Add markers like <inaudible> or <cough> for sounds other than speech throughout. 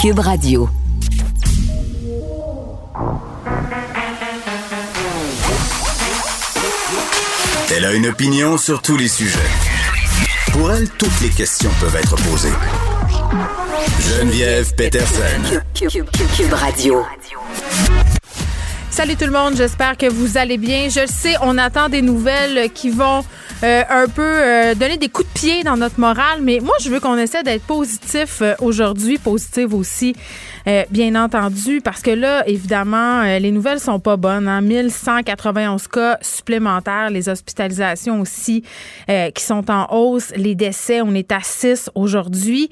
Cube Radio. Elle a une opinion sur tous les sujets. Pour elle, toutes les questions peuvent être posées. Geneviève Peterson. Cube, Radio. Salut tout le monde, j'espère que vous allez bien. Je le sais, on attend des nouvelles qui vont euh, un peu euh, donner des coups de pied dans notre morale, mais moi je veux qu'on essaie d'être positif euh, aujourd'hui, positif aussi euh, bien entendu, parce que là, évidemment, euh, les nouvelles sont pas bonnes. Hein? 1191 cas supplémentaires, les hospitalisations aussi euh, qui sont en hausse, les décès, on est à 6 aujourd'hui.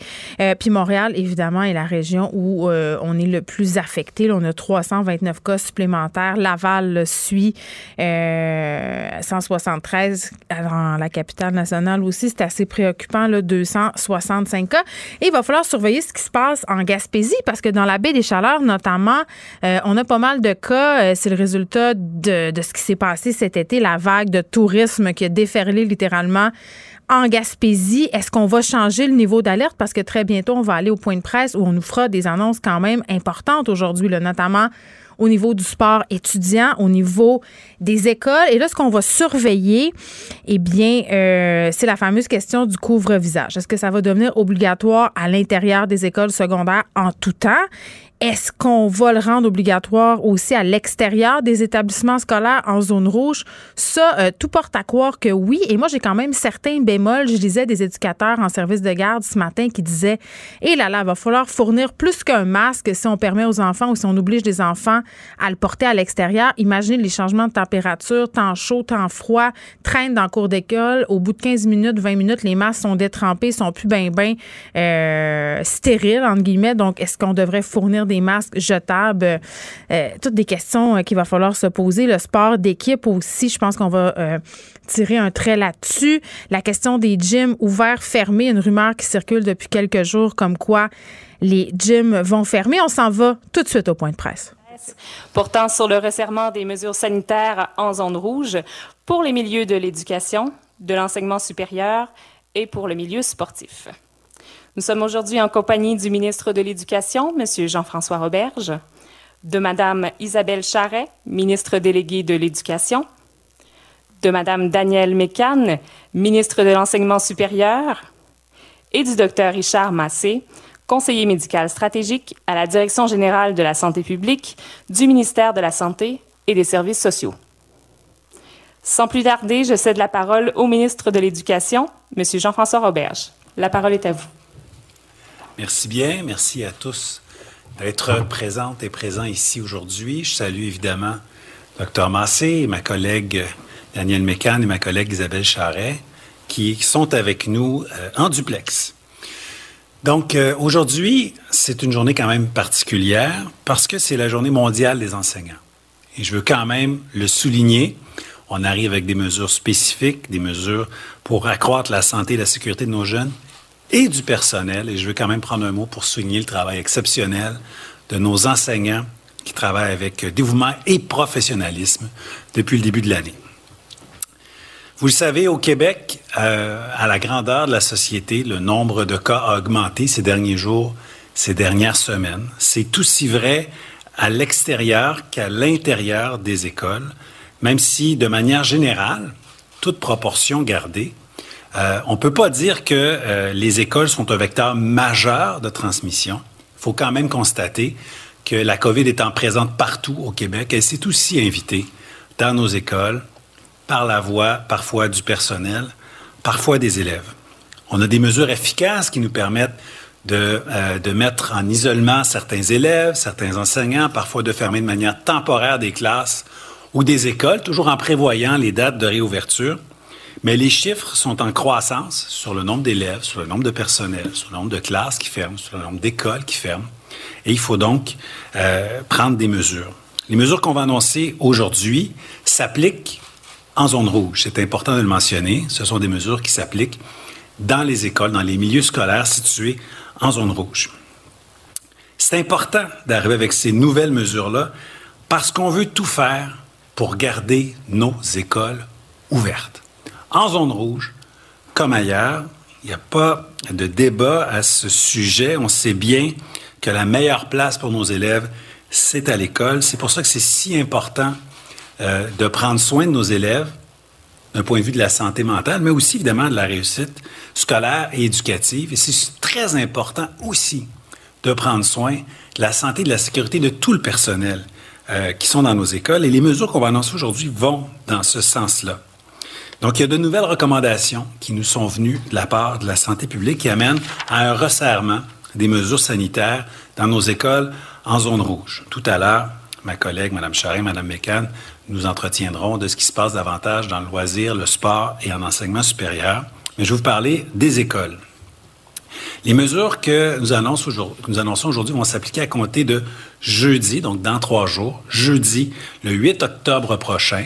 puis Montréal, évidemment, est la région où on est le plus affecté. Là, on a 329 cas supplémentaires. Laval suit, 173 dans la capitale nationale aussi. C'est assez préoccupant, là, 265 cas. Et il va falloir surveiller ce qui se passe en Gaspésie parce que dans la baie des Chaleurs, notamment, euh, on a pas mal de cas. Euh, c'est le résultat de ce qui s'est passé cet été, la vague de tourisme qui a déferlé littéralement en Gaspésie. Est-ce qu'on va changer le niveau d'alerte? Parce que très bientôt, on va aller au point de presse où on nous fera des annonces quand même importantes aujourd'hui, notamment au niveau du sport étudiant, au niveau des écoles. Et là, ce qu'on va surveiller, eh bien, euh, c'est la fameuse question du couvre-visage. Est-ce que ça va devenir obligatoire à l'intérieur des écoles secondaires en tout temps? Est-ce qu'on va le rendre obligatoire aussi à l'extérieur des établissements scolaires en zone rouge? Ça, euh, tout porte à croire que oui. Et moi, j'ai quand même certains bémols. Je lisais des éducateurs en service de garde ce matin qui disaient, eh là là, va falloir fournir plus qu'un masque si on permet aux enfants ou si on oblige les enfants à le porter à l'extérieur. Imaginez les changements de température, temps chaud, temps froid, traîne dans le cours d'école. Au bout de 15 minutes, 20 minutes, les masques sont détrempés, sont plus bien, bien euh, stériles, entre guillemets. Donc, est-ce qu'on devrait fournir des masques jetables, euh, euh, toutes des questions euh, qu'il va falloir se poser. Le sport d'équipe aussi, je pense qu'on va tirer un trait là-dessus. La question des gyms ouverts, fermés, une rumeur qui circule depuis quelques jours comme quoi les gyms vont fermer. On s'en va tout de suite au point de presse portant sur le resserrement des mesures sanitaires en zone rouge pour les milieux de l'éducation, de l'enseignement supérieur et pour le milieu sportif. Nous sommes aujourd'hui en compagnie du ministre de l'Éducation, M. Jean-François Roberge, de Mme Isabelle Charret, ministre déléguée de l'Éducation, de Mme Danielle Mécan, ministre de l'Enseignement supérieur, et du Dr Richard Massé, conseiller médical stratégique à la Direction générale de la santé publique du ministère de la Santé et des services sociaux. Sans plus tarder, je cède la parole au ministre de l'Éducation, M. Jean-François Roberge. La parole est à vous. Merci bien. Merci à tous d'être présentes et présents ici aujourd'hui. Je salue évidemment Dr. Massé ma collègue Danielle Mécan et ma collègue Isabelle Charret qui sont avec nous euh, en duplex. Donc euh, aujourd'hui, c'est une journée quand même particulière parce que c'est la journée mondiale des enseignants. Et je veux quand même le souligner. On arrive avec des mesures spécifiques, des mesures pour accroître la santé et la sécurité de nos jeunes, et du personnel. Et je veux quand même prendre un mot pour souligner le travail exceptionnel de nos enseignants qui travaillent avec dévouement et professionnalisme depuis le début de l'année. Vous le savez, au Québec, euh, à la grandeur de la société, le nombre de cas a augmenté ces derniers jours, ces dernières semaines. C'est aussi vrai à l'extérieur qu'à l'intérieur des écoles, même si, de manière générale, toute proportion gardée, euh, on ne peut pas dire que euh, les écoles sont un vecteur majeur de transmission. Il faut quand même constater que la COVID étant présente partout au Québec, elle s'est aussi invitée dans nos écoles par la voix parfois du personnel, parfois des élèves. On a des mesures efficaces qui nous permettent euh, de mettre en isolement certains élèves, certains enseignants, parfois de fermer de manière temporaire des classes ou des écoles, toujours en prévoyant les dates de réouverture. Mais les chiffres sont en croissance sur le nombre d'élèves, sur le nombre de personnel, sur le nombre de classes qui ferment, sur le nombre d'écoles qui ferment. Et il faut donc euh, prendre des mesures. Les mesures qu'on va annoncer aujourd'hui s'appliquent en zone rouge. C'est important de le mentionner. Ce sont des mesures qui s'appliquent dans les écoles, dans les milieux scolaires situés en zone rouge. C'est important d'arriver avec ces nouvelles mesures-là parce qu'on veut tout faire pour garder nos écoles ouvertes en zone rouge, comme ailleurs. Il n'y a pas de débat à ce sujet. On sait bien que la meilleure place pour nos élèves, c'est à l'école. C'est pour ça que c'est si important euh, de prendre soin de nos élèves d'un point de vue de la santé mentale, mais aussi évidemment de la réussite scolaire et éducative. Et c'est très important aussi de prendre soin de la santé et de la sécurité de tout le personnel euh, qui sont dans nos écoles. Et les mesures qu'on va annoncer aujourd'hui vont dans ce sens-là. Donc, il y a de nouvelles recommandations qui nous sont venues de la part de la santé publique qui amènent à un resserrement des mesures sanitaires dans nos écoles en zone rouge. Tout à l'heure, ma collègue, Mme Charest, Mme Mécan, nous entretiendront de ce qui se passe davantage dans le loisir, le sport et en enseignement supérieur. Mais je vais vous parler des écoles. Les mesures que nous, annonçons aujourd'hui vont s'appliquer à compter de jeudi, donc dans trois jours, jeudi le 8 octobre prochain,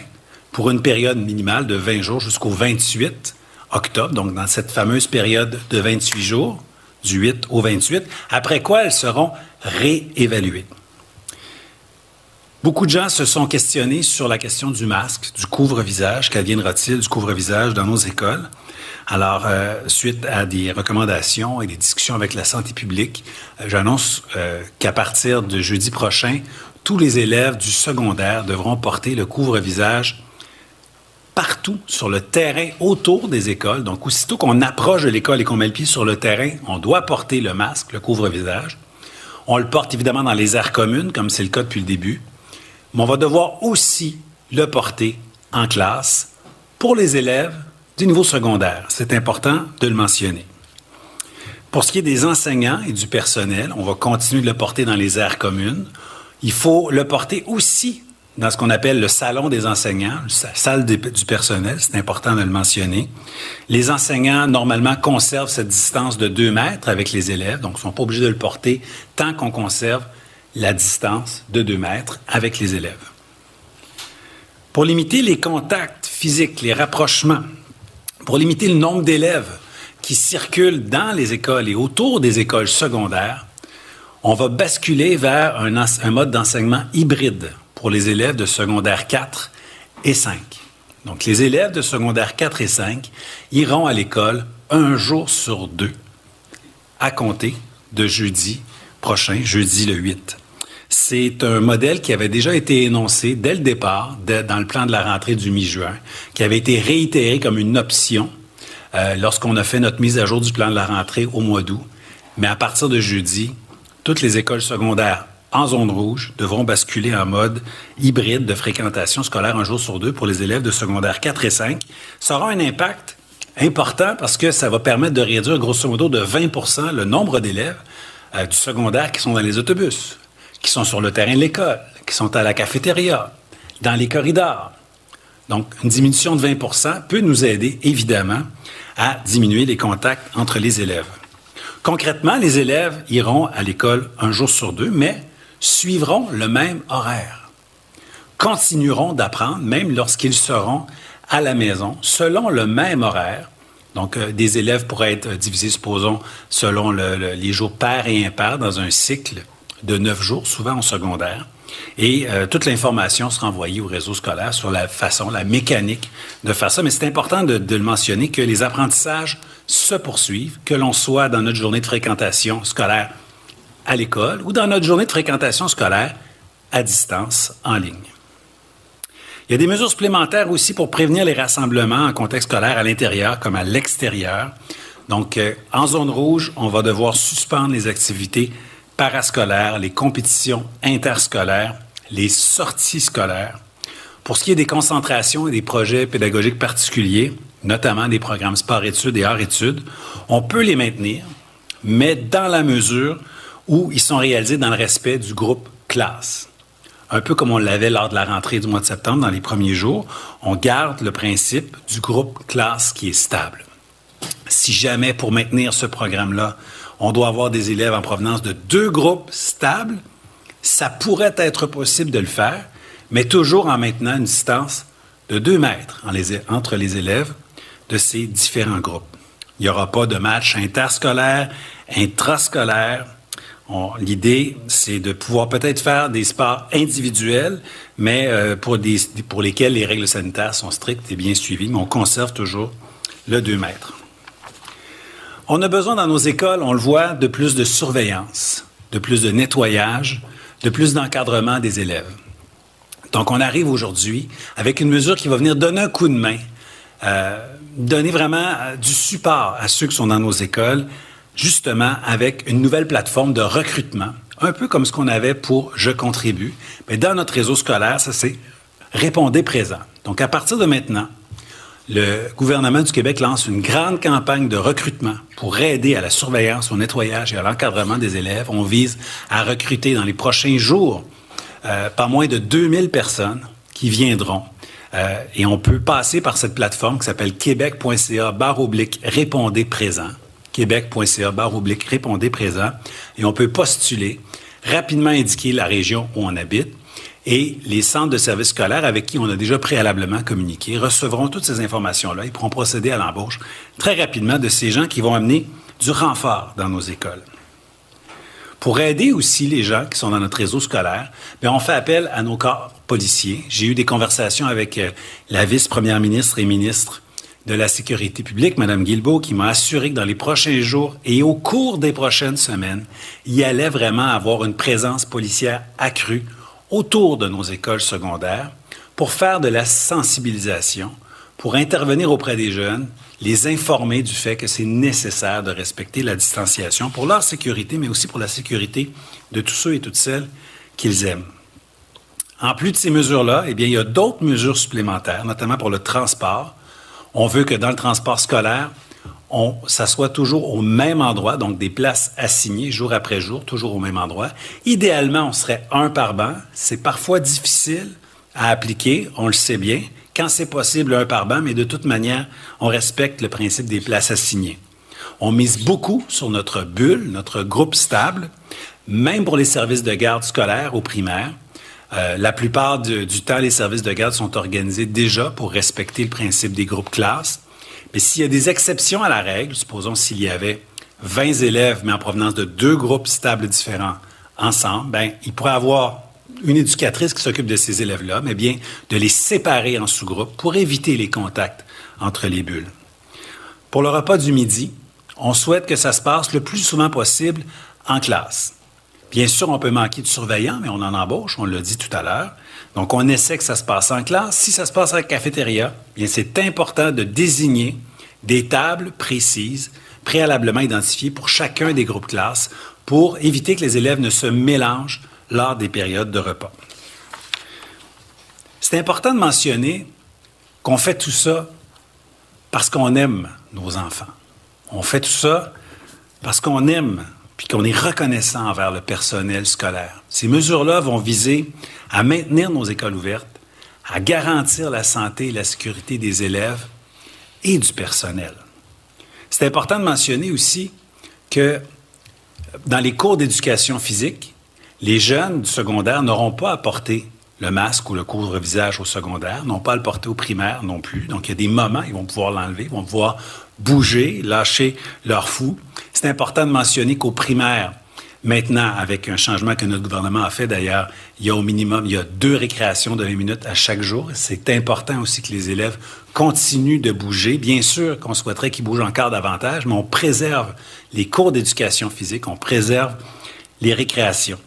pour une période minimale de 20 jours jusqu'au 28 octobre, donc dans cette fameuse période de 28 jours, du 8 au 28, après quoi elles seront réévaluées. Beaucoup de gens se sont questionnés sur la question du masque, du couvre-visage, qu'adviendra-t-il du couvre-visage dans nos écoles? Alors, euh, suite à des recommandations et des discussions avec la santé publique, euh, j'annonce euh, qu'à partir de jeudi prochain, tous les élèves du secondaire devront porter le couvre-visage partout sur le terrain autour des écoles. Donc, aussitôt qu'on approche de l'école et qu'on met le pied sur le terrain, on doit porter le masque, le couvre-visage. On le porte évidemment dans les aires communes, comme c'est le cas depuis le début. Mais on va devoir aussi le porter en classe pour les élèves du niveau secondaire. C'est important de le mentionner. Pour ce qui est des enseignants et du personnel, on va continuer de le porter dans les aires communes. Il faut le porter aussi dans ce qu'on appelle le salon des enseignants, la salle du personnel, c'est important de le mentionner. Les enseignants, normalement, conservent cette distance de 2 mètres avec les élèves, donc ils ne sont pas obligés de le porter tant qu'on conserve la distance de 2 mètres avec les élèves. Pour limiter les contacts physiques, les rapprochements, pour limiter le nombre d'élèves qui circulent dans les écoles et autour des écoles secondaires, on va basculer vers un, un mode d'enseignement hybride pour les élèves de secondaire 4 et 5. Donc, les élèves de secondaire 4 et 5 iront à l'école un jour sur deux, à compter de jeudi prochain, jeudi le 8. C'est un modèle qui avait déjà été énoncé dès le départ, dans le plan de la rentrée du mi-juin, qui avait été réitéré comme une option euh, lorsqu'on a fait notre mise à jour du plan de la rentrée au mois d'août. Mais à partir de jeudi, toutes les écoles secondaires en zone rouge devront basculer en mode hybride de fréquentation scolaire un jour sur deux pour les élèves de secondaire 4 et 5. Ça aura un impact important parce que ça va permettre de réduire grosso modo de 20 le nombre d'élèves euh, du secondaire qui sont dans les autobus, qui sont sur le terrain de l'école, qui sont à la cafétéria, dans les corridors. Donc, une diminution de 20 peut nous aider, évidemment, à diminuer les contacts entre les élèves. Concrètement, les élèves iront à l'école un jour sur deux, mais suivront le même horaire, continueront d'apprendre même lorsqu'ils seront à la maison selon le même horaire. Donc, euh, des élèves pourraient être divisés, supposons, selon les jours pairs et impairs dans un cycle de neuf jours, souvent en secondaire. Et euh, toute l'information sera envoyée au réseau scolaire sur la façon, la mécanique de faire ça. Mais c'est important de, de, le mentionner que les apprentissages se poursuivent, que l'on soit dans notre journée de fréquentation scolaire à l'école ou dans notre journée de fréquentation scolaire à distance en ligne. Il y a des mesures supplémentaires aussi pour prévenir les rassemblements en contexte scolaire à l'intérieur comme à l'extérieur. Donc, euh, en zone rouge, on va devoir suspendre les activités parascolaires, les compétitions interscolaires, les sorties scolaires. Pour ce qui est des concentrations et des projets pédagogiques particuliers, notamment des programmes sport-études et art-études, on peut les maintenir, mais dans la mesure où ils sont réalisés dans le respect du groupe classe. Un peu comme on l'avait lors de la rentrée du mois de septembre, dans les premiers jours, on garde le principe du groupe classe qui est stable. Si jamais, pour maintenir ce programme-là, on doit avoir des élèves en provenance de deux groupes stables, ça pourrait être possible de le faire, mais toujours en maintenant une distance de deux mètres entre les élèves de ces différents groupes. Il n'y aura pas de match interscolaire, intrascolaire, L'idée, c'est de pouvoir peut-être faire des sports individuels, mais euh, pour, lesquels les règles sanitaires sont strictes et bien suivies, mais on conserve toujours le 2 mètres. On a besoin dans nos écoles, on le voit, de plus de surveillance de plus de nettoyage, de plus d'encadrement des élèves. Donc, on arrive aujourd'hui avec une mesure qui va venir donner un coup de main, euh, donner vraiment euh, du support à ceux qui sont dans nos écoles, justement avec une nouvelle plateforme de recrutement, un peu comme ce qu'on avait pour Je contribue. Mais dans notre réseau scolaire, ça c'est Répondez présent. Donc, à partir de maintenant, le gouvernement du Québec lance une grande campagne de recrutement pour aider à la surveillance, au nettoyage et à l'encadrement des élèves. On vise à recruter dans les prochains jours euh, pas moins de 2000 personnes qui viendront. Euh, et on peut passer par cette plateforme qui s'appelle québec.ca barre oblique répondez présent. québec.ca barre oblique répondez présent. Et on peut postuler, rapidement indiquer la région où on habite et les centres de services scolaires avec qui on a déjà préalablement communiqué recevront toutes ces informations-là. Ils pourront procéder à l'embauche très rapidement de ces gens qui vont amener du renfort dans nos écoles. Pour aider aussi les gens qui sont dans notre réseau scolaire, bien, on fait appel à nos corps policiers. J'ai eu des conversations avec euh, la vice-première ministre et ministre de la Sécurité publique, Mme Guilbeault, qui m'a assuré que dans les prochains jours et au cours des prochaines semaines, il allait vraiment avoir une présence policière accrue autour de nos écoles secondaires pour faire de la sensibilisation, pour intervenir auprès des jeunes, les informer du fait que c'est nécessaire de respecter la distanciation pour leur sécurité, mais aussi pour la sécurité de tous ceux et toutes celles qu'ils aiment. En plus de ces mesures-là, eh bien, il y a d'autres mesures supplémentaires, notamment pour le transport. On veut que dans le transport scolaire, on s'assoit toujours au même endroit, donc des places assignées jour après jour, toujours au même endroit. Idéalement, on serait un par banc. C'est parfois difficile à appliquer, on le sait bien. Quand c'est possible, un par banc, mais de toute manière, on respecte le principe des places assignées. On mise beaucoup sur notre bulle, notre groupe stable, même pour les services de garde scolaire ou primaire. Euh, la plupart du temps, les services de garde sont organisés déjà pour respecter le principe des groupes classes. Mais s'il y a des exceptions à la règle, supposons s'il y avait 20 élèves, mais en provenance de deux groupes stables différents ensemble, ben, il pourrait avoir une éducatrice qui s'occupe de ces élèves-là, mais bien de les séparer en sous-groupes pour éviter les contacts entre les bulles. Pour le repas du midi, on souhaite que ça se passe le plus souvent possible en classe. Bien sûr, on peut manquer de surveillants, mais on en embauche, on l'a dit tout à l'heure. Donc, on essaie que ça se passe en classe. Si ça se passe à la cafétéria, bien, c'est important de désigner des tables précises, préalablement identifiées pour chacun des groupes classes, pour éviter que les élèves ne se mélangent lors des périodes de repas. C'est important de mentionner qu'on fait tout ça parce qu'on aime nos enfants. On fait tout ça parce qu'on aime qu'on est reconnaissant envers le personnel scolaire. Ces mesures-là vont viser à maintenir nos écoles ouvertes, à garantir la santé et la sécurité des élèves et du personnel. C'est important de mentionner aussi que dans les cours d'éducation physique, les jeunes du secondaire n'auront pas à porter le masque ou le couvre-visage au secondaire, n'ont pas à le porter au primaire non plus. Donc, il y a des moments, ils vont pouvoir l'enlever, ils vont pouvoir bouger, lâcher leur fou. C'est important de mentionner qu'au primaire, maintenant, avec un changement que notre gouvernement a fait d'ailleurs, il y a au minimum, il y a deux récréations de 20 minutes à chaque jour. C'est important aussi que les élèves continuent de bouger. Bien sûr qu'on souhaiterait qu'ils bougent encore davantage, mais on préserve les cours d'éducation physique, on préserve les récréations.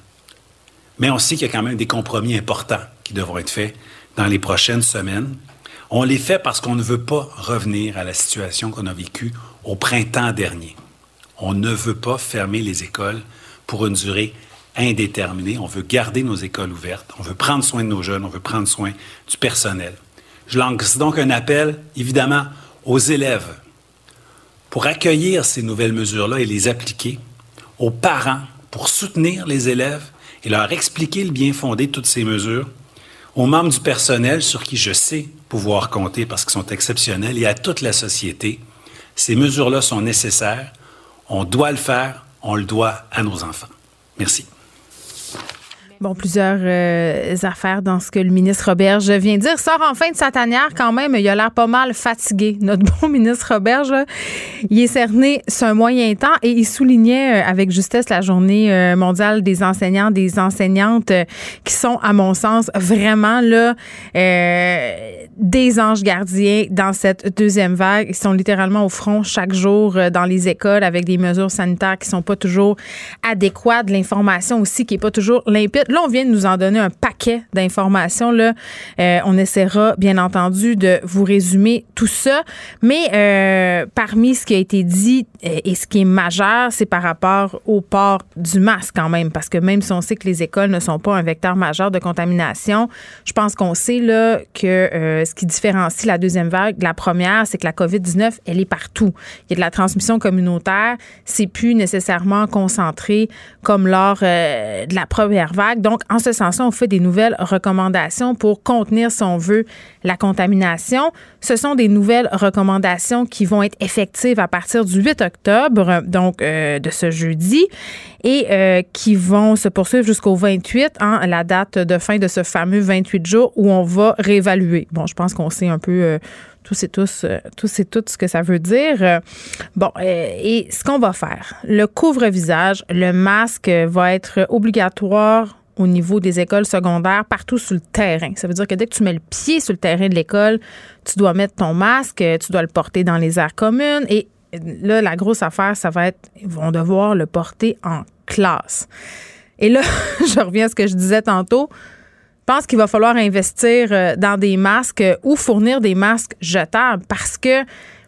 Mais on sait qu'il y a quand même des compromis importants qui devront être faits dans les prochaines semaines. On les fait parce qu'on ne veut pas revenir à la situation qu'on a vécue au printemps dernier. On ne veut pas fermer les écoles pour une durée indéterminée. On veut garder nos écoles ouvertes. On veut prendre soin de nos jeunes. On veut prendre soin du personnel. Je lance donc un appel, évidemment, aux élèves pour accueillir ces nouvelles mesures-là et les appliquer, aux parents pour soutenir les élèves et leur expliquer le bien fondé de toutes ces mesures, aux membres du personnel sur qui je sais pouvoir compter parce qu'ils sont exceptionnels et à toute la société. Ces mesures-là sont nécessaires. On doit le faire. On le doit à nos enfants. Merci. Bon, plusieurs euh, affaires dans ce que le ministre Roberge vient de dire. Sort enfin de sa tanière quand même. Il a l'air pas mal fatigué. <laughs> Notre bon ministre Roberge, il est cerné sur un moyen temps et il soulignait euh, avec justesse la journée euh, mondiale des enseignants, des enseignantes qui sont, à mon sens, vraiment là des anges gardiens dans cette deuxième vague. Ils sont littéralement au front chaque jour dans les écoles avec des mesures sanitaires qui sont pas toujours adéquates, l'information aussi qui est pas toujours limpide. Là, on vient de nous en donner un paquet d'informations. Là, euh, on essaiera, bien entendu, de vous résumer tout ça. Mais euh, parmi ce qui a été dit euh, et ce qui est majeur, c'est par rapport au port du masque quand même, parce que même si on sait que les écoles ne sont pas un vecteur majeur de contamination, je pense qu'on sait là que ce qui différencie la deuxième vague de la première, c'est que la COVID-19, elle est partout. Il y a de la transmission communautaire. C'est plus nécessairement concentré comme lors de la première vague. Donc, en ce sens-là, on fait des nouvelles recommandations pour contenir, si on veut, la contamination. Ce sont des nouvelles recommandations qui vont être effectives à partir du 8 octobre, donc euh, de ce jeudi, et euh, qui vont se poursuivre jusqu'au 28, hein, la date de fin de ce fameux 28 jours où on va réévaluer. Bon, je pense qu'on sait un peu euh, tous et tous, et toutes ce que ça veut dire. Bon, et ce qu'on va faire, le couvre-visage, le masque va être obligatoire au niveau des écoles secondaires partout sur le terrain. Ça veut dire que dès que tu mets le pied sur le terrain de l'école, tu dois mettre ton masque, tu dois le porter dans les aires communes et là, la grosse affaire, ça va être, ils vont devoir le porter en classe. Et là, <laughs> je reviens à ce que je disais tantôt. Je pense qu'il va falloir investir euh, dans des masques ou fournir des masques jetables parce que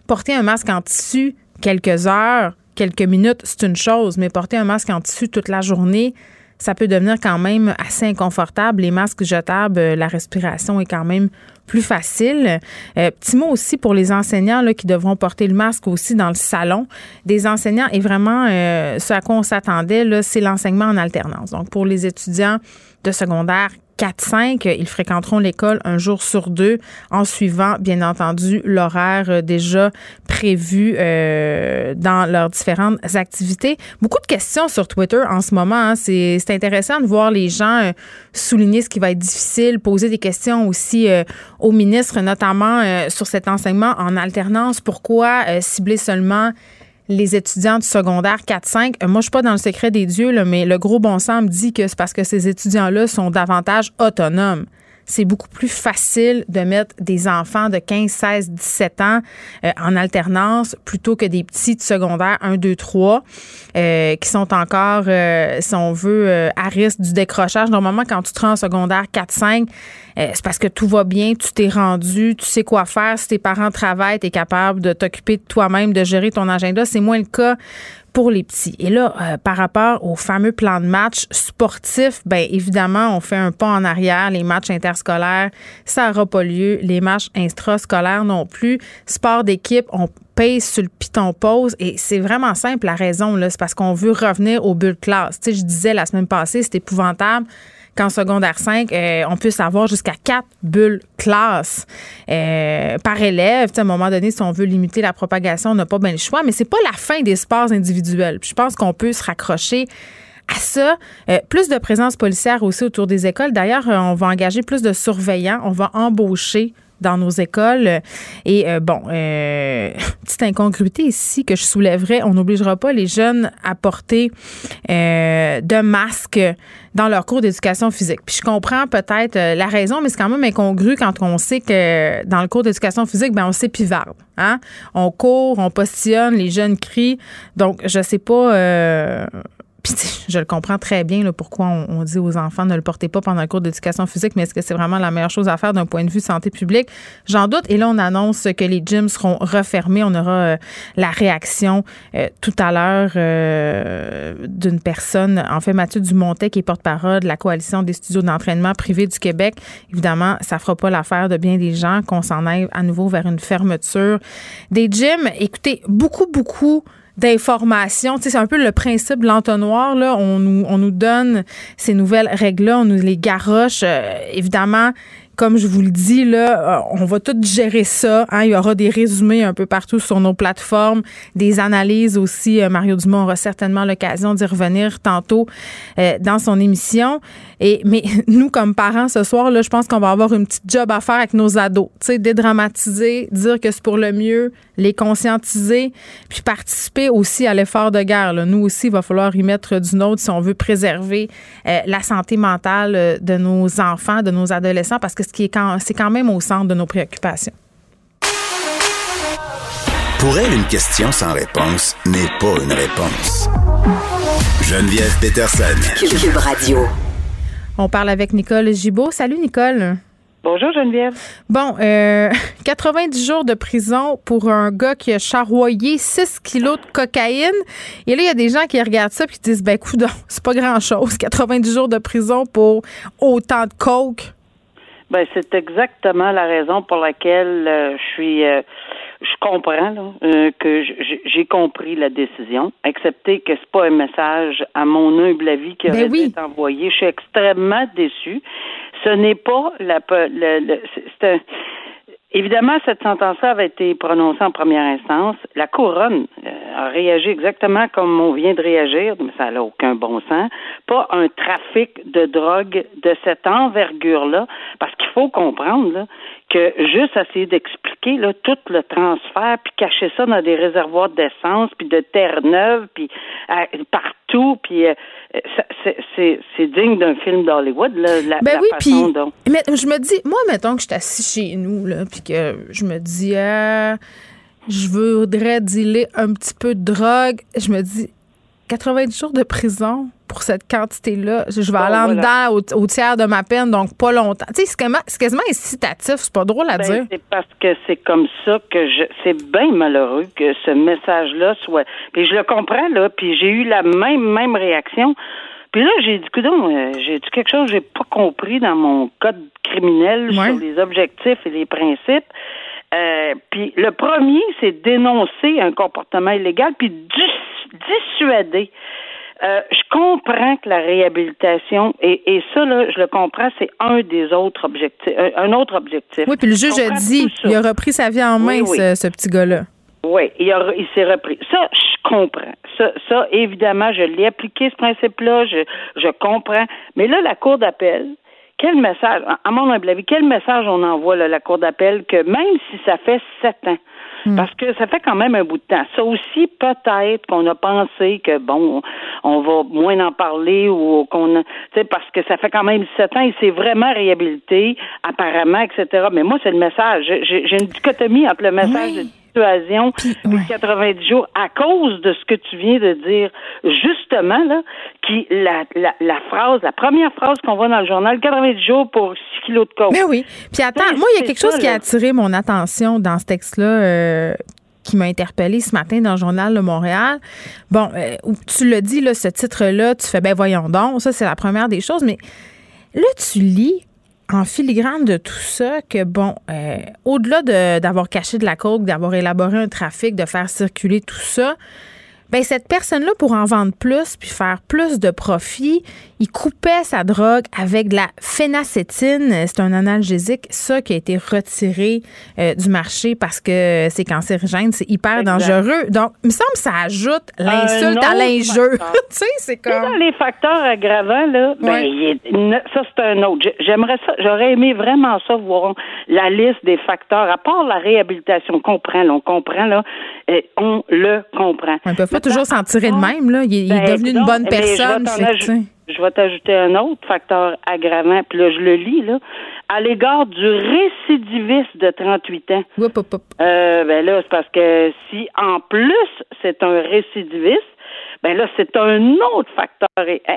porter un masque en tissu quelques heures, quelques minutes, c'est une chose, mais porter un masque en tissu toute la journée, ça peut devenir quand même assez inconfortable. Les masques jetables, euh, la respiration est quand même plus facile. Euh, petit mot aussi pour les enseignants là, qui devront porter le masque aussi dans le salon. Des enseignants et vraiment euh, ce à quoi on s'attendait, c'est l'enseignement en alternance. Donc pour les étudiants de secondaire 4-5, ils fréquenteront l'école un jour sur deux en suivant, bien entendu, l'horaire euh, déjà prévu euh, dans leurs différentes activités. Beaucoup de questions sur Twitter en ce moment. Hein. C'est intéressant de voir les gens euh, souligner ce qui va être difficile, poser des questions aussi au ministre, notamment sur cet enseignement en alternance. Pourquoi cibler seulement les étudiants du secondaire 4-5. Euh, moi, je suis pas dans le secret des dieux, là, mais le gros bon sens me dit que c'est parce que ces étudiants-là sont davantage autonomes c'est beaucoup plus facile de mettre des enfants de 15, 16, 17 ans euh, en alternance plutôt que des petits de secondaire 1, 2, 3 qui sont encore, euh, si on veut, euh, à risque du décrochage. Normalement, quand tu te rends en secondaire 4, 5, c'est parce que tout va bien, tu t'es rendu, tu sais quoi faire. Si tes parents travaillent, tu es capable de t'occuper de toi-même, de gérer ton agenda. C'est moins le cas Et là, euh, par rapport au fameux plan de match sportif, bien évidemment, on fait un pas en arrière. Les matchs interscolaires, ça n'aura pas lieu. Les matchs intrascolaires non plus. Sport d'équipe, on paye sur le piton pause et c'est vraiment simple la raison c'est parce qu'on veut revenir au bulles classe. Tu sais, je disais la semaine passée, c'est épouvantable qu'en secondaire 5, euh, on puisse avoir jusqu'à quatre bulles classe euh, par élève. à un moment donné, si on veut limiter la propagation, on n'a pas bien le choix, mais c'est pas la fin des sports individuels. je pense qu'on peut se raccrocher à ça. Euh, plus de présence policière aussi autour des écoles. D'ailleurs, on va engager plus de surveillants. On va embaucher dans nos écoles. Et euh, bon, euh, <laughs> petite incongruité ici que je soulèverais, on n'obligera pas les jeunes à porter euh, de masques dans leur cours d'éducation physique. Puis je comprends peut-être euh, la raison, mais c'est quand même incongru quand on sait que dans le cours d'éducation physique, ben on s'épivarde. Hein? On court, on postillonne, les jeunes crient. Donc, je sais pas je le comprends très bien là, pourquoi on, dit aux enfants ne le portez pas pendant le cours d'éducation physique, mais est-ce que c'est vraiment la meilleure chose à faire d'un point de vue santé publique? J'en doute. Et là, on annonce que les gyms seront refermés. On aura euh, la réaction euh, tout à l'heure euh, d'une personne, en fait, Mathieu Dumontet, qui est porte-parole de la Coalition des studios d'entraînement privés du Québec. Évidemment, ça fera pas l'affaire de bien des gens qu'on s'en aille à nouveau vers une fermeture des gyms. Écoutez, beaucoup, beaucoup d'informations. c'est un peu le principe de l'entonnoir. Là. On, nous, on nous donne ces nouvelles règles-là, on nous les garoche. Euh, évidemment, comme je vous le dis, là, on va tout gérer ça. Hein. Il y aura des résumés un peu partout sur nos plateformes, des analyses aussi. Mario Dumont aura certainement l'occasion d'y revenir tantôt dans son émission. Et, mais <laughs> nous, comme parents, ce soir, là, je pense qu'on va avoir une petite job à faire avec nos ados. Tu sais, dédramatiser, dire que c'est pour le mieux, les conscientiser, puis participer aussi à l'effort de guerre. Nous aussi, il va falloir y mettre du nôtre si on veut préserver euh, la santé mentale euh, de nos enfants, de nos adolescents, parce que ce qui est quand, c'est quand même au centre de nos préoccupations. Pour elle, une question sans réponse n'est pas une réponse. Geneviève Peterson. Cube Radio. On parle avec Nicole Gibault. Salut, Nicole. Bonjour Geneviève. Bon, euh, <laughs> 90 jours de prison pour un gars qui a charroyé 6 kilos de cocaïne. Et là, il y a des gens qui regardent ça et qui disent, ben écoute, c'est pas grand-chose. 90 jours de prison pour autant de coke. Ben, c'est exactement la raison pour laquelle euh, je suis... Euh, je comprends euh, que j'ai compris la décision, excepté que c'est pas un message à mon humble avis qui ben aurait été envoyé. Je suis extrêmement déçue. Ce n'est pas la, le, c'est un, Évidemment, cette sentence-là avait été prononcée en première instance. La couronne euh, a réagi exactement comme on vient de réagir, mais ça n'a aucun bon sens. Pas un trafic de drogue de cette envergure-là, parce qu'il faut comprendre là, que juste essayer d'expliquer là, tout le transfert, puis cacher ça dans des réservoirs d'essence, puis de terre neuve, puis euh, partout, puis euh, c'est digne d'un film d'Hollywood, la, ben oui, façon dont... Mais je me dis, moi, mettons que je suis assis chez nous, là, puis que je me dis, ah, je voudrais dealer un petit peu de drogue, je me dis, 90 jours de prison pour cette quantité-là. Je vais aller en dedans au, tiers de ma peine, donc pas longtemps. Tu sais, c'est quasiment, quasiment, incitatif, c'est pas drôle à ben, dire. C'est parce que c'est comme ça que je. C'est bien malheureux que ce message-là soit. Puis je le comprends, là, puis j'ai eu la même, même réaction. Puis là, j'ai dit, coudon, euh, j'ai dit quelque chose que j'ai pas compris dans mon code criminel sur les objectifs et les principes? Euh, puis le premier, c'est dénoncer un comportement illégal, puis dissuader. Euh, je comprends que la réhabilitation, et, et ça, là, je le comprends, c'est un des autres objectifs, un, autre objectif. Oui, puis le juge a dit, il a repris sa vie en main, Ce, petit gars-là. Oui, il, il s'est repris. Ça, je comprends. Ça, ça évidemment, je l'ai appliqué, ce principe-là, je, je comprends. Mais là, la Cour d'appel, quel message, à mon avis, quel message on envoie à la Cour d'appel que même si ça fait sept ans, Hmm. Parce que ça fait quand même un bout de temps. Ça aussi, peut-être qu'on a pensé que, bon, on va moins en parler ou qu'on a, tu sais, parce que ça fait quand même sept ans, il s'est vraiment réhabilité, apparemment, etc. Mais moi, c'est le message. J'ai une dichotomie entre le message de dissuasion des 90 jours à cause de ce que tu viens de dire, justement, là, qui, la, la, la phrase, la première phrase qu'on voit dans le journal, 90 jours pour 6 kilos de coke. Mais oui. Puis attends, moi, il y a quelque chose qui a attiré mon attention dans ce texte-là. Euh, qui m'a interpellé ce matin dans le journal de Montréal. Bon, euh, tu le dis, là, ce titre-là, tu fais, ben voyons donc, ça c'est la première des choses, mais là, tu lis en filigrane de tout ça que, bon, euh, au-delà d'avoir caché de la coke, d'avoir élaboré un trafic, de faire circuler tout ça, ben cette personne-là, pour en vendre plus puis faire plus de profit, il coupait sa drogue avec de la phénacétine. C'est un analgésique, ça qui a été retiré euh, du marché parce que c'est cancérigène, c'est hyper dangereux. Donc, il me semble que ça ajoute l'insulte à l'injure. <laughs> tu sais, c'est comme. Dans les facteurs aggravants, là, ben, ça, c'est un autre. J'aimerais ça, j'aurais aimé vraiment ça voir la liste des facteurs, à part la réhabilitation. On comprend, là, on comprend, là, on le comprend toujours s'en tirer de même. Là. Il, est ben, devenu une bonne personne. Je vais t'ajouter un autre facteur aggravant, puis là, je le lis, là. À l'égard du récidiviste de 38 ans. Euh, ben là, c'est parce que si en plus c'est un récidiviste, ben là, c'est un autre facteur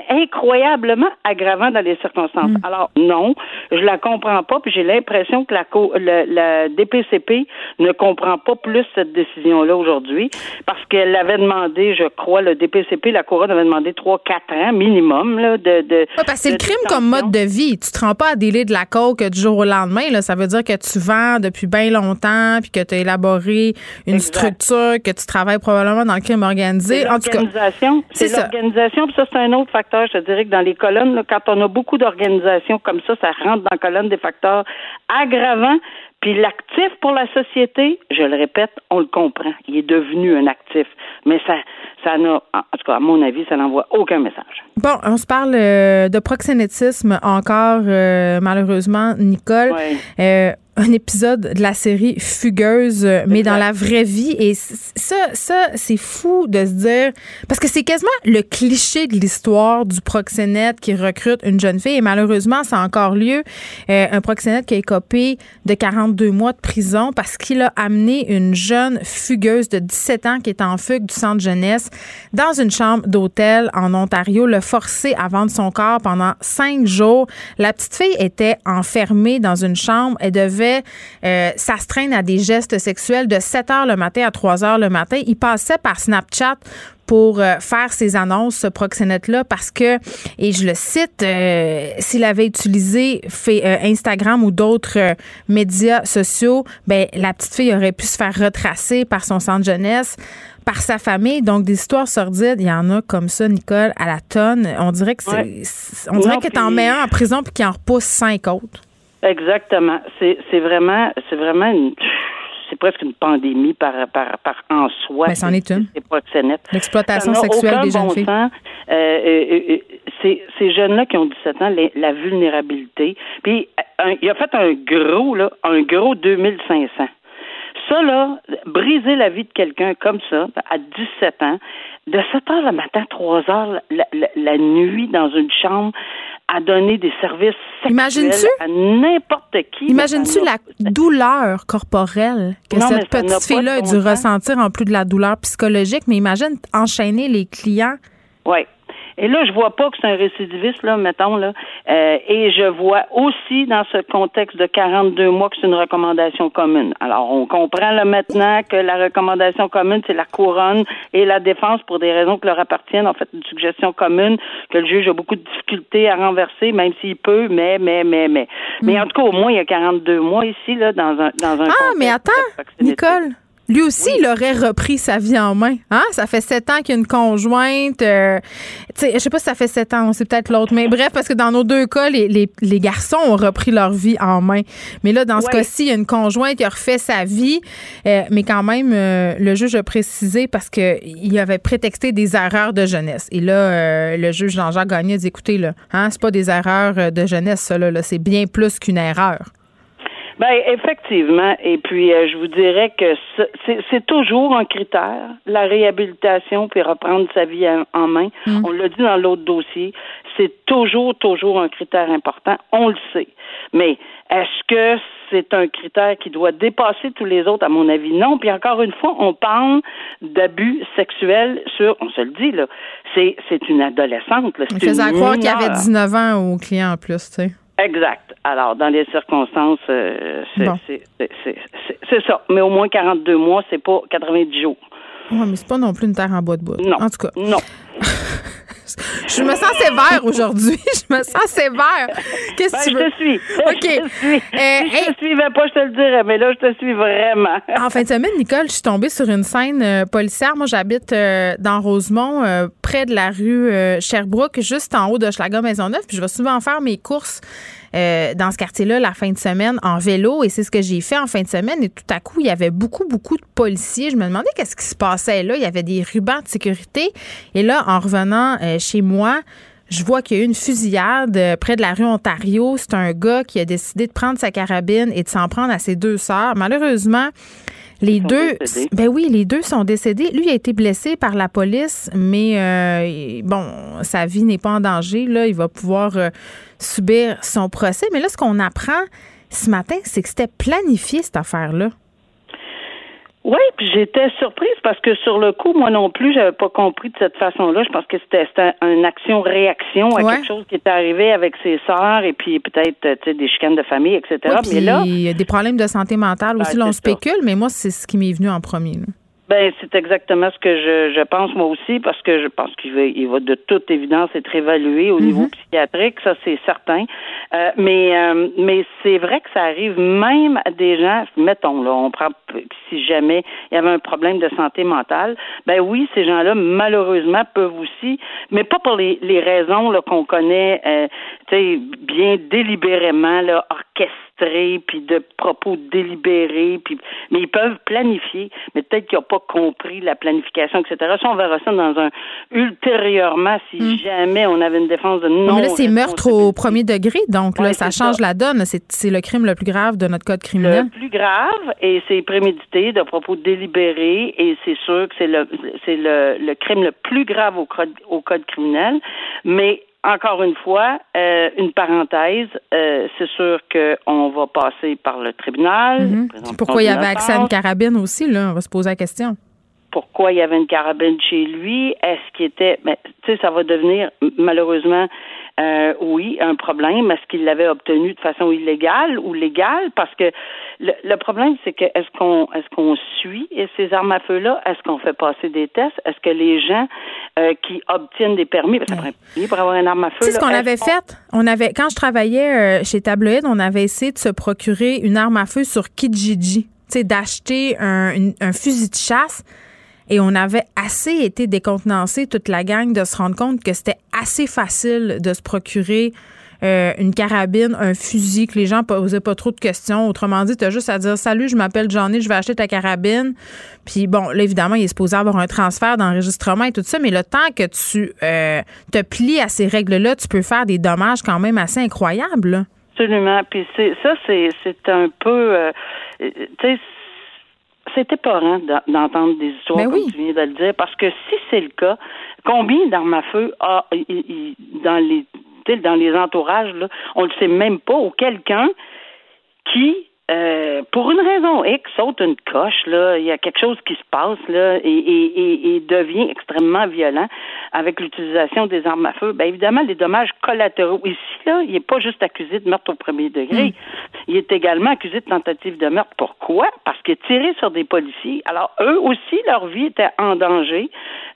incroyablement aggravant dans les circonstances. Mm. Alors, non, je la comprends pas, puis j'ai l'impression que la, la DPCP ne comprend pas plus cette décision-là aujourd'hui, parce qu'elle avait demandé, je crois, le DPCP, la Couronne avait demandé trois, quatre ans minimum là, de. de parce que c'est le crime comme mode de vie. Tu te rends pas à délai de la coke du jour au lendemain. Là. Ça veut dire que tu vends depuis bien longtemps, puis que tu as élaboré une structure, que tu travailles probablement dans le crime organisé. En tout cas l'organisation. C'est l'organisation, puis ça, c'est un autre facteur. Je te dirais que dans les colonnes, quand on a beaucoup d'organisations comme ça, ça rentre dans la colonne des facteurs aggravants. Puis l'actif pour la société, je le répète, on le comprend. Il est devenu un actif. Mais ça, ça n'a, en tout cas, à mon avis, ça n'envoie aucun message. Bon, on se parle euh, de proxénétisme encore, euh, malheureusement, Nicole. Euh, un épisode de la série Fugueuse, mais dans la vraie vie. Et ça, ça c'est fou de se dire, parce que c'est quasiment le cliché de l'histoire du proxénète qui recrute une jeune fille. Et malheureusement, ça a encore lieu. Euh, un proxénète qui a écopé de 42 mois de prison parce qu'il a amené une jeune fugueuse de 17 ans qui est en fugue du centre jeunesse dans une chambre d'hôtel en Ontario, le forcé à vendre son corps pendant cinq jours. La petite fille était enfermée dans une chambre. Elle devait euh, ça se traîne à des gestes sexuels de 7 heures le matin à 3 heures le matin. Il passait par Snapchat pour euh, faire ses annonces, ce proxénète-là, parce que, et je le cite, euh, s'il avait utilisé fait, Instagram ou d'autres médias sociaux, ben, la petite fille aurait pu se faire retracer par son centre jeunesse par sa famille. Donc, des histoires sordides, il y en a comme ça, Nicole, à la tonne. On dirait que c'est, on dirait que mets un en prison puis qu'il en repousse cinq autres. Exactement. C'est c'est vraiment c'est vraiment une c'est presque une pandémie par par par en soi. Mais c'en est une. C'est net. L'exploitation sexuelle des jeunes filles. Euh, euh, euh, c'est ces jeunes-là qui ont 17 ans, la vulnérabilité. Puis il a fait un gros là, un gros 2500. Ça là, briser la vie de quelqu'un comme ça à 17 ans, de 7 heures le matin, 3 heures la, la nuit dans une chambre à donner des services sexuels à n'importe qui. Imagines-tu la douleur corporelle que cette petite fille-là a dû ressentir en plus de la douleur psychologique, mais imagine enchaîner les clients. Oui. Et là, je vois pas que c'est un récidiviste, là, mettons, là. Euh, et je vois aussi dans ce contexte de 42 mois que c'est une recommandation commune. Alors, on comprend là maintenant que la recommandation commune, c'est la couronne et la défense pour des raisons qui leur appartiennent. En fait, une suggestion commune que le juge a beaucoup de difficultés à renverser, même s'il peut, mais, mais, mais, mais. Mais mm. en tout cas, au moins, il y a 42 mois ici, là, dans un, dans un Ah, mais attends, Nicole. Lui aussi, il aurait repris sa vie en main. Hein? Ça fait sept ans qu'il y a une conjointe. Euh, je sais pas si ça fait sept ans, c'est peut-être l'autre. Mais bref, parce que dans nos deux cas, les, les, garçons ont repris leur vie en main. Mais là, dans ce cas-ci, il y a une conjointe qui a refait sa vie. Euh, mais quand même, euh, le juge a précisé parce qu'il avait prétexté des erreurs de jeunesse. Et là, euh, le juge Jean-Jacques Gagné dit écoutez, là, hein, c'est pas des erreurs de jeunesse, ça, là c'est bien plus qu'une erreur. Ben effectivement, et puis euh, je vous dirais que c'est toujours un critère, la réhabilitation puis reprendre sa vie en, main. Mm. On l'a dit dans l'autre dossier, c'est toujours toujours un critère important. On le sait, mais est-ce que c'est un critère qui doit dépasser tous les autres? À mon avis, non. Puis encore une fois, on parle d'abus sexuels sur, on se le dit là, c'est c'est une adolescente. Là, on faisait croire qu'il y avait 19 ans au client en plus, tu sais. Exact. Alors, dans les circonstances, euh, c'est ça. Mais au moins 42 mois, c'est pas 90 jours. Oui, mais c'est pas non plus une terre en bois de bois. Non. En tout cas. Non. Je me sens sévère aujourd'hui. <laughs> Je me sens sévère. Qu'est-ce que ben, tu veux? Je te suis. OK. <laughs> Je te suis. Euh, si je te suivais pas, je te le dirais, mais là, je te suis vraiment. en fin de semaine, Nicole, je suis tombée sur une scène euh, policière. Moi, j'habite euh, dans Rosemont, près de la rue Sherbrooke, juste en haut de Schlager Maisonneuve. Puis je vais souvent faire mes courses euh, dans ce quartier-là la fin de semaine en vélo et c'est ce que j'ai fait en fin de semaine et tout à coup, il y avait beaucoup, beaucoup de policiers. Je me demandais qu'est-ce qui se passait là. Il y avait des rubans de sécurité et là, en revenant euh, chez moi, je vois qu'il y a eu une fusillade euh, près de la rue Ontario. C'est un gars qui a décidé de prendre sa carabine et de s'en prendre à ses deux sœurs. Malheureusement, les deux, ben oui, les deux sont décédés. Lui a été blessé par la police, mais euh, bon, sa vie n'est pas en danger. Là, il va pouvoir euh, subir son procès. Mais là, ce qu'on apprend ce matin, c'est que c'était planifié cette affaire-là. Oui, puis j'étais surprise parce que sur le coup, moi non plus, j'avais pas compris de cette façon-là. Je pense que c'était une action-réaction à quelque chose qui était arrivé avec ses sœurs et puis peut-être des chicanes de famille, etc. mais là, il y a des problèmes de santé mentale aussi. Ben, là, on spécule, mais moi, c'est ce qui m'est venu en premier. Ben, c'est exactement ce que je, je pense moi aussi, parce que je pense qu'il va, il va de toute évidence être évalué au niveau mhm. psychiatrique, ça c'est certain. Euh, mais euh, mais c'est vrai que ça arrive même à des gens, mettons là, on prend si jamais il y avait un problème de santé mentale, ben oui, ces gens-là malheureusement peuvent aussi, mais pas pour les, les raisons là qu'on connaît, euh, tu sais, bien délibérément là, orchestrées puis de propos délibérés, puis mais ils peuvent planifier, mais peut-être qu'ils n'ont pas compris la planification, etc. Ça, on verra ça dans un ultérieurement si hmm. jamais on avait une défense de non. Mais là, c'est meurtre au premier degré, donc là, ça change la donne. C'est le crime le plus grave de notre code criminel. Le plus grave, et c'est prémédité, de propos délibérés, et c'est sûr que c'est le c'est le, le crime le plus grave au code, au code criminel, mais encore une fois, euh, une parenthèse, euh, c'est sûr qu'on va passer par le tribunal. Mhm. Pourquoi il y avait accès à une carabine aussi, là? On va se poser la question. Pourquoi il y avait une carabine chez lui? Est-ce qu'il était... Mais, tu sais, ça va devenir, malheureusement, euh, oui, un problème. Est-ce qu'il l'avait obtenu de façon illégale ou légale? Parce que le, problème, c'est que est-ce qu'on est-ce qu'on suit ces armes à feu-là? Est-ce qu'on fait passer des tests? Est-ce que les gens euh, qui obtiennent des permis, ça prend pour avoir une arme à feu. C'est ce qu'on avait fait? On avait, quand je travaillais euh, chez Tabloïd, on avait essayé de se procurer une arme à feu sur Kijiji. d'acheter un, un fusil de chasse et on avait assez été décontenancé, toute la gang, de se rendre compte que c'était assez facile de se procurer euh, une carabine, un fusil, que les gens posaient pas trop de questions. Autrement dit, tu as juste à dire Salut, je m'appelle Johnny, je vais acheter ta carabine. Puis bon, là, évidemment, il est supposé avoir un transfert d'enregistrement et tout ça, mais le temps que tu euh, te plies à ces règles-là, tu peux faire des dommages quand même assez incroyables. Absolument. Puis ça, c'est un peu. Euh, tu sais, c'était épeurant d'entendre des histoires ben comme tu viens de le dire, parce que si c'est le cas, combien d'armes à feu a dans les dans les entourages, là, on le sait même pas, ou quelqu'un qui euh, pour une raison X, saute une coche, là, il y a quelque chose qui se passe là, et, et, et, devient extrêmement violent avec l'utilisation des armes à feu. Bien évidemment, les dommages collatéraux. Ici, là, il n'est pas juste accusé de meurtre au premier degré. Mm. Il est également accusé de tentative de meurtre. Pourquoi? Parce qu'il a tiré sur des policiers. Alors, eux aussi, leur vie était en danger.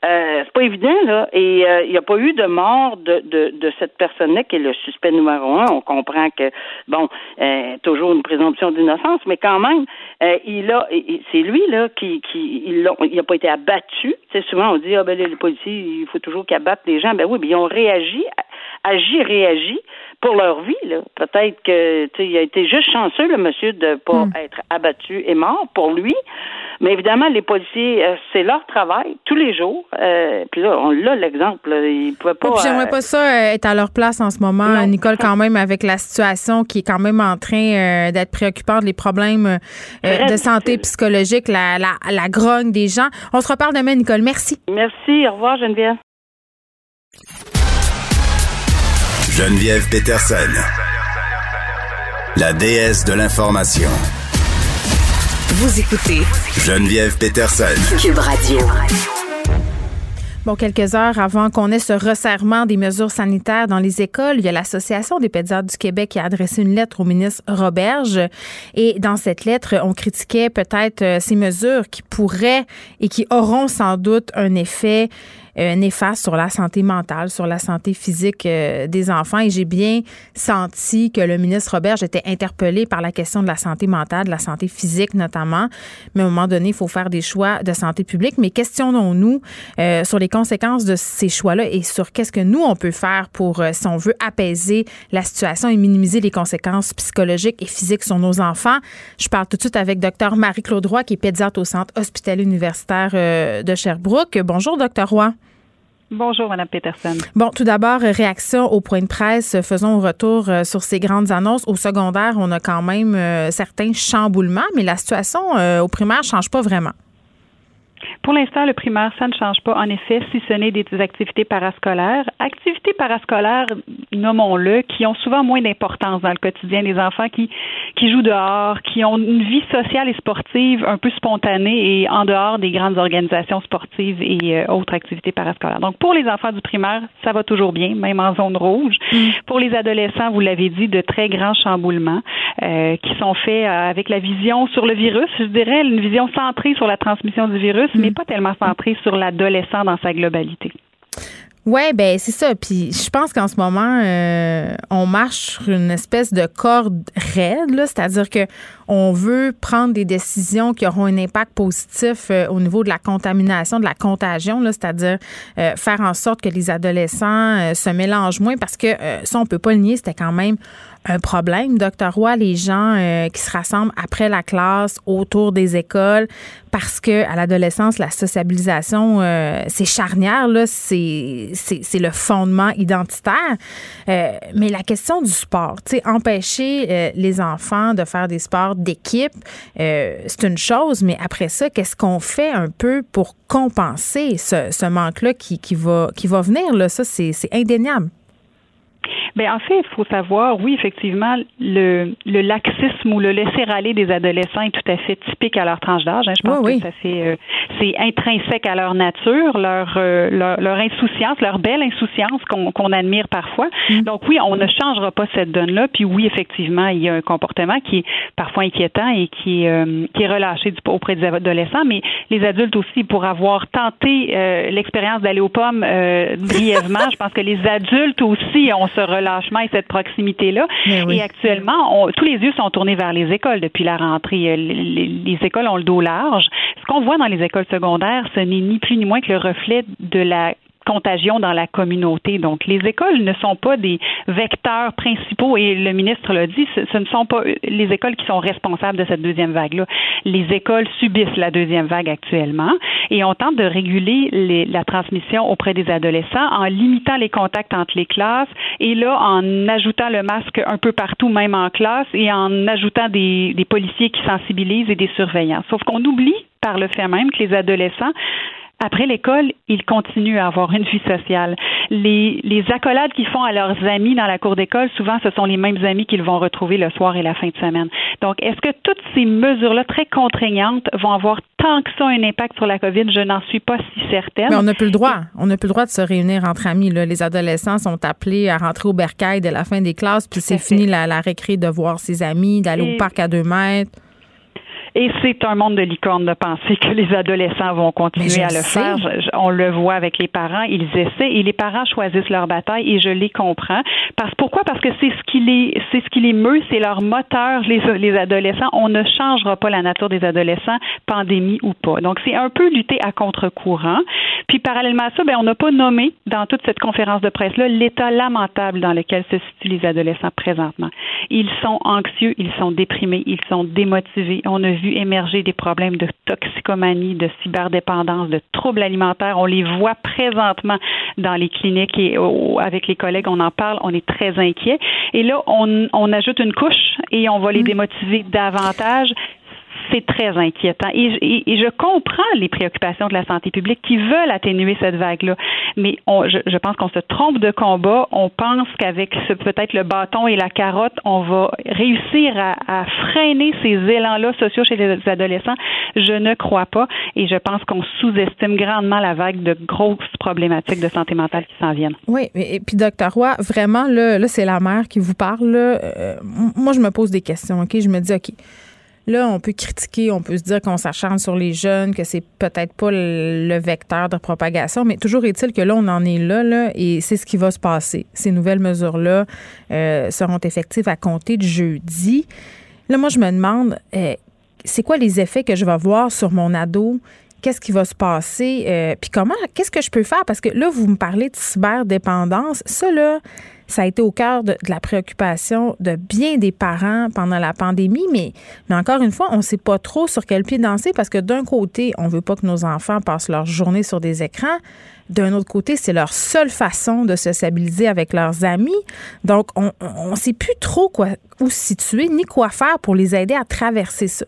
Euh, c'est pas évident, là. Et euh, il n'y a pas eu de mort de, de, de cette personne-là qui est le suspect numéro un. On comprend que, bon, euh, toujours une présomption d'innocence, mais quand même, euh, il a, c'est lui, là, qui, qui il n'a pas été abattu. Souvent, on dit, ah, ben, les, policiers, il faut toujours qu'ils abattent les gens. Ben oui, mais ils ont réagi, agi, réagi pour leur vie. Là. Peut-être que il a été juste chanceux, le monsieur, de pas hmm. être abattu et mort pour lui. Mais évidemment, les policiers, euh, c'est leur travail tous les jours. Euh, puis là, on l'a l'exemple. Ils pouvaient pas. j'aimerais pas ça être à leur place en ce moment, Nicole, quand même, avec la situation qui est quand même en train d'être préoccupante, les problèmes de santé psychologique, la, la, la grogne des gens. On se reparle demain, Nicole. Merci. Merci. Au revoir, Geneviève. Geneviève Peterson, la déesse de l'information. Vous écoutez Geneviève Peterson, Cube Radio. Bon, quelques heures avant qu'on ait ce resserrement des mesures sanitaires dans les écoles, il y a l'Association des pédiatres du Québec qui a adressé une lettre au ministre Roberge. Et dans cette lettre, on critiquait peut-être euh, ces mesures qui pourraient et qui auront sans doute un effet euh, néfaste sur la santé mentale, sur la santé physique euh, des enfants. Et j'ai bien senti que le ministre Robert était interpellé par la question de la santé mentale, de la santé physique notamment. Mais à un moment donné, il faut faire des choix de santé publique. Mais questionnons-nous euh, sur les conséquences de ces choix-là et sur qu'est-ce que nous, on peut faire pour, si on veut, apaiser la situation et minimiser les conséquences psychologiques et physiques sur nos enfants. Je parle tout de suite avec Dr Marie-Claude Roy, qui est pédiatre au Centre hospitalier universitaire de Sherbrooke. Bonjour, Dr Roy. Bonjour, Mme Peterson. Bon, tout d'abord, réaction au point de presse. Faisons retour euh, sur ces grandes annonces. Au secondaire, on a quand même euh, certains chamboulements, mais la situation euh, au primaire ne change pas vraiment. Pour l'instant, le primaire, ça ne change pas, en effet, si ce n'est des activités parascolaires. Activités parascolaires nommons-le, qui ont souvent moins d'importance dans le quotidien des enfants qui, qui jouent dehors, qui ont une vie sociale et sportive un peu spontanée et en dehors des grandes organisations sportives et euh, autres activités parascolaires. Donc, pour les enfants du primaire, ça va toujours bien, même en zone rouge. Mm. Pour les adolescents, vous l'avez dit, de très grands chamboulements euh, qui sont faits euh, avec la vision sur le virus, je dirais une vision centrée sur la transmission du virus, mm. mais pas tellement centrée sur l'adolescent dans sa globalité. Ouais, ben c'est ça. Puis je pense qu'en ce moment, euh, on marche sur une espèce de corde raide, c'est-à-dire que on veut prendre des décisions qui auront un impact positif euh, au niveau de la contamination, de la contagion, c'est-à-dire euh, faire en sorte que les adolescents se mélangent moins, parce que ça, on peut pas le nier, c'était quand même un problème, docteur Roy, les gens euh, qui se rassemblent après la classe autour des écoles parce que à l'adolescence, la sociabilisation, euh, c'est charnière, là, c'est, c'est, le fondement identitaire. Euh, mais la question du sport, tu sais, empêcher les enfants de faire des sports d'équipe, c'est une chose, mais après ça, qu'est-ce qu'on fait un peu pour compenser ce, ce manque-là qui, qui, va, qui va venir, là? Ça, c'est, c'est indéniable. Bien, en fait, il faut savoir, oui, effectivement, le, le laxisme ou le laisser-aller des adolescents est tout à fait typique à leur tranche d'âge. Hein. Je pense que ça c'est, euh, c'est intrinsèque à leur nature, leur, euh, leur, insouciance, leur belle insouciance qu'on, qu'on admire parfois. Mm. Donc oui, on ne changera pas cette donne-là. Puis oui, effectivement, il y a un comportement qui est parfois inquiétant et qui, euh, qui est relâché auprès des adolescents, mais les adultes aussi, pour avoir tenté l'expérience d'aller aux pommes brièvement, <laughs> je pense que les adultes aussi ont ce relâchement et cette proximité-là. Et actuellement, tous les yeux sont tournés vers les écoles depuis la rentrée. Euh, les, les écoles ont le dos large. Ce qu'on voit dans les écoles secondaires, ce n'est ni plus ni moins que le reflet de la contagion dans la communauté. Donc, les écoles ne sont pas des vecteurs principaux et le ministre l'a dit, ce, ne sont pas les écoles qui sont responsables de cette deuxième vague-là. Les écoles subissent la deuxième vague actuellement et on tente de réguler la transmission auprès des adolescents en limitant les contacts entre les classes et là, en ajoutant le masque un peu partout, même en classe, et en ajoutant des, des policiers qui sensibilisent et des surveillants. Sauf qu'on oublie par le fait même que les adolescents après l'école, ils continuent à avoir une vie sociale. Les, les accolades qu'ils font à leurs amis dans la cour d'école, souvent, ce sont les mêmes amis qu'ils vont retrouver le soir et la fin de semaine. Donc, est-ce que toutes ces mesures-là très contraignantes vont avoir tant que ça un impact sur la COVID? Je n'en suis pas si certaine. Mais on n'a plus le droit. On n'a plus le droit de se réunir entre amis. Là. Les adolescents sont appelés à rentrer au bercail dès la fin des classes, puis c'est fini la, la récré de voir ses amis, d'aller au parc à deux mètres. Et c'est un monde de licorne de penser que les adolescents vont continuer à le faire. on le voit avec les parents, ils essaient et les parents choisissent leur bataille et je les comprends. Parce pourquoi? Parce que c'est ce qui les c'est ce qui les meut, c'est leur moteur les les adolescents. On ne changera pas la nature des adolescents, pandémie ou pas. Donc c'est un peu lutter à contre-courant. Puis parallèlement à ça, ben on n'a pas nommé dans toute cette conférence de presse là l'état lamentable dans lequel se situent les adolescents présentement. Ils sont anxieux, ils sont déprimés, ils sont démotivés. On a vu émerger des problèmes de toxicomanie, de cyberdépendance, de troubles alimentaires. On les voit présentement dans les cliniques et avec les collègues, on en parle, on est très inquiet. Et là, on, on ajoute une couche et on va les mm. démotiver davantage c'est très inquiétant. Et, je comprends les préoccupations de la santé publique qui veulent atténuer cette vague-là. Mais je, pense qu'on se trompe de combat. On pense qu'avec peut-être le bâton et la carotte, on va réussir à, freiner ces élans-là sociaux chez les adolescents. Je ne crois pas. Et je pense qu'on sous-estime grandement la vague de grosses problématiques de santé mentale qui s'en viennent. Oui, et puis docteur Roy, vraiment, là, c'est la mère qui vous parle. Euh, moi, je me pose des questions, OK? Je me dis, OK, Là, on peut critiquer, on peut se dire qu'on s'acharne sur les jeunes, que c'est peut-être pas le vecteur de propagation, mais toujours est-il que là, on en est là, là et c'est ce qui va se passer. Ces nouvelles mesures-là euh, seront effectives à compter de jeudi. Là, moi, je me demande, euh, c'est quoi les effets que je vais voir sur mon ado? Qu'est-ce qui va se passer? Euh, puis comment, qu'est-ce que je peux faire? Parce que là, vous me parlez de cyberdépendance. Ça, là, ça a été au cœur de, la préoccupation de bien des parents pendant la pandémie, mais, encore une fois, on ne sait pas trop sur quel pied danser parce que d'un côté, on ne veut pas que nos enfants passent leur journée sur des écrans. D'un autre côté, c'est leur seule façon de se stabiliser avec leurs amis. Donc, on ne sait plus trop quoi, où se situer ni quoi faire pour les aider à traverser ça.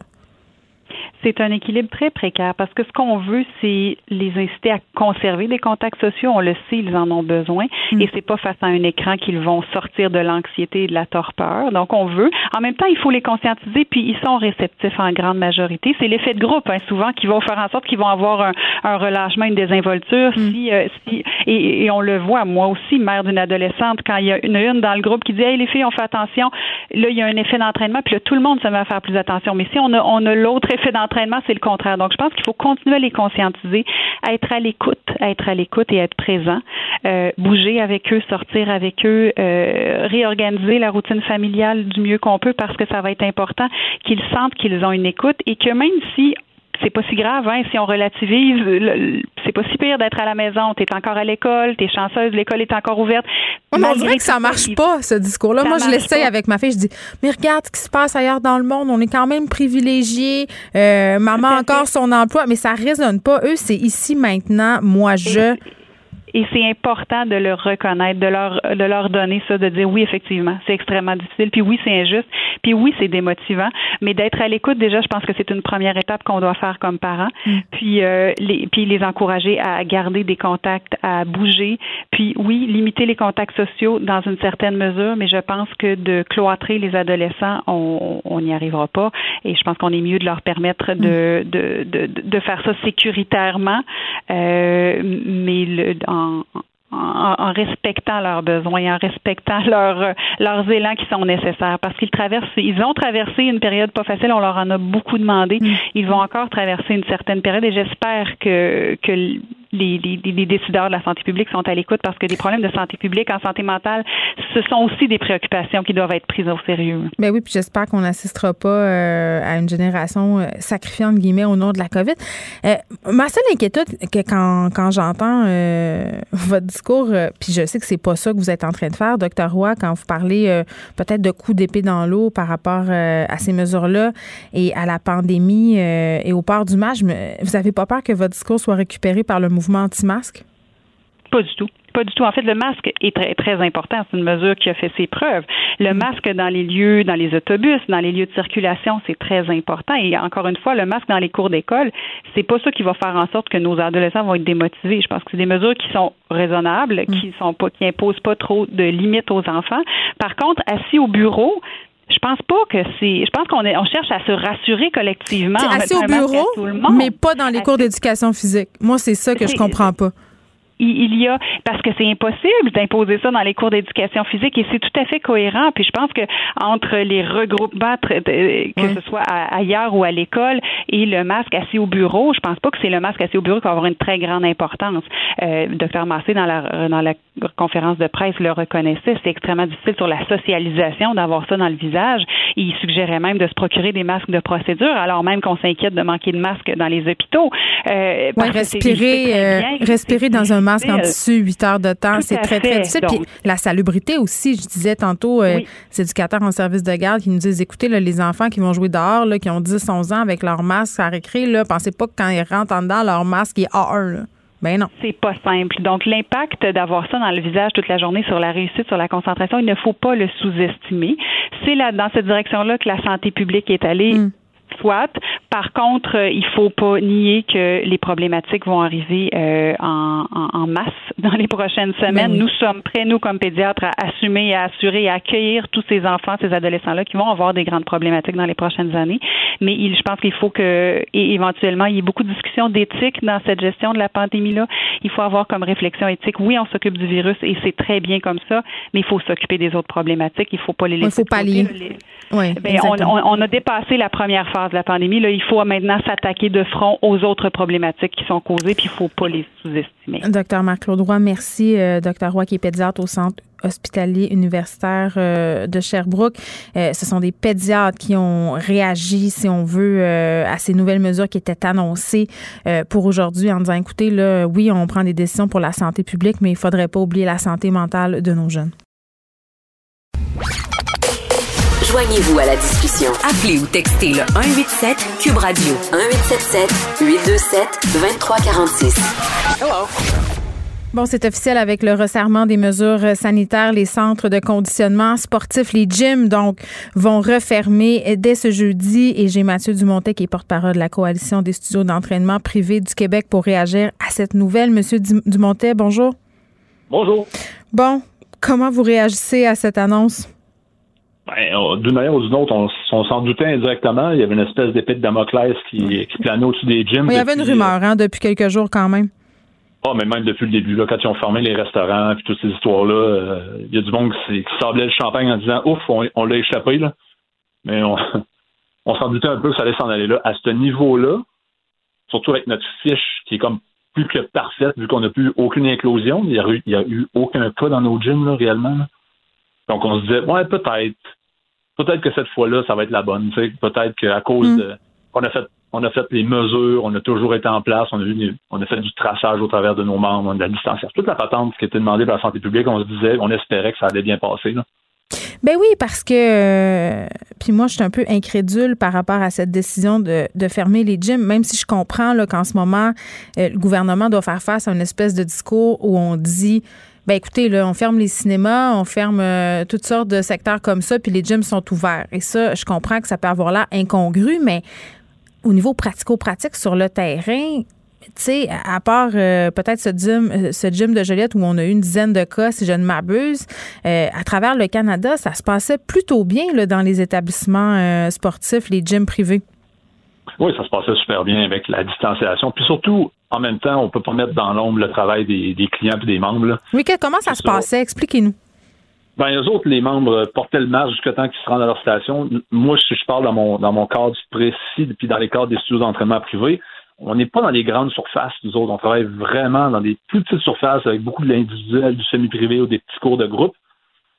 C'est un équilibre très précaire parce que ce qu'on veut, c'est les inciter à conserver des contacts sociaux. On le sait, ils en ont besoin mm. et c'est pas face à un écran qu'ils vont sortir de l'anxiété et de la torpeur. Donc, on veut. En même temps, il faut les conscientiser puis ils sont réceptifs en grande majorité. C'est l'effet de groupe, hein, souvent, qui vont faire en sorte qu'ils vont avoir un, un, relâchement, une désinvolture. Mm. Si, euh, si et, on le voit, moi aussi, mère d'une adolescente, quand il y a une, une dans le groupe qui dit, hey, les filles, on fait attention. Là, il y a un effet d'entraînement puis là, tout le monde se met à faire plus attention. Mais si on a, on a l'autre effet d'entraînement c'est le contraire. Donc, je pense qu'il faut continuer à les conscientiser, à être à l'écoute, à être à l'écoute et être présent, euh, bouger avec eux, sortir avec eux, euh, réorganiser la routine familiale du mieux qu'on peut parce que ça va être important qu'ils sentent qu'ils ont une écoute et que même si c'est pas si grave, hein, si on relativise, c'est pas si pire d'être à la maison. Tu es encore à l'école, tu es chanceuse, l'école est encore ouverte. on dirait que ça marche pas, ce discours-là. Moi, je l'essaye avec ma fille. Je dis, mais regarde ce qui se passe ailleurs dans le monde. On est quand même privilégiés. Euh, maman a encore son emploi, mais ça résonne pas. Eux, c'est ici maintenant. Moi, je. Et c'est important de le reconnaître, de leur, de leur donner ça, de dire oui, effectivement, c'est extrêmement difficile, puis oui, c'est injuste, puis oui, c'est démotivant, mais d'être à l'écoute, déjà, je pense que c'est une première étape qu'on doit faire comme parents, mm. puis, euh, les, puis les encourager à garder des contacts, à bouger, puis oui, limiter les contacts sociaux dans une certaine mesure, mais je pense que de cloîtrer les adolescents, on n'y arrivera pas, et je pense qu'on est mieux de leur permettre de, mm. de, de, de, faire ça sécuritairement, euh, mais le, en en, respectant leurs besoins, en respectant <laughs> leurs leurs élans qui sont nécessaires, parce qu'ils traversent, ils ont traversé une période pas facile, on leur en a beaucoup demandé, mm. ils vont encore traverser une certaine période et j'espère que que les, décideurs de la santé publique sont à l'écoute parce que des problèmes de santé publique en santé mentale, ce sont aussi des préoccupations qui doivent être prises au sérieux. Ben oui, puis j'espère qu'on n'assistera pas euh, à une génération euh, sacrifiée entre guillemets au nom de la COVID. Euh, ma seule inquiétude que quand, quand j'entends <laughs> votre discours, puis je sais que c'est pas ça que vous êtes en train de faire, docteur Roy, quand vous parlez peut-être de coups d'épée dans l'eau par rapport à ces mesures-là et à la pandémie et au port du match, vous avez pas peur que votre discours soit récupéré par le mouvement anti-masque? Pas du tout. Pas du tout. En fait, le masque est très, très important. C'est une mesure qui a fait ses preuves. Le mm. masque dans les lieux, dans les autobus, dans les lieux de circulation, c'est très important. Et encore une fois, le masque dans les cours d'école, c'est pas ça qui va faire en sorte que nos adolescents vont être démotivés. Je pense que c'est des mesures qui sont raisonnables, mm. qui sont pas, qui imposent pas trop de limites aux enfants. Par contre, assis au bureau, je pense pas que c'est. Je pense qu'on on cherche à se rassurer collectivement. Assis au bureau, mais pas dans les cours d'éducation physique. Moi, c'est ça que je comprends pas il y a parce que c'est impossible d'imposer ça dans les cours d'éducation physique et c'est tout à fait cohérent. Puis je pense que entre les regroupements, que ce soit ailleurs ou à l'école, et le masque assis au bureau, je pense pas que c'est le masque assis au bureau qui va avoir une très grande importance. Euh, docteur Massé dans la dans la conférence de presse le reconnaissait. C'est extrêmement difficile sur la socialisation d'avoir ça dans le visage. Il suggérait même de se procurer des masques de procédure, alors même qu'on s'inquiète de manquer de masques dans les hôpitaux. Euh, respirer, euh, respirer dans un masque en tissu, 8 heures de temps, c'est très, très difficile. Puis la salubrité aussi, je disais tantôt, euh, ces éducateurs en service de garde qui nous disent, écoutez, là, les enfants qui vont jouer dehors, là, qui ont 10, 11 ans avec leur masque à récré, là, pensez pas que quand ils rentrent en dedans, leur masque est A1. Là. Ben non. C'est pas simple. Donc, l'impact d'avoir ça dans le visage toute la journée sur la réussite, sur la concentration, il ne faut pas le sous-estimer. C'est là, dans cette direction-là que la santé publique est allée. Mm soit. Par contre, euh, il faut pas nier que les problématiques vont arriver euh, en, en, masse <laughs> dans les prochaines semaines. Ben nous sommes prêts, nous, comme pédiatres, à assumer, à assurer et à accueillir tous ces enfants, ces adolescents-là qui vont avoir des grandes problématiques dans les prochaines années. Mais il, je pense qu'il faut que, et éventuellement, il y ait beaucoup de discussions d'éthique dans cette gestion de la pandémie-là. Il faut avoir comme réflexion éthique, oui, on s'occupe du virus et c'est très bien comme ça, mais il faut s'occuper des autres problématiques. Il faut pas les laisser. Il faut pas les... Oui, ben, on, on, a dépassé la première phase de la pandémie. Là, il faut maintenant s'attaquer de front aux autres problématiques qui sont causées, puis il ne faut pas les sous-estimer. Docteur Marc-Claude Roy, merci. Euh, docteur Roy, qui est pédiatre au Centre hospitalier universitaire euh, de Sherbrooke. Euh, ce sont des pédiatres qui ont réagi, si on veut, à ces nouvelles mesures qui étaient annoncées pour aujourd'hui en disant, écoutez, là, oui, on prend des décisions pour la santé publique, mais il ne faudrait pas oublier la santé mentale de nos jeunes. Joignez-vous à la discussion. Appelez ou textez le 187 Cube Radio 1877 827 2346. Hello. Bon, c'est officiel avec le resserrement des mesures sanitaires. Les centres de conditionnement sportif, les gyms, donc, vont refermer dès ce jeudi. Et j'ai Mathieu Dumontet, qui est porte-parole de la Coalition des studios d'entraînement privés du Québec, pour réagir à cette nouvelle. Monsieur Dumontet, bonjour. Bonjour. Bon, comment vous réagissez à cette annonce? Ben, d'une manière ou d'une autre, on, s'en doutait indirectement. Il y avait une espèce d'épée de Damoclès qui, qui planait au-dessus des gyms. il y avait une rumeur hein, depuis quelques jours quand même. Ah, mais même depuis le début, là, quand ils ont fermé les restaurants et toutes ces histoires-là, euh, il y a du monde qui, sablait le champagne en disant Ouf, on, l'a échappé, là. Mais on, <laughs> on s'en doutait un peu que ça allait s'en aller là. À ce niveau-là, surtout avec notre fiche qui est comme plus que parfaite, vu qu'on n'a plus aucune inclusion. Il n'y a, eu, a eu aucun cas dans nos gyms, là, réellement. Donc, on se disait, ouais, peut-être. Peut-être que cette fois-là, ça va être la bonne. Peut-être qu'à cause mm. de. On a fait on a fait les mesures, on a toujours été en place, on a, eu, fait du traçage au travers de nos membres, de la distanciation. Toute la patente qui était demandée par la santé publique, on se disait, on espérait que ça allait bien passer. Là. Ben oui, parce que euh, puis moi, je suis un peu incrédule par rapport à cette décision de, fermer les gyms, même si je comprends qu'en ce moment, euh, le gouvernement doit faire face à une espèce de discours où on dit ben écoutez, on ferme les cinémas, on ferme euh, toutes sortes de secteurs comme ça, puis les gyms sont ouverts. Et ça, je comprends que ça peut avoir l'air incongru, mais au niveau pratico-pratique sur le terrain, tu sais, à part euh, peut-être ce gym, euh, ce gym de Joliette où on a eu une dizaine de cas, si je ne m'abuse, euh, à travers le Canada, ça se passait plutôt bien là, dans les établissements sportifs, les gyms privés. Oui, ça se passait super bien avec la distanciation. Puis surtout, en même temps, on peut pas mettre dans l'ombre le travail des, clients et des membres. Oui, comment ça se passait? Expliquez-nous. Ben, eux autres, les membres portaient le masque jusqu'à temps qu'ils se rendent à leur station. Moi, si je parle dans mon, dans mon cadre précis, puis dans les cadres des studios d'entraînement privés, on n'est pas dans les grandes surfaces, nous autres. On travaille vraiment dans des plus petites surfaces avec beaucoup de l'individuel, du semi-privé ou des petits cours de groupe.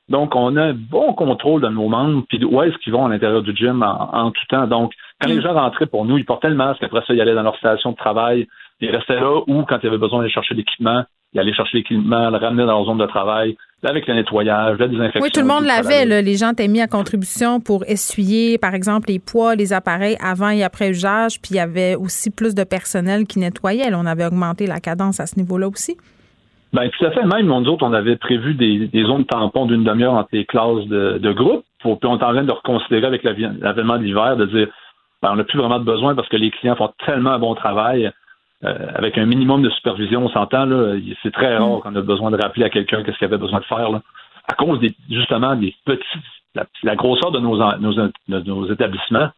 Donc, on a un bon contrôle de nos membres, puis où est-ce qu'ils vont à l'intérieur du gym en, tout temps. Donc, quand les gens rentraient pour nous, ils portaient le masque, après ça, ils allaient dans leur station de travail, ils restaient là, ou quand ils avaient besoin d'aller chercher l'équipement, ils allaient chercher l'équipement, le ramener dans leur zone de travail, avec le nettoyage, la désinfection. Oui, tout le monde l'avait. Les gens étaient mis à contribution pour essuyer, par exemple, les poids, les appareils avant et après usage. Puis il y avait aussi plus de personnel qui nettoyait. on avait augmenté la cadence à ce niveau-là aussi. Bien, tout à fait. Même, nous autres, on avait prévu des, zones tampons d'une demi-heure entre les classes de, groupe. puis on est en train de reconsidérer avec l'avènement de l'hiver, de dire ben, on n'a plus vraiment de besoin parce que les clients font tellement un bon travail. Euh, avec un minimum de supervision, on s'entend, là, c'est très rare mm. qu'on a besoin de rappeler à quelqu'un qu'est-ce qu'il avait besoin de faire, là, à cause des, justement des petits, la, grosseur de nos, nos, nos, établissements,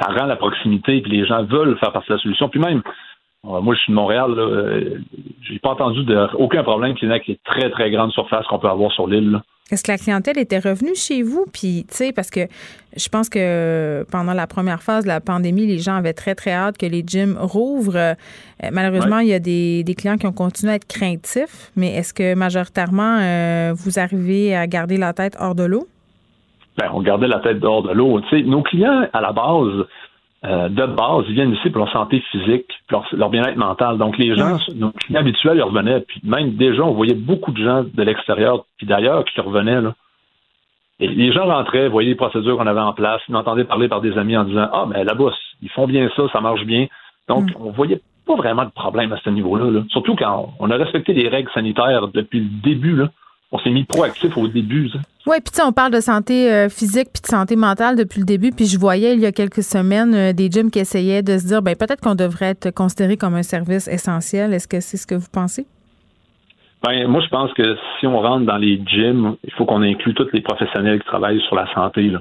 ça rend la proximité, puis les gens veulent faire partie de la solution. Puis même, moi, je suis de Montréal, euh, j'ai pas entendu de, aucun problème qui avec les très, très grandes surfaces qu'on peut avoir sur l'île. Est-ce que la clientèle était revenue chez vous? Puis, tu sais, parce que je pense que pendant la première phase de la pandémie, les gens avaient très, très hâte que les gyms rouvrent. Euh, malheureusement, il y a des, clients qui ont continué à être craintifs, mais est-ce que majoritairement, euh, vous arrivez à garder la tête hors de l'eau? Bien, on gardait la tête hors de l'eau. Tu sais, nos clients, à la base, euh, de base, ils viennent ici pour leur santé physique, pour leur, bien-être mental. Donc, les gens, nos clients habituels, ils revenaient. Puis même déjà, on voyait beaucoup de gens de l'extérieur, puis d'ailleurs, qui revenaient. Là. Et les gens rentraient, voyaient les procédures qu'on avait en place, ils entendaient parler par des amis en disant Ah, mais là-bas, ils font bien ça, ça marche bien. Donc, mm. on voyait pas vraiment de problème à ce niveau-là. Là. Surtout quand on a respecté les règles sanitaires depuis le début. Là on s'est mis proactif au début. Oui, puis tu sais, on parle de santé euh, physique puis de santé mentale depuis le début. Puis je voyais il y a quelques semaines euh, des gyms qui essayaient de se dire, ben peut-être qu'on devrait être considéré comme un service essentiel. Est-ce que c'est ce que vous pensez? Ben, moi, je pense que si on rentre dans les gyms, il faut qu'on inclue tous les professionnels qui travaillent sur la santé.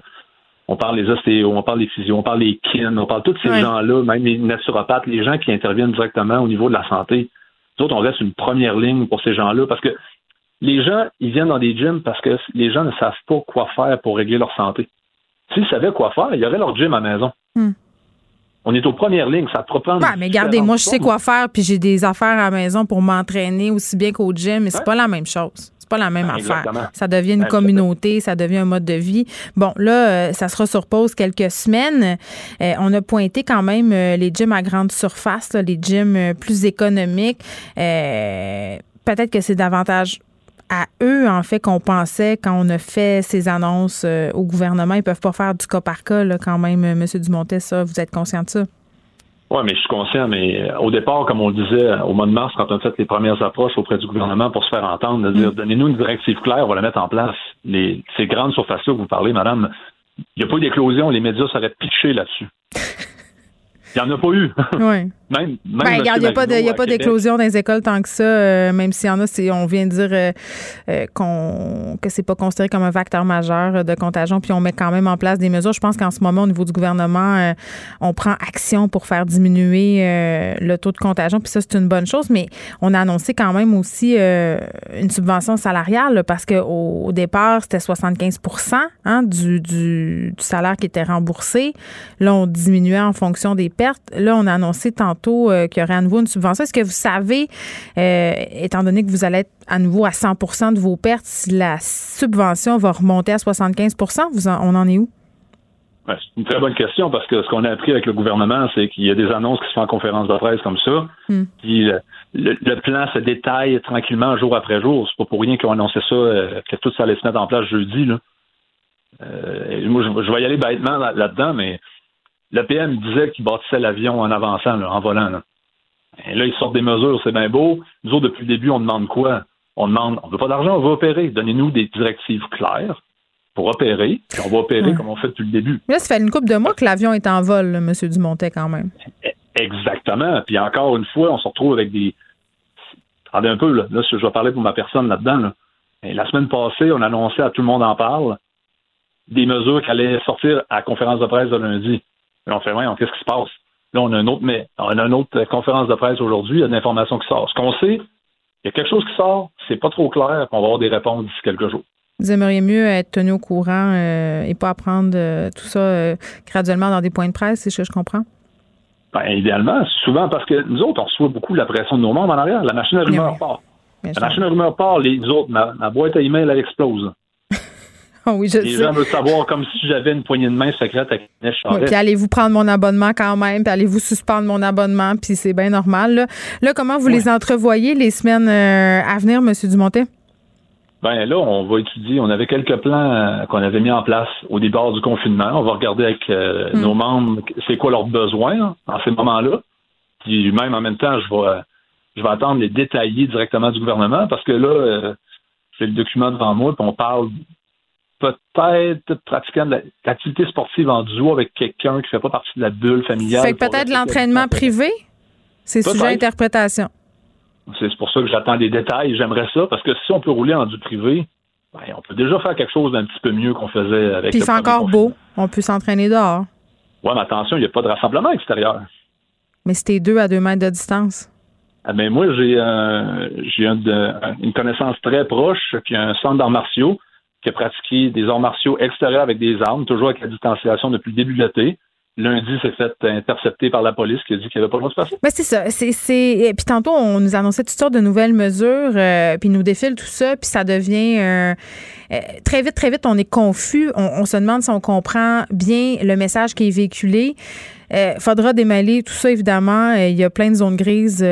On parle des ostéos, on parle des physios, on parle des kin, on parle de tous ces gens-là, même les naturopathes, les gens qui interviennent directement au niveau de la santé. Nous autres, on reste une première ligne pour ces gens-là parce que les gens, ils viennent dans des gyms parce que les gens ne savent pas quoi faire pour régler leur santé. S'ils savaient quoi faire, il y aurait leur gym à la maison. Hmm. On est aux premières lignes, ça te prendre. mais regardez, moi, je sais quoi faire, puis j'ai des affaires à la maison pour m'entraîner aussi bien qu'au gym, mais c'est pas la même chose. C'est pas la même ben, affaire. Ça devient une communauté, ça devient un mode de vie. Bon, là, euh, ça sera sur pause quelques semaines. Euh, on a pointé quand même euh, les gyms à grande surface, les gyms plus économiques. Peut-être que c'est davantage à eux, en fait, qu'on pensait quand on a fait ces annonces euh, au gouvernement. Ils peuvent pas faire du cas par cas, là, quand même, euh, M. Dumontet, ça, vous êtes conscient de ça? Oui, mais je suis conscient, mais euh, au départ, comme on le disait au mois de mars, quand on a fait les premières approches auprès du gouvernement pour se faire entendre, de dire mm. donnez-nous une directive claire, on va la mettre en place. Les, ces grandes surfaces-là que vous parlez, madame, il n'y a pas eu d'éclosion, les médias seraient pitchés là-dessus. <laughs> Il n'y en a pas eu. Oui. Même, ben, il n'y a, pas a pas d'éclosion dans les écoles tant que ça, euh, même s'il y en a, on vient de dire euh, euh, qu'on que c'est pas considéré comme un facteur majeur de contagion, puis on met quand même en place des mesures. Je pense qu'en ce moment, au niveau du gouvernement, on prend action pour faire diminuer le taux de contagion, puis ça, c'est une bonne chose, mais on a annoncé quand même aussi une subvention salariale, parce qu'au au départ, c'était 75 hein, du, du, du salaire qui était remboursé. Là, on diminuait en fonction des pertes. Là, on a annoncé tantôt euh, qu'il y aurait à nouveau une subvention. Est-ce que vous savez, euh, étant donné que vous allez être à nouveau à 100% de vos pertes, si la subvention va remonter à 75 vous on en est où? c'est une très bonne question parce que ce qu'on a appris avec le gouvernement, c'est qu'il y a des annonces qui se font en conférence de presse comme ça. Hmm. Puis le, plan se détaille tranquillement jour après jour. C'est pas pour rien qu'ils ont annoncé ça, euh, que tout ça allait se mettre en place jeudi. Là. moi, je, vais y aller bêtement là-dedans, mais le PM disait qu'il bâtissait l'avion en avançant, en volant. Là. Et là, ils sortent des mesures, c'est bien beau. Nous autres, depuis le début, on demande quoi? On demande, on veut pas d'argent, on veut opérer. Donnez-nous des directives claires pour opérer, puis on va opérer comme on fait depuis le début. là, ça fait une couple de mois que l'avion est en vol, M. Dumontet, quand même. Exactement. Puis encore une fois, on se retrouve avec des. Attendez un peu, là. là je vais parler pour ma personne là-dedans. la semaine passée, on annonçait à tout le monde en parle des mesures qui allaient sortir à la conférence de presse de lundi. Mais on fait, ouais, qu'est-ce qui se passe? Là, on a un autre, mais on a une autre conférence de presse aujourd'hui, il y a de l'information qui sort. Ce qu'on sait, il y a quelque chose qui sort, c'est pas trop clair, on va avoir des réponses d'ici quelques jours. Vous aimeriez mieux être tenu au courant euh, et pas apprendre euh, tout ça euh, graduellement dans des points de presse, c'est ce que je comprends? Ben, idéalement, souvent parce que nous autres, on reçoit beaucoup la pression de nos membres en arrière. La machine à rumeur part. la machine à rumeur part, les autres, ma, ma boîte à email, elle explose. <laughs> Oui, je Les gens veulent savoir comme si j'avais une poignée de main secrète avec Inès oui, Puis allez-vous prendre mon abonnement quand même, puis allez-vous suspendre mon abonnement, puis c'est bien normal. Là, comment vous les entrevoyez les semaines euh, à venir, M. Dumontet? Ben là, on va étudier. On avait quelques plans euh, qu'on avait mis en place au départ du confinement. On va regarder avec euh, hmm. nos membres c'est quoi leurs besoins en ces moments-là. Puis même en même temps, je vais je vais attendre les détailler directement du gouvernement parce que là, c'est le document devant moi, puis on parle peut-être pratiquant de l'activité sportive en duo avec quelqu'un qui ne fait pas partie de la bulle familiale. Fait peut-être l'entraînement privé? C'est sujet à interprétation. C'est pour ça que j'attends des détails. J'aimerais ça, parce que si on peut rouler en du privé, ben, on peut déjà faire quelque chose d'un petit peu mieux qu'on faisait avec Puis c'est encore beau. On peut s'entraîner dehors. Oui, mais attention, il n'y a pas de rassemblement extérieur. Mais c'était deux à deux mètres de distance. Ah ben moi, j'ai une connaissance très proche qui a un centre d'arts martiaux qui a pratiqué des arts martiaux extérieurs avec des armes, toujours avec la distanciation depuis le début de. Lundi, s'est fait intercepter par la police qui a dit qu'il n'y avait pas le droit de se passer. Ben c'est ça. C'est, Puis tantôt, on nous annonçait toutes sortes de nouvelles mesures, euh, puis nous défile tout ça, puis ça devient euh, euh, très vite, très vite, on est confus. On, se demande si on comprend bien le message qui est véhiculé. Il faudra démêler tout ça, évidemment. Il y a plein de zones grises,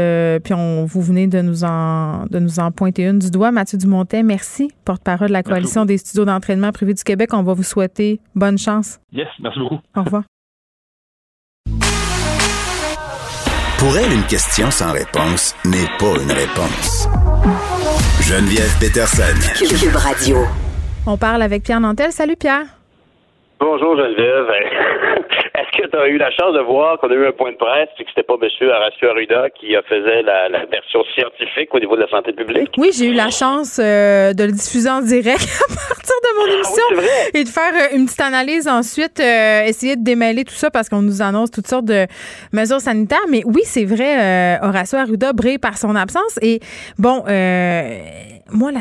puis on, vous venez de nous, en, de nous en pointer une du doigt. Mathieu Dumontet, merci, porte-parole de la Coalition des studios d'entraînement privés du Québec. On va vous souhaiter bonne chance. Yes, merci beaucoup. Au revoir. Pour elle, une question sans réponse n'est pas une réponse. Geneviève Peterson. Cube Radio. On parle avec Pierre Nantel. Salut Pierre. Bonjour Geneviève. <laughs> Est-ce que tu as eu la chance de voir qu'on a eu un point de presse et que c'était pas M. Horacio Arruda qui faisait la, la, version scientifique au niveau de la santé publique? Oui, j'ai eu la chance euh, de le diffuser en direct <laughs> à partir de mon ah émission et de faire euh, une petite analyse ensuite, euh, essayer de démêler tout ça parce qu'on nous annonce toutes sortes de mesures sanitaires. Mais oui, c'est vrai, Horacio Arruda brille par son absence. Et bon, moi,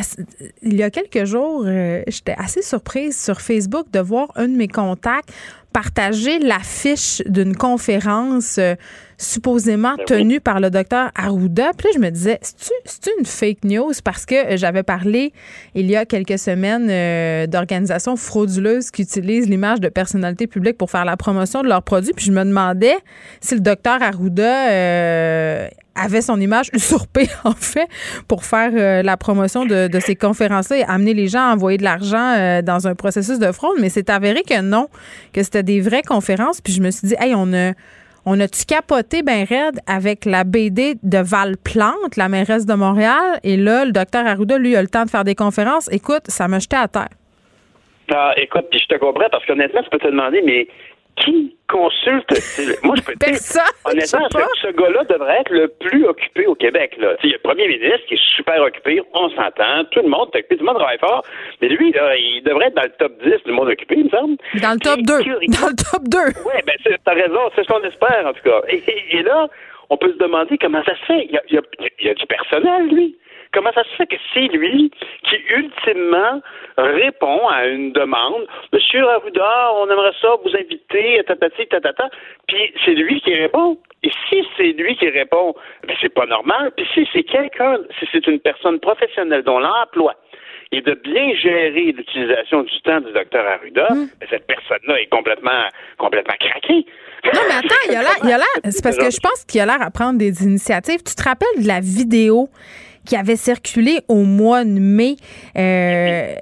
il y a quelques jours, j'étais assez surprise sur Facebook de voir un de mes contacts partager l'affiche d'une conférence euh, supposément ben tenue par le docteur Arruda. Puis là, je me disais, c'est-tu une fake news? Parce que j'avais parlé il y a quelques semaines euh, d'organisations frauduleuses qui utilisent l'image de personnalités publiques pour faire la promotion de leurs produits. Puis je me demandais si le docteur Arruda euh, avait son image <laughs> usurpée, en fait, pour faire euh, la promotion de, ces conférences-là et amener les gens à envoyer de l'argent euh, dans un processus de fraude. Mais c'est avéré que non, que c'était des vraies conférences. Puis je me suis dit, hey, on a On a-tu capoté ben raide avec la BD de Val-Plante, la mairesse de Montréal? Et là, le docteur Arruda, lui, a le temps de faire des conférences. Écoute, ça m'a jeté à terre. Ah, écoute, puis je te comprends parce qu'honnêtement, tu peux te demander, mais qui consulte Moi, je peux dire, honnêtement, ce, ce gars-là devrait être le plus occupé au Québec. Là. Il y a le premier ministre qui est super occupé, on s'entend, tout le monde est occupé, tout le monde travaille fort, mais lui, là, il devrait être dans le top 10 du monde occupé, il me semble. Dans le top 2. Dans le top 2. Oui, ben t'as raison, c'est ce qu'on espère, en tout cas. Et, là, on peut se demander comment ça se fait. Il y a, il y a du personnel, lui. Comment ça se fait que c'est lui qui, ultimement, répond à une demande? Monsieur Arruda, on aimerait ça vous inviter, tatati, tatata. Puis c'est lui qui répond. Et si c'est lui qui répond, ben c'est pas normal. Puis si c'est quelqu'un, si c'est une personne professionnelle dont l'emploi est de bien gérer l'utilisation du temps du docteur Arruda, hmm. ben, cette personne-là est complètement, complètement craquée. Non, mais attends, il y a l'air, il a l'air, c'est parce que je pense qu'il a l'air à prendre des initiatives. Tu te rappelles de la vidéo qui avait circulé au mois de mai euh,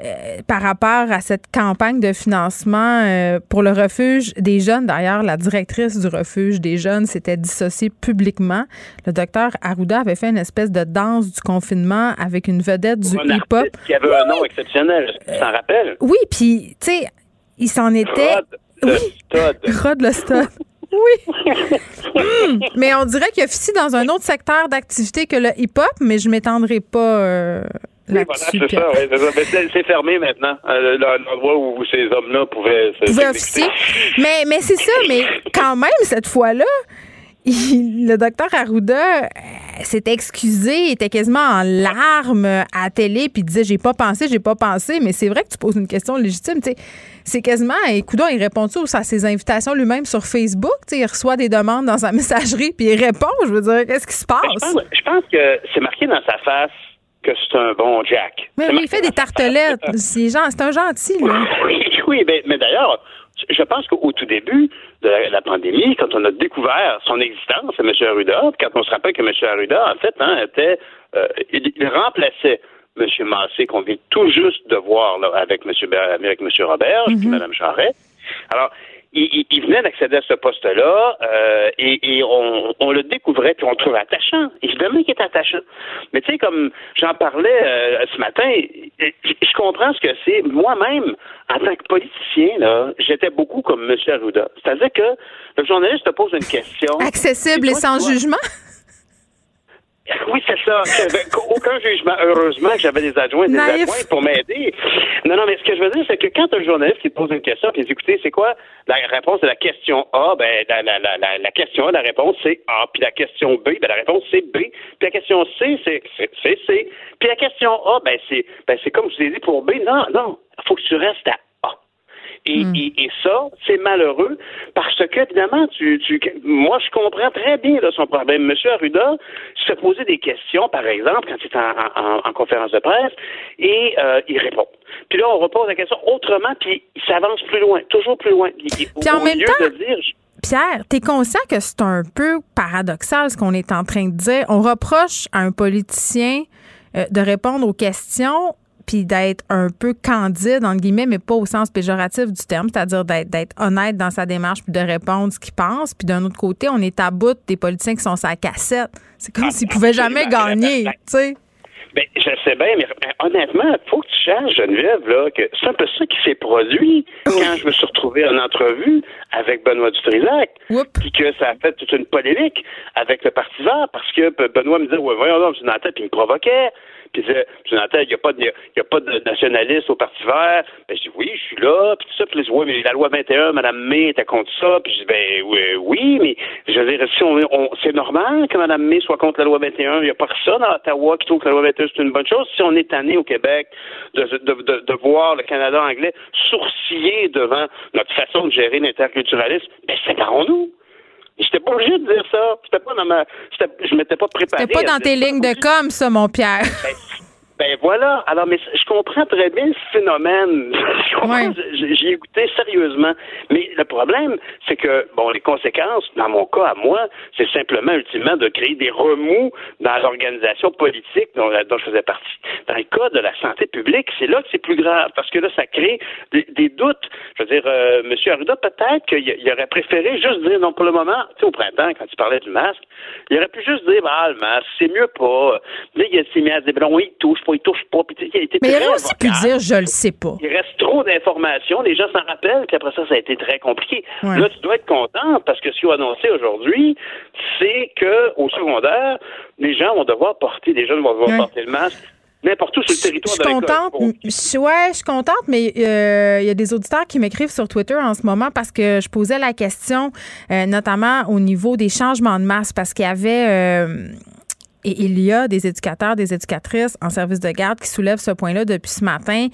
par rapport à cette campagne de financement euh, pour le refuge des jeunes. D'ailleurs, la directrice du refuge des jeunes s'était dissociée publiquement. Le docteur Arruda avait fait une espèce de danse du confinement avec une vedette du hip-hop. Qui avait un nom exceptionnel, tu t'en rappelles? Oui, puis, tu sais, il s'en était... Rod le oui. Rod le Stud. Oui. <laughs> Mais on dirait qu'il officie dans un autre secteur d'activité que le hip-hop, mais je m'étendrai pas euh, là-dessus. c'est ça, c'est fermé maintenant, euh, l'endroit où ces hommes-là pouvaient, pouvaient officier. Mais, mais c'est ça, mais quand même, cette fois-là, le docteur Arruda euh, s'était excusé, était quasiment en larmes à la télé, puis disait J'ai pas pensé, j'ai pas pensé. Mais c'est vrai que tu poses une question légitime. C'est quasiment, écoute, il répond tous à ses invitations lui-même sur Facebook. il reçoit des demandes dans sa <laughs> messagerie, puis il répond. Je veux dire, qu'est-ce qui se passe? Je pense, que c'est marqué dans sa face que c'est un bon Jack. Mais il fait des tartelettes. C'est un gentil, là. Oui, oui, mais, mais d'ailleurs, je pense qu'au tout début de la, pandémie, quand on a découvert son existence, M. Arruda, quand on se rappelle que M. Arruda, en fait, hein, était, euh, il, remplaçait M. Massé, qu'on vient tout juste de voir là, avec M. avec M. Robert et Mme Charret. Alors, il, venait d'accéder à ce poste-là euh, et, on, le découvrait puis on le trouvait attachant. Évidemment qu'il est attachant. Mais tu sais, comme j'en parlais euh, ce matin, je comprends ce que c'est. Moi-même, en tant que politicien, là, j'étais beaucoup comme M. Arruda. C'est-à-dire que le journaliste te pose une question. Accessible et sans jugement? <laughs> Oui, c'est ça. aucun jugement. Heureusement que j'avais des adjoints, des adjoints pour m'aider. Non, non, mais ce que je veux dire, c'est que quand un journaliste qui te pose une question, puis écoutez, c'est quoi la réponse de la question A? Ben, la, la, la, la question A, la réponse c'est A. Puis la question B, ben, la réponse c'est B. Puis la question C, c'est C. Puis la question A, ben, c'est ben, c'est comme je vous ai dit pour B. Non, non. Il faut que tu restes à Hmm. Et, et, ça, c'est malheureux parce que, évidemment, tu, tu, moi, je comprends très bien là, son problème. Monsieur Arruda se posait des questions, par exemple, quand il est en, en, conférence de presse, et euh, il répond. Puis là, on repose la question autrement, puis il s'avance plus loin, toujours plus loin. puis en même temps, de dire, Pierre, tu es conscient que c'est un peu paradoxal ce qu'on est en train de dire. On reproche à un politicien euh, de répondre aux questions puis d'être un peu candide, entre guillemets, mais pas au sens péjoratif du terme, c'est-à-dire d'être honnête dans sa démarche puis de répondre ce qu'il pense. Puis d'un autre côté, on est à bout des politiciens qui sont sa cassette. C'est comme s'ils pouvaient jamais gagner, tu sais. Ben, je sais bien, mais honnêtement, il faut que tu cherches, Geneviève, là, que c'est un peu ça qui s'est produit quand je me suis retrouvé en entrevue avec Benoît Dutrisac. Puis que ça a fait toute une polémique avec le Parti vert parce que Benoît me disait, ouais, voyons donc, tête, puis il me provoquait. Puis il disait, Jonathan, il n'y a, pas de, y a pas de nationaliste au Parti vert? Ben, je dis, oui, je suis là. Puis tout ça. Puis oui, mais la loi 21, Mme May était contre ça. Puis je dis, ben oui, oui mais je veux dire, si on, c'est normal que Mme May soit contre la loi 21. Il n'y a personne à Ottawa qui trouve que la loi 21, c'est une bonne chose. Si on est tanné au Québec de, de, de, de voir le Canada anglais sourciller devant notre façon de gérer l'interculturalisme, ben séparons-nous. J'étais pas obligé de dire ça. J'étais pas dans ma. Je m'étais pas préparé. C'était pas dans tes lignes de com, ça, mon Pierre. Ben voilà. Alors, mais je comprends très bien ce phénomène. <laughs> J'ai écouté sérieusement. Mais le problème, c'est que, bon, les conséquences, dans mon cas à moi, c'est simplement, ultimement, de créer des remous dans l'organisation politique dont, je faisais partie. Dans le cas de la santé publique, c'est là que c'est plus grave, parce que là, ça crée des, doutes. Je veux dire, euh, M. Arruda, peut-être qu'il aurait préféré juste dire, non, pour le moment, tu sais, au printemps, quand il parlait du masque, il aurait pu juste dire, bah, le masque, c'est mieux pas. Là, il s'est mis à dire, bon, il touche pas, il touche pas. Mais il aurait aussi pu dire, je le sais pas. Il reste trop d'informations, les gens s'en rappellent, puis après ça, ça a été très compliqué. Là, tu dois être content, parce que ce qu'ils ont annoncé aujourd'hui, c'est qu'au secondaire, les gens vont devoir porter, les jeunes vont devoir porter le masque n'importe où sur le territoire je suis contente, ouais, je suis contente, mais euh, il y a des auditeurs qui m'écrivent sur Twitter en ce moment parce que je posais la question, euh, notamment au niveau des changements de masse, parce qu'il y avait euh, et il y a des éducateurs, des éducatrices en service de garde qui soulèvent ce point-là depuis ce matin.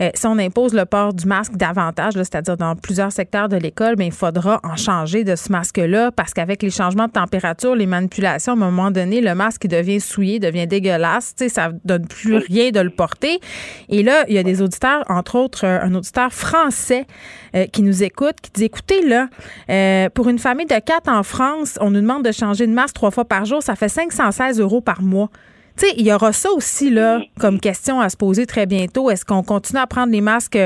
Euh, si on impose le port du masque davantage, c'est-à-dire dans plusieurs secteurs de l'école, mais ben, il faudra en changer de ce masque-là parce qu'avec les changements de température, les manipulations, à un moment donné, le masque devient souillé, devient dégueulasse. Tu sais, ça donne plus rien de le porter. Et là, il y a des auditeurs, entre autres, euh, un auditeur français euh, qui nous écoute, qui dit écoutez, là, pour une famille de quatre en France, on nous demande de changer de masque trois fois par jour, ça fait 516 euros par mois. Tu sais, il y aura ça aussi, là, comme question à se poser très bientôt. Est-ce qu'on continue à prendre les masques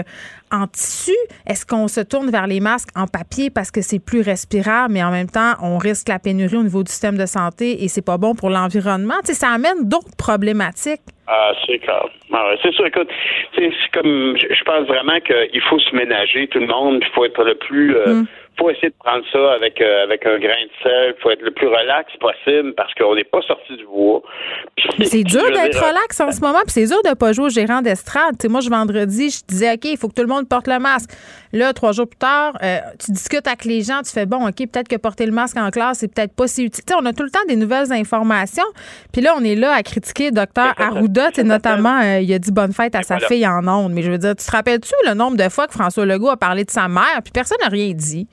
en tissu? Est-ce qu'on se tourne vers les masques en papier parce que c'est plus respirable, mais en même temps, on risque la pénurie au niveau du système de santé et c'est pas bon pour l'environnement? Tu sais, ça amène d'autres problématiques. Ah, c'est clair. Ah c'est sûr, écoute, c'est comme, je pense vraiment qu'il faut se ménager, tout le monde, il faut être le plus. Euh, mm faut essayer de prendre ça avec euh, avec un grain de sel. faut être le plus relax possible parce qu'on n'est pas sorti du bois. <laughs> c'est dur d'être relax en ce moment, puis c'est dur de pas jouer au gérant d'estrade. moi, je vendredi, je disais OK, il faut que tout le monde porte le masque. Là, trois jours plus tard, euh, tu discutes avec les gens, tu fais bon, OK, peut-être que porter le masque en classe, c'est peut-être pas si utile. on a tout le temps des nouvelles informations. Puis là, on est là à critiquer docteur Arruda, notamment, euh, il a dit bonne fête à sa fille en ondes. Mais je veux dire, tu te rappelles-tu le nombre de fois que François Legault a parlé de sa mère, puis personne n'a rien dit?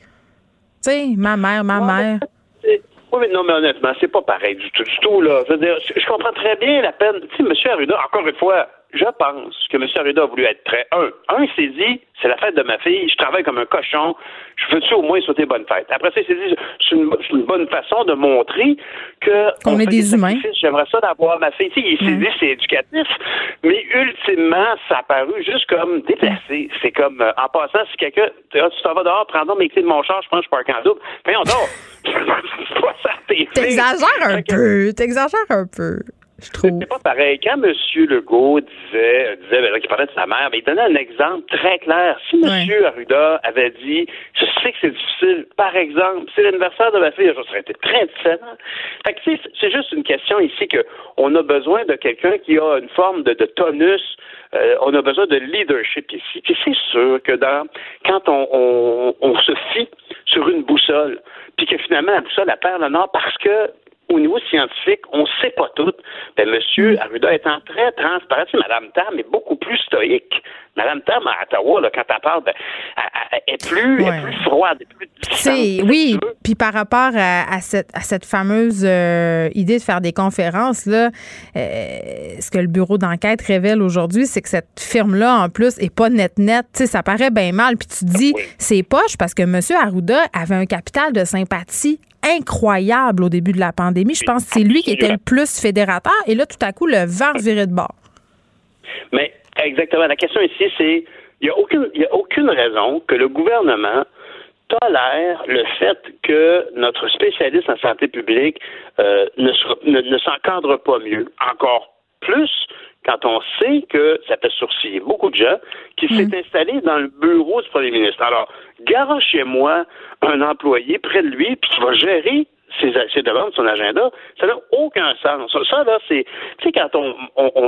Tu sais, ma mère, ma mère. Oui, mais non, mais honnêtement, c'est pas pareil du tout, du tout, là. Je veux dire, je comprends très bien la peine. Tu sais, M. Arruda, encore une fois, je pense que M. Arruda a voulu être très. Un, un, il s'est dit, c'est la fête de ma fille, je travaille comme un cochon, je veux-tu au moins souhaiter bonne fête? Après ça, il s'est dit, c'est une, bonne façon de montrer que. Qu'on est des, humains. J'aimerais ça d'avoir ma fille. Tu sais, il s'est dit, c'est éducatif, mais ultimement, ça a paru juste comme déplacé. C'est comme, euh, en passant, si quelqu'un, tu t'en vas dehors, prends donc mes clés de mon char, je pense que je parle en double. on dort. <laughs> <laughs> T'exagères un peu. T'exagères un peu. C'est pas pareil. Quand M. Legault disait, disait ben, qu'il parlait de sa mère, mais il donnait un exemple très clair. Si M. Arruda avait dit Je sais que c'est difficile, par exemple, c'est l'anniversaire de ma fille, serait été très différent. Fait que c'est juste une question ici qu'on a besoin de quelqu'un qui a une forme de, tonus. Euh, on a besoin de leadership ici. Puis c'est sûr que dans quand on, on se fie sur une boussole, puis que finalement la boussole elle perd le nord parce que au niveau scientifique, on ne sait pas tout. Ben, Monsieur mm. Arruda étant très transparent, Mme Tam est beaucoup plus stoïque. Mme Tam à Ottawa, quand elle parle, ben, elle, est plus, froide, plus Oui, puis par rapport à, cette, fameuse euh, idée de faire des conférences, là, euh, ce que le bureau d'enquête révèle aujourd'hui, c'est que cette firme-là, en plus, est pas net-net. Ça paraît bien mal. Puis tu te dis, c'est poche parce que M. Arruda avait un capital de sympathie incroyable au début de la pandémie. Je pense que c'est lui qui était le plus fédérateur. Et là, tout à coup, le vent virait de bord. Mais exactement. La question ici, c'est il n'y a, aucune, a aucune raison que le gouvernement tolère le fait que notre spécialiste en santé publique euh, ne, ne s'encadre pas mieux. Encore plus quand on sait que ça fait sourciller beaucoup de gens qui s'est mm. installé dans le bureau du premier ministre. Alors, chez moi un employé près de lui, puis qui va gérer ses, ses, demandes, son agenda, ça n'a aucun sens. Ça, là, c'est. Tu sais, quand on.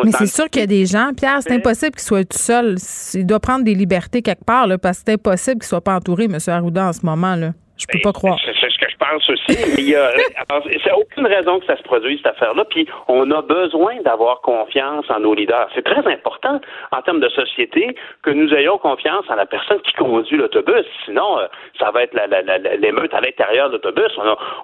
Mais c'est sûr qu'il y a des gens, Pierre, c'est impossible qu'il soit tout seul. Il doit prendre des libertés quelque part, là, parce que c'est impossible qu'il soit pas entouré, M. Arruda, en ce moment, là. Je peux ben, pas croire. C'est ce que pense aussi. Il y a, <laughs> c'est aucune raison que ça se produise, cette affaire-là. Puis, on a besoin d'avoir confiance en nos leaders. C'est très important en termes de société que nous ayons confiance en la personne qui conduit l'autobus. Sinon, euh, ça va être l'émeute à l'intérieur de l'autobus.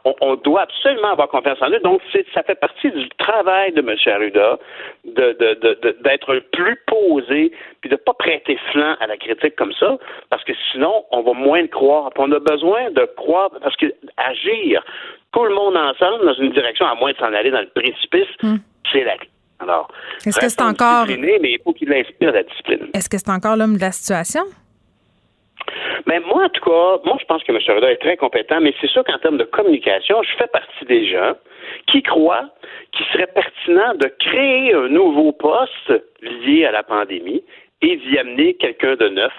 On, on, doit absolument avoir confiance en eux. Donc, ça fait partie du travail de M. Arruda d'être de, plus posé puis de ne pas prêter flanc à la critique comme ça, parce que sinon, on va moins le croire. on a besoin de croire, parce que agir tout le monde ensemble dans une direction, à moins de s'en aller dans le précipice, hmm. c'est la alors, est-ce que c'est encore. Mais il faut qu'il inspire la discipline. Est-ce que c'est encore l'homme de la situation? Mais moi, en tout cas, moi, je pense que M. Reda est très compétent, mais c'est sûr qu'en termes de communication, je fais partie des gens qui croient qu'il serait pertinent de créer un nouveau poste lié à la pandémie et d'y amener quelqu'un de neuf.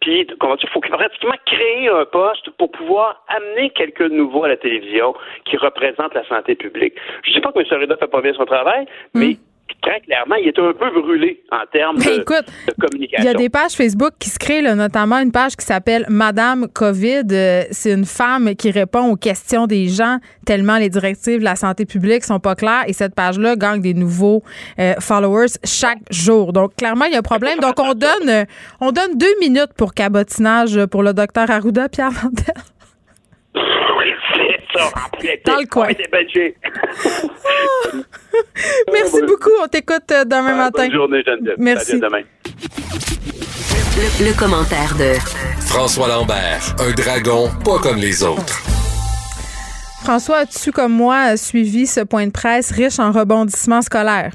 Puis, comment il faut pratiquement créer un poste pour pouvoir amener quelqu'un de nouveau à la télévision qui représente la santé publique. Je ne dis pas que M. Reda fait pas bien son travail, mais hmm très clairement, il est un peu brûlé en termes ben, de, communication. Il y a des pages Facebook qui se créent, notamment une page qui s'appelle Madame COVID. Euh, c'est une femme qui répond aux questions des gens tellement les directives de la santé publique sont pas claires et cette page-là gagne des nouveaux euh, followers chaque jour. Donc, clairement, il y a un problème. Donc, on donne, euh, on donne deux minutes pour cabotinage pour le docteur Arruda Pierre Vandel. <laughs> Dans le coin. <laughs> Merci beaucoup. On t'écoute euh, demain matin. Bonne journée, Geneviève. Merci. demain. Le, commentaire de François Lambert, un dragon pas comme les autres. François, as-tu, comme moi, suivi ce point de presse riche en rebondissements scolaires?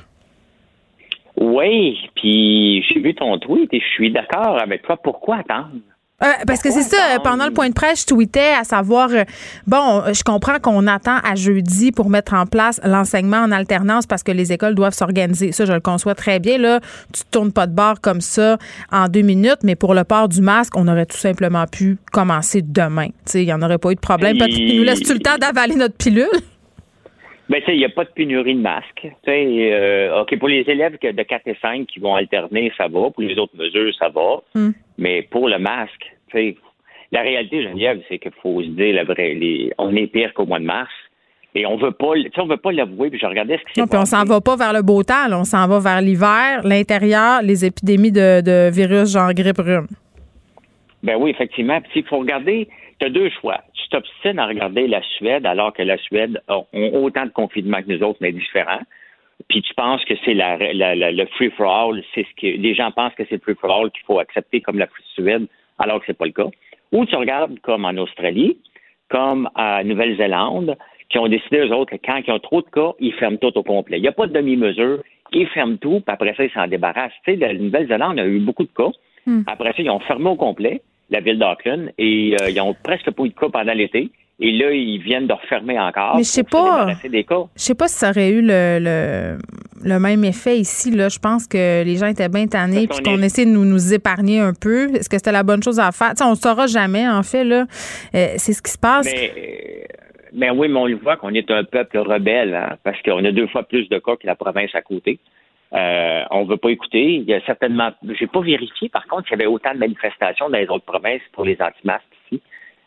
Oui, puis j'ai vu ton tweet et je suis d'accord avec toi. Pourquoi attendre? Euh, parce que c'est ça, pendant le point de presse, je tweetais à savoir, euh, bon, je comprends qu'on attend à jeudi pour mettre en place l'enseignement en alternance parce que les écoles doivent s'organiser. Ça, je le conçois très bien. Là, tu ne tournes pas de bord comme ça en deux minutes, mais pour le port du masque, on aurait tout simplement pu commencer demain. Il n'y en aurait pas eu de problème. Il nous laisse-tu le temps d'avaler notre pilule? Ben, tu sais, il n'y a pas de pénurie de masques. Euh, OK, pour les élèves de 4 et 5 qui vont alterner, ça va. Pour les autres mesures, ça va. Hmm. Mais pour le masque, tu sais, la réalité, Geneviève, c'est qu'il faut se dire la vraie. on est pire qu'au mois de mars. Et on veut pas, on veut pas l'avouer. Puis je regardais ce qui s'est Non, puis on s'en va pas vers le beau temps. on s'en va vers l'hiver, l'intérieur, les épidémies de, virus genre grippe rhume. Ben oui, effectivement. Puis il faut regarder, tu as deux choix tu t'obstines à regarder la Suède alors que la Suède a, autant de confinement que nous autres, mais différents. Puis tu penses que c'est la, le free for all, c'est ce que les gens pensent que c'est le free for all qu'il faut accepter comme la Suède, alors que c'est pas le cas. Ou tu regardes comme en Australie, comme à Nouvelle-Zélande, qui ont décidé eux autres que quand ils ont trop de cas, ils ferment tout au complet. Il n'y a pas de demi-mesure, ils ferment tout, puis après ça ils s'en débarrassent. Tu sais, la Nouvelle-Zélande a eu beaucoup de cas. Hmm. Après ça ils ont fermé au complet la ville d'Auckland, et euh, ils ont presque pas eu de cas pendant l'été. Et là, ils viennent de refermer encore. Mais je sais pas. Je sais pas si ça aurait eu le, le, même effet ici. Là. Je pense que les gens étaient bien tannés puis qu'on essaie de nous, nous épargner un peu. Est-ce que c'était la bonne chose à faire? on ne saura jamais, en fait. là. Euh, c'est ce qui se passe. Mais, ben oui, mais on le voit qu'on est un peuple rebelle, hein, parce qu'on a deux fois plus de cas que la province à côté. Euh, on veut pas écouter. Il y a certainement, j'ai pas vérifié, par contre, s'il y avait autant de manifestations dans les autres provinces pour les anti-masques ici.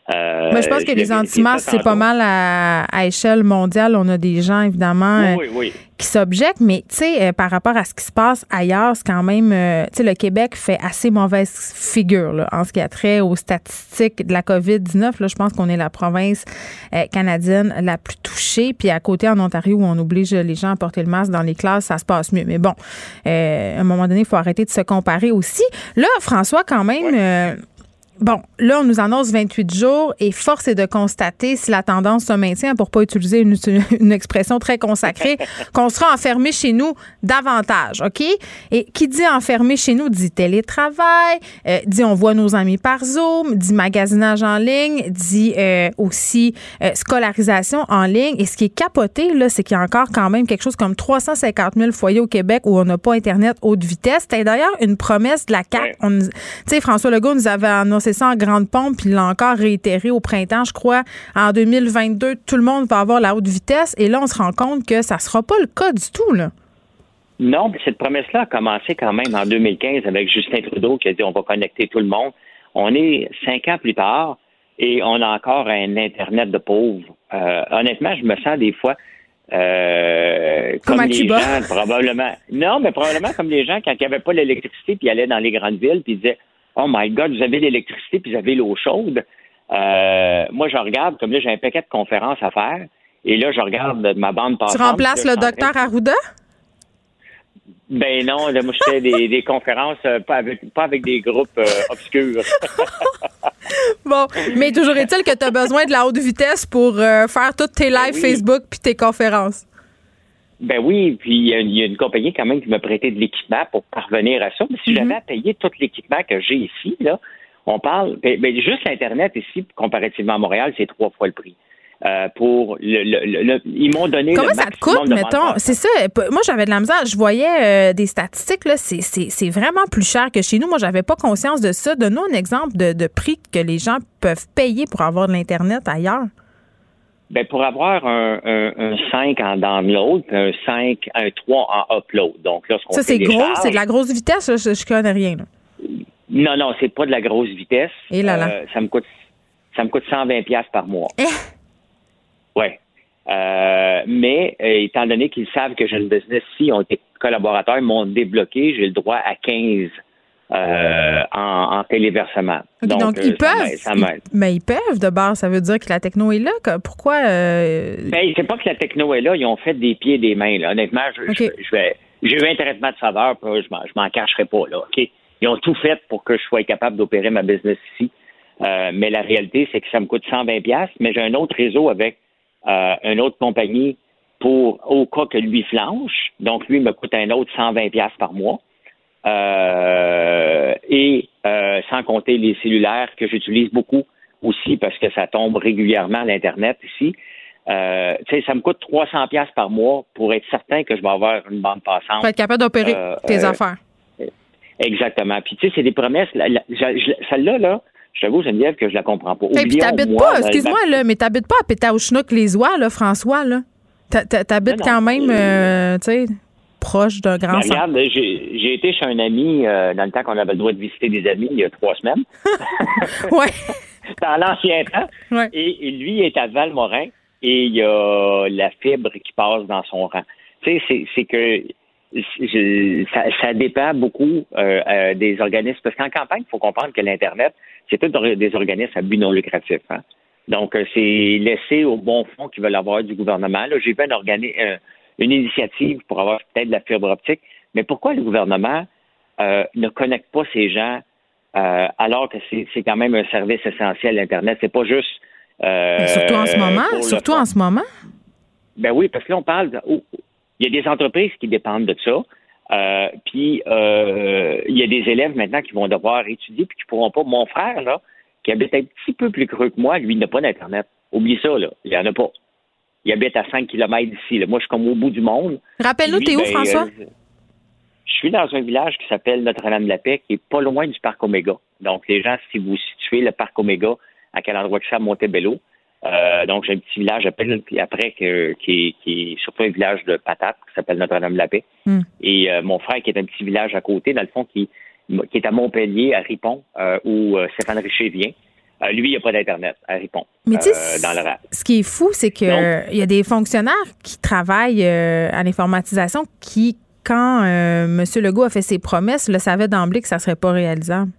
Euh, Mais je pense que les anti-masques, c'est pas mal à, échelle mondiale. On a des gens, évidemment, euh, qui s'objectent. Mais, tu sais, euh, par rapport à ce qui se passe ailleurs, c'est quand même, tu sais, le Québec fait assez mauvaise figure là, en ce qui a trait aux statistiques de la COVID-19. Là, je pense qu'on est la province canadienne la plus touchée. Puis à côté, en Ontario, où on oblige les gens à porter le masque dans les classes, ça se passe mieux. Mais bon, à un moment donné, il faut arrêter de se comparer aussi. Là, François, quand même... Bon, là, on nous annonce 28 jours et force est de constater si la tendance se maintient, pour pas utiliser une, <laughs> expression très consacrée, <laughs> qu'on sera enfermé chez nous davantage, OK? Et qui dit enfermé chez nous dit télétravail, euh, dit on voit nos amis par Zoom, dit magasinage en ligne, dit euh, aussi euh, scolarisation en ligne. Et ce qui est capoté, là, c'est qu'il y a encore quand même quelque chose comme 350 000 foyers au Québec où on n'a pas Internet haute vitesse. C'était d'ailleurs une promesse de la CAQ. Tu sais, François Legault nous avait annoncé ça en grande pompe, puis il l'a encore réitéré au printemps, je crois. En 2022, tout le monde va avoir la haute vitesse. Et là, on se rend compte que ça ne sera pas le cas du tout, là. Non, puis cette promesse-là a commencé quand même en 2015 avec Justin Trudeau qui a dit on va connecter tout le monde. On est cinq ans plus tard et on a encore un Internet de pauvres. Euh, honnêtement, je me sens des fois euh, comme, les gens, probablement. Non, mais probablement comme les gens quand il n'y avait pas l'électricité, puis ils allaient dans les grandes villes, puis ils disaient Oh my God, vous avez l'électricité, puis vous avez l'eau chaude. Euh, moi, je regarde, comme là, j'ai un paquet de conférences à faire, et là, je regarde ma bande passante. Tu remplaces le docteur Arruda? Ben non, moi je fais <laughs> des, conférences euh, pas avec pas avec des groupes euh, obscurs. <laughs> bon, mais toujours est-il que tu as besoin de la haute vitesse pour faire toutes tes lives ben Facebook puis tes conférences. Ben oui, puis il y, a une compagnie quand même qui m'a prêté de l'équipement pour parvenir à ça. Mais si mm-hmm. j'avais à payer tout l'équipement que j'ai ici, là, on parle, ben, ben juste l'Internet ici, comparativement à Montréal, c'est trois fois le prix. Euh, pour le, ils m'ont donné comment ça te coûte mettons? c'est ça moi j'avais de la misère je voyais euh, des statistiques là c'est vraiment plus cher que chez nous moi j'avais pas conscience de ça donne-nous un exemple de, prix que les gens peuvent payer pour avoir de l'internet ailleurs ben pour avoir un, 5 en download, un 5, un 3 en upload. Donc là, Ça, c'est gros, c'est de la grosse vitesse, je, je connais rien. Non, non, c'est pas de la grosse vitesse. Et là, là. Euh, ça me coûte ça me coûte 120 par mois. Eh! Oui. Euh, mais euh, étant donné qu'ils savent que j'ai une business, si ont été collaborateurs, ils m'ont débloqué, j'ai le droit à 15 euh, en, téléversement. donc, ils peuvent. mais ils peuvent de base, ça veut dire que la techno est là. Pourquoi Ben, c'est pas que la techno est là, ils ont fait des pieds et des mains. Honnêtement, je, vais. J'ai eu un traitement de saveur, je m'en, m'en cacherai pas là. Ok, ils ont tout fait pour que je sois capable d'opérer ma business ici. mais la réalité, c'est que ça me coûte 120 pièces, mais j'ai un autre réseau avec euh, une autre compagnie pour au cas que lui flanche. Donc, lui me coûte un autre 120 pièces par mois. Euh, et euh, sans compter les cellulaires que j'utilise beaucoup aussi parce que ça tombe régulièrement à l'Internet ici. Euh, ça me coûte 300 pièces par mois pour être certain que je vais avoir une bande passante. Pour être capable d'opérer tes affaires. Exactement. Puis tu sais, c'est des promesses. Celle-là, là, je t'avoue, Geneviève, que je la comprends pas. Et puis t'habites pas, excuse-moi, là, mais t'habites pas à Pétaouchnouk, les oies, là, François, là. T'habites quand même, tu sais, proche d'un grand centre? Regarde, j'ai été chez un ami euh, dans le temps qu'on avait le droit de visiter des amis il y a trois semaines. <laughs> <laughs> ouais. dans l'ancien temps. Ouais. Et, lui est à Valmorin et il y a la fibre qui passe dans son rang. Tu sais, c'est que ça, ça, dépend beaucoup euh, euh, des organismes. Parce qu'en campagne, il faut comprendre que l'Internet, c'est tout des organismes à but non lucratif. Hein. Donc, c'est laissé au bon fond qui veulent avoir du gouvernement. Là, j'ai vu un euh, une initiative pour avoir peut-être de la fibre optique. Mais pourquoi le gouvernement ne connecte pas ces gens alors que c'est quand même un service essentiel, l'Internet? C'est pas juste. surtout en ce moment. Surtout en ce moment. Ben oui, parce que là, on parle. Il y a des entreprises qui dépendent de ça. Euh, puis euh, il y a des élèves maintenant qui vont devoir étudier puis qui pourront pas. Mon frère, là, qui habite un petit peu plus creux que moi, lui, il n'a pas d'Internet. Oublie ça, là. Il n'y en a pas. Il habite à 5 km d'ici. Moi, je suis comme au bout du monde. Rappelle-nous, t'es où, ben, François? Euh, je suis dans un village qui s'appelle Notre-Dame-de-la-Paix, qui est pas loin du parc Oméga. Donc, les gens, si vous situez le parc Oméga, à quel endroit que c'est à Montebello, euh, donc, j'ai un petit village après, après que, qui, est surtout un village de patates qui s'appelle Notre-Dame-la-Paix. Hmm. Et euh, mon frère qui est un petit village à côté, dans le fond, qui, qui est à Montpellier, à Ripon, euh, où Stéphane Richer vient. Lui, il n'y a pas d'Internet à Ripon. Mais tu sais, ce qui est fou, c'est qu'il y a des fonctionnaires qui travaillent à l'informatisation qui, quand M. Legault a fait ses promesses, le savaient d'emblée que ça ne serait pas réalisable.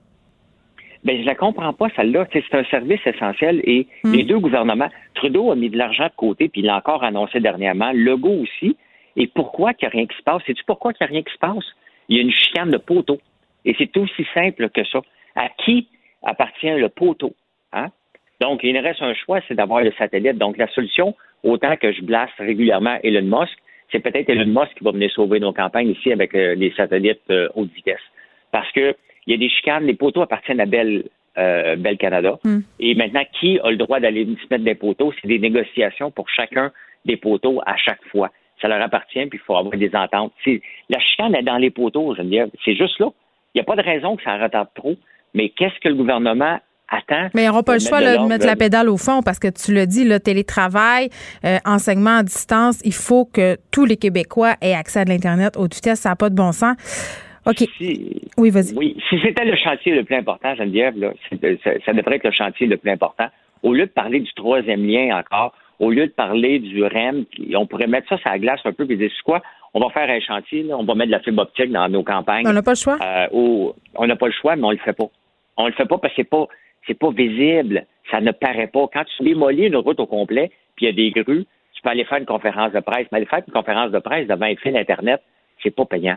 Ben, je la comprends pas, celle-là. C'est un service essentiel et hmm. les deux gouvernements, Trudeau a mis de l'argent de côté, puis il l'a encore annoncé dernièrement, Legault aussi. Et pourquoi qu'il n'y a rien qui se passe? Sais-tu pourquoi qu'il n'y a rien qui se passe? Il y a une chicane de poteau. Et c'est aussi simple que ça. À qui appartient le poteau? Donc, il reste un choix, c'est d'avoir le satellite. Donc, la solution, autant que je blasse régulièrement Elon Musk, c'est peut-être Elon Musk qui va venir sauver nos campagnes ici avec euh, les satellites euh, haute vitesse. Parce que il y a des chicanes, les poteaux appartiennent à Bell, euh, Canada. Hmm. Et maintenant, qui a le droit d'aller se mettre des poteaux? C'est des négociations pour chacun des poteaux à chaque fois. Ça leur appartient, puis il faut avoir des ententes. la chicane est dans les poteaux, je veux dire. C'est juste là. Il n'y a pas de raison que ça retarde trop. Mais qu'est-ce que le gouvernement Mais ils n'auront pas le choix de, mettre la pédale au fond parce que tu le dis, le télétravail, euh, enseignement à distance, il faut que tous les Québécois aient accès à l'Internet haute vitesse. Ça n'a pas de bon sens. OK. oui, vas-y. Oui, si c'était le chantier le plus important, Geneviève, là, ça, ça devrait être le chantier le plus important. au lieu de parler du troisième lien encore, au lieu de parler du REM, on pourrait mettre ça sur la glace un peu et dire, quoi, on va faire un chantier, on va mettre de la fibre optique dans nos campagnes. On n'a pas le choix. Euh, on n'a pas le choix, mais on le fait pas. On le fait pas parce que c'est pas, c'est pas visible. Ça ne paraît pas. Quand tu démolis une route au complet, puis il y a des grues, tu peux aller faire une conférence de presse. Mais aller faire une conférence de presse devant un fil Internet, c'est pas payant.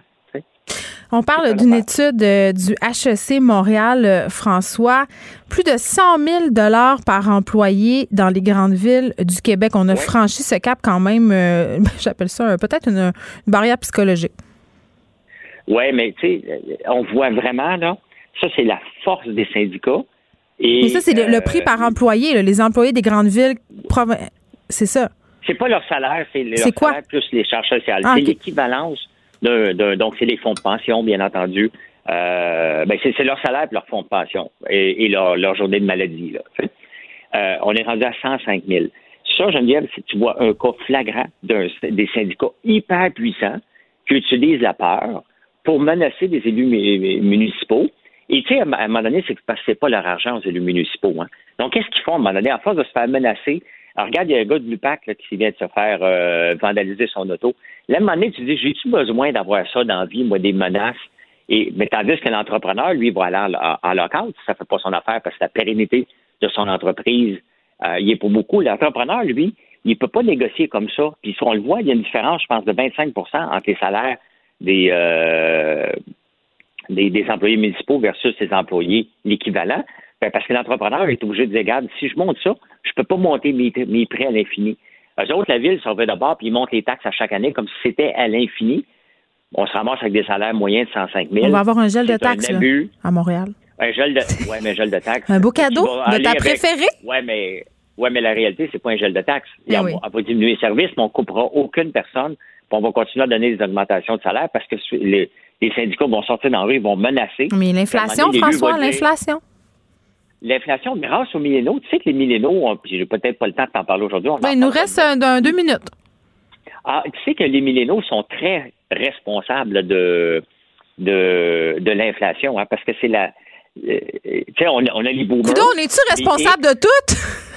On parle d'une étude euh, du HEC Montréal, euh, François. Plus de 100 000 dollars par employé dans les grandes villes du Québec. On a franchi ce cap quand même, euh, <laughs> j'appelle ça peut-être une, barrière psychologique. Oui, mais tu sais, on voit vraiment, là, ça, c'est la force des syndicats. Et, mais ça, c'est le, prix par employé. les employés des grandes villes, c'est ça. C'est pas leur salaire, c'est leur salaire plus les charges sociales. Ah, c'est l'équivalence donc c'est les fonds de pension, bien entendu. Euh, ben c'est leur salaire et leur fonds de pension et, leur, journée de maladie. Là, euh, on est rendu à 105 000. Ça, Geneviève, si tu vois un cas flagrant des syndicats hyper puissants qui utilisent la peur pour menacer des élus municipaux. Et tu sais, à un moment donné, c'est que c'est pas leur argent aux élus municipaux. Hein. Donc, qu'est-ce qu'ils font à un moment donné? À force de se faire menacer, alors, regarde, il y a un gars de l'UPAC qui vient de se faire euh, vandaliser son auto. Là, à un moment donné, tu dis, j'ai-tu besoin d'avoir ça dans la vie, moi, des menaces? Et, mais tandis que l'entrepreneur, lui, va aller en, en local, ça fait pas son affaire parce que la pérennité de son entreprise, euh, il est pour beaucoup. L'entrepreneur, lui, il ne peut pas négocier comme ça. Puis si on le voit, il y a une différence, je pense, de 25% entre les salaires des, euh, des, des, employés municipaux versus ses employés l'équivalent. Ben, parce que l'entrepreneur est obligé de dire, regarde, si je monte ça, je ne peux pas monter mes, mes prêts à l'infini. Eux autres, la ville, s'en va d'abord, puis ils montent les taxes à chaque année comme si c'était à l'infini. On se ramasse avec des salaires moyens de 105 000. On va avoir un gel de taxes à Montréal. Un gel de, ouais, mais un gel de taxes. un beau cadeau de ta préférée? Oui, mais, ouais, mais la réalité, c'est pas un gel de taxes. Eh on, va diminuer les services, mais on coupera aucune personne. Puis on va continuer à donner des augmentations de salaire parce que les, syndicats vont sortir dans la rue, ils vont menacer. Mais l'inflation, François, l'inflation. L'inflation, grâce aux millénaux, tu sais que les millénaux, j'ai peut-être pas le temps de t'en parler aujourd'hui. Ben, il nous reste un, deux minutes. Ah, tu sais que les millénaux sont très responsables de, de, de l'inflation, hein, parce que c'est la. Euh, tu sais, on, on, a les boomers. on est-tu responsable de tout?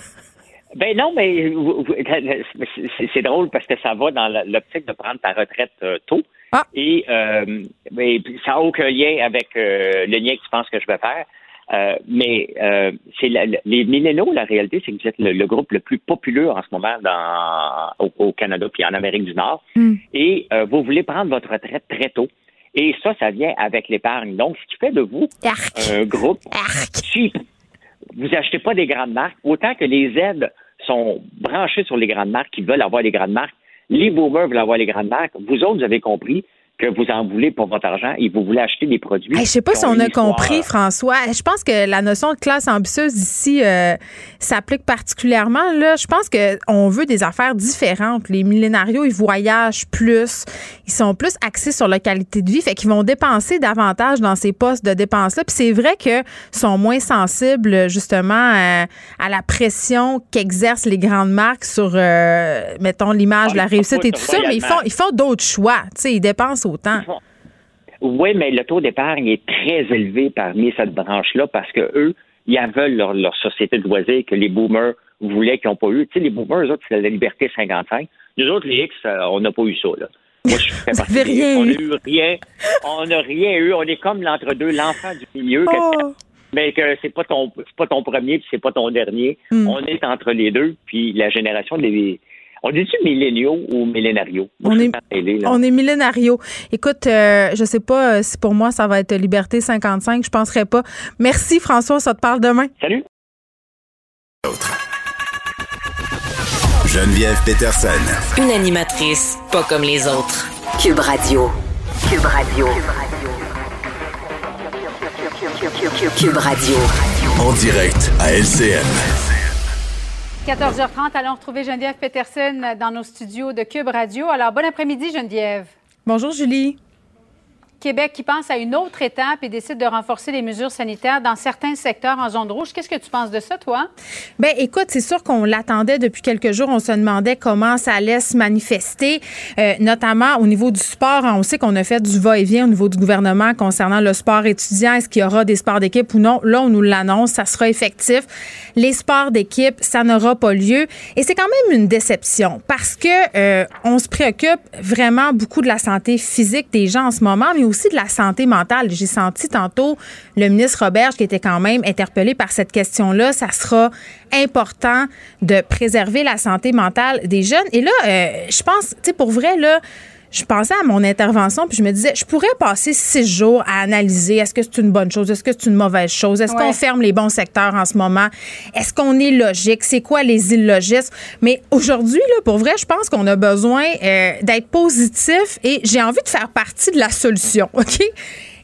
Ben non, mais <laughs> c'est drôle parce que ça va dans l'optique de prendre ta retraite euh, tôt. Ah. Et euh, mais ça n'a aucun lien avec le lien que tu penses que je vais faire. Euh, mais euh, c'est les millénaux, la réalité, c'est que vous êtes le, groupe le plus populaire en ce moment dans, au, Canada puis en Amérique du Nord. Hmm. Et euh, vous voulez prendre votre retraite très tôt. Et ça, ça vient avec l'épargne. Donc, ce qui fait de vous un groupe cheap. Vous achetez pas des grandes marques. Autant que les aides sont branchées sur les grandes marques qui veulent avoir les grandes marques, les boomers veulent avoir les grandes marques. Vous autres, vous avez compris, que vous en voulez pour votre argent et vous voulez acheter des produits. Je je sais pas si on a compris, François. Je pense que la notion de classe ambitieuse ici euh, s'applique particulièrement. Là, je pense qu'on veut des affaires différentes. Les millénarios, ils voyagent plus, ils sont plus axés sur la qualité de vie, fait qu'ils vont dépenser davantage dans ces postes de dépenses-là. Puis c'est vrai que sont moins sensibles justement à, euh, à la pression qu'exercent les grandes marques sur, euh, mettons, l'image, ah, la réussite et tout ça, mais ils font, ils font d'autres choix. Ils dépensent autant. Oui, mais le taux d'épargne est très élevé parmi cette branche-là parce que eux, ils veulent leur, société de loisirs que les boomers voulaient qu'ils n'ont pas eu. Tu sais, les boomers, eux autres, c'est la liberté 55. Nous autres, les X, euh, on n'a pas eu ça, là. Moi, je fais <laughs> partie rien On n'a eu rien. On n'a rien eu. On est comme l'entre-deux, l'enfant du milieu. Oh. Mais que c'est pas ton pas ton premier puis c'est pas ton dernier. Hmm. On est entre les deux. Puis la génération des on dit-tu milléniaux ou millénarios? on, est, on est millénarios. Écoute, euh, je sais pas euh, si pour moi ça va être Liberté 55, je penserais pas. Merci François, ça te parle demain. Salut. Geneviève Peterson. Une animatrice pas comme les autres. Cube Radio. Cube Radio. Cube Radio. En direct à LCN. 14h30, allons retrouver Geneviève Peterson dans nos studios de Cube Radio. Alors, bon après-midi, Geneviève. Bonjour, Julie. Québec qui pense à une autre étape et décide de renforcer les mesures sanitaires dans certains secteurs en zone rouge. Qu'est-ce que tu penses de ça, toi? Bien, écoute, c'est sûr qu'on l'attendait depuis quelques jours. On se demandait comment ça allait se manifester, euh, notamment au niveau du sport. On sait qu'on a fait du va-et-vient au niveau du gouvernement concernant le sport étudiant. Est-ce qu'il y aura des sports d'équipe ou non? Là, on nous l'annonce, ça sera effectif. Les sports d'équipe, ça n'aura pas lieu. Et c'est quand même une déception parce que euh, on se préoccupe vraiment beaucoup de la santé physique des gens en ce moment, mais aussi de la santé mentale. J'ai senti tantôt le ministre Robert qui était quand même interpellé par cette question-là. Ça sera important de préserver la santé mentale des jeunes. Et là, euh, je pense, tu sais, pour vrai, là, je pensais à mon intervention, puis je me disais, je pourrais passer six jours à analyser est-ce que c'est une bonne chose, est-ce que c'est une mauvaise chose, est-ce qu'on ferme les bons secteurs en ce moment, est-ce qu'on est logique, c'est quoi les illogismes? Mais aujourd'hui, là, pour vrai, je pense qu'on a besoin euh, d'être positif et j'ai envie de faire partie de la solution, <laughs> OK?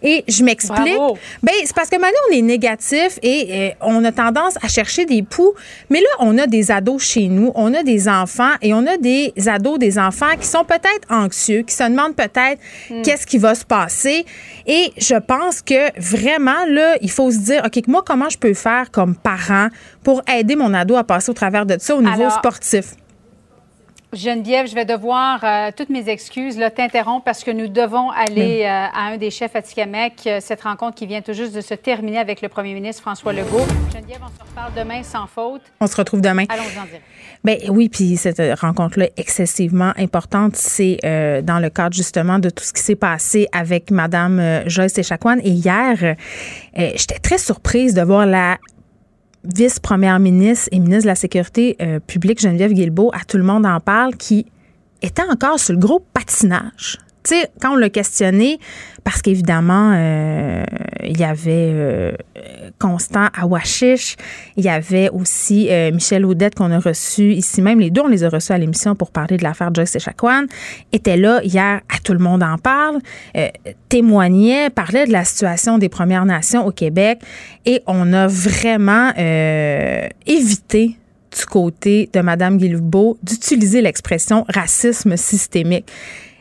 Et je m'explique. Ben, c'est parce que maintenant, on est négatif et euh, on a tendance à chercher des poux. Mais là, on a des ados chez nous, on a des enfants et on a des ados, des enfants qui sont peut-être anxieux, qui se demandent peut-être hmm. qu'est-ce qui va se passer. Et je pense que vraiment, là, il faut se dire, OK, moi, comment je peux faire comme parent pour aider mon ado à passer au travers de ça au niveau sportif? Geneviève, je vais devoir, euh, toutes mes excuses, t'interrompre parce que nous devons aller euh, à un des chefs à Tikamek, euh, cette rencontre qui vient tout juste de se terminer avec le premier ministre François Legault. Geneviève, on se reparle demain sans faute. On se retrouve demain. Allons-y en dire. Ben oui, puis cette rencontre-là excessivement importante, c'est dans le cadre justement de tout ce qui s'est passé avec Madame Joyce Echaquan. Et hier, j'étais très surprise de voir la vice-première ministre et ministre de la Sécurité euh, publique, Geneviève Guilbeault, à Tout le monde en parle, qui était encore sur le gros patinage. Tu sais, quand on l'a questionné, parce qu'évidemment, euh, il y avait euh, Constant Awashish, il y avait aussi euh, Michel Audette qu'on a reçu ici même. Les deux, on les a reçus à l'émission pour parler de l'affaire Joyce Echaquan. Était là hier à Tout le monde en parle, témoignait, parlait de la situation des Premières Nations au Québec et on a vraiment évité du côté de Mme Guilbeault d'utiliser l'expression racisme systémique.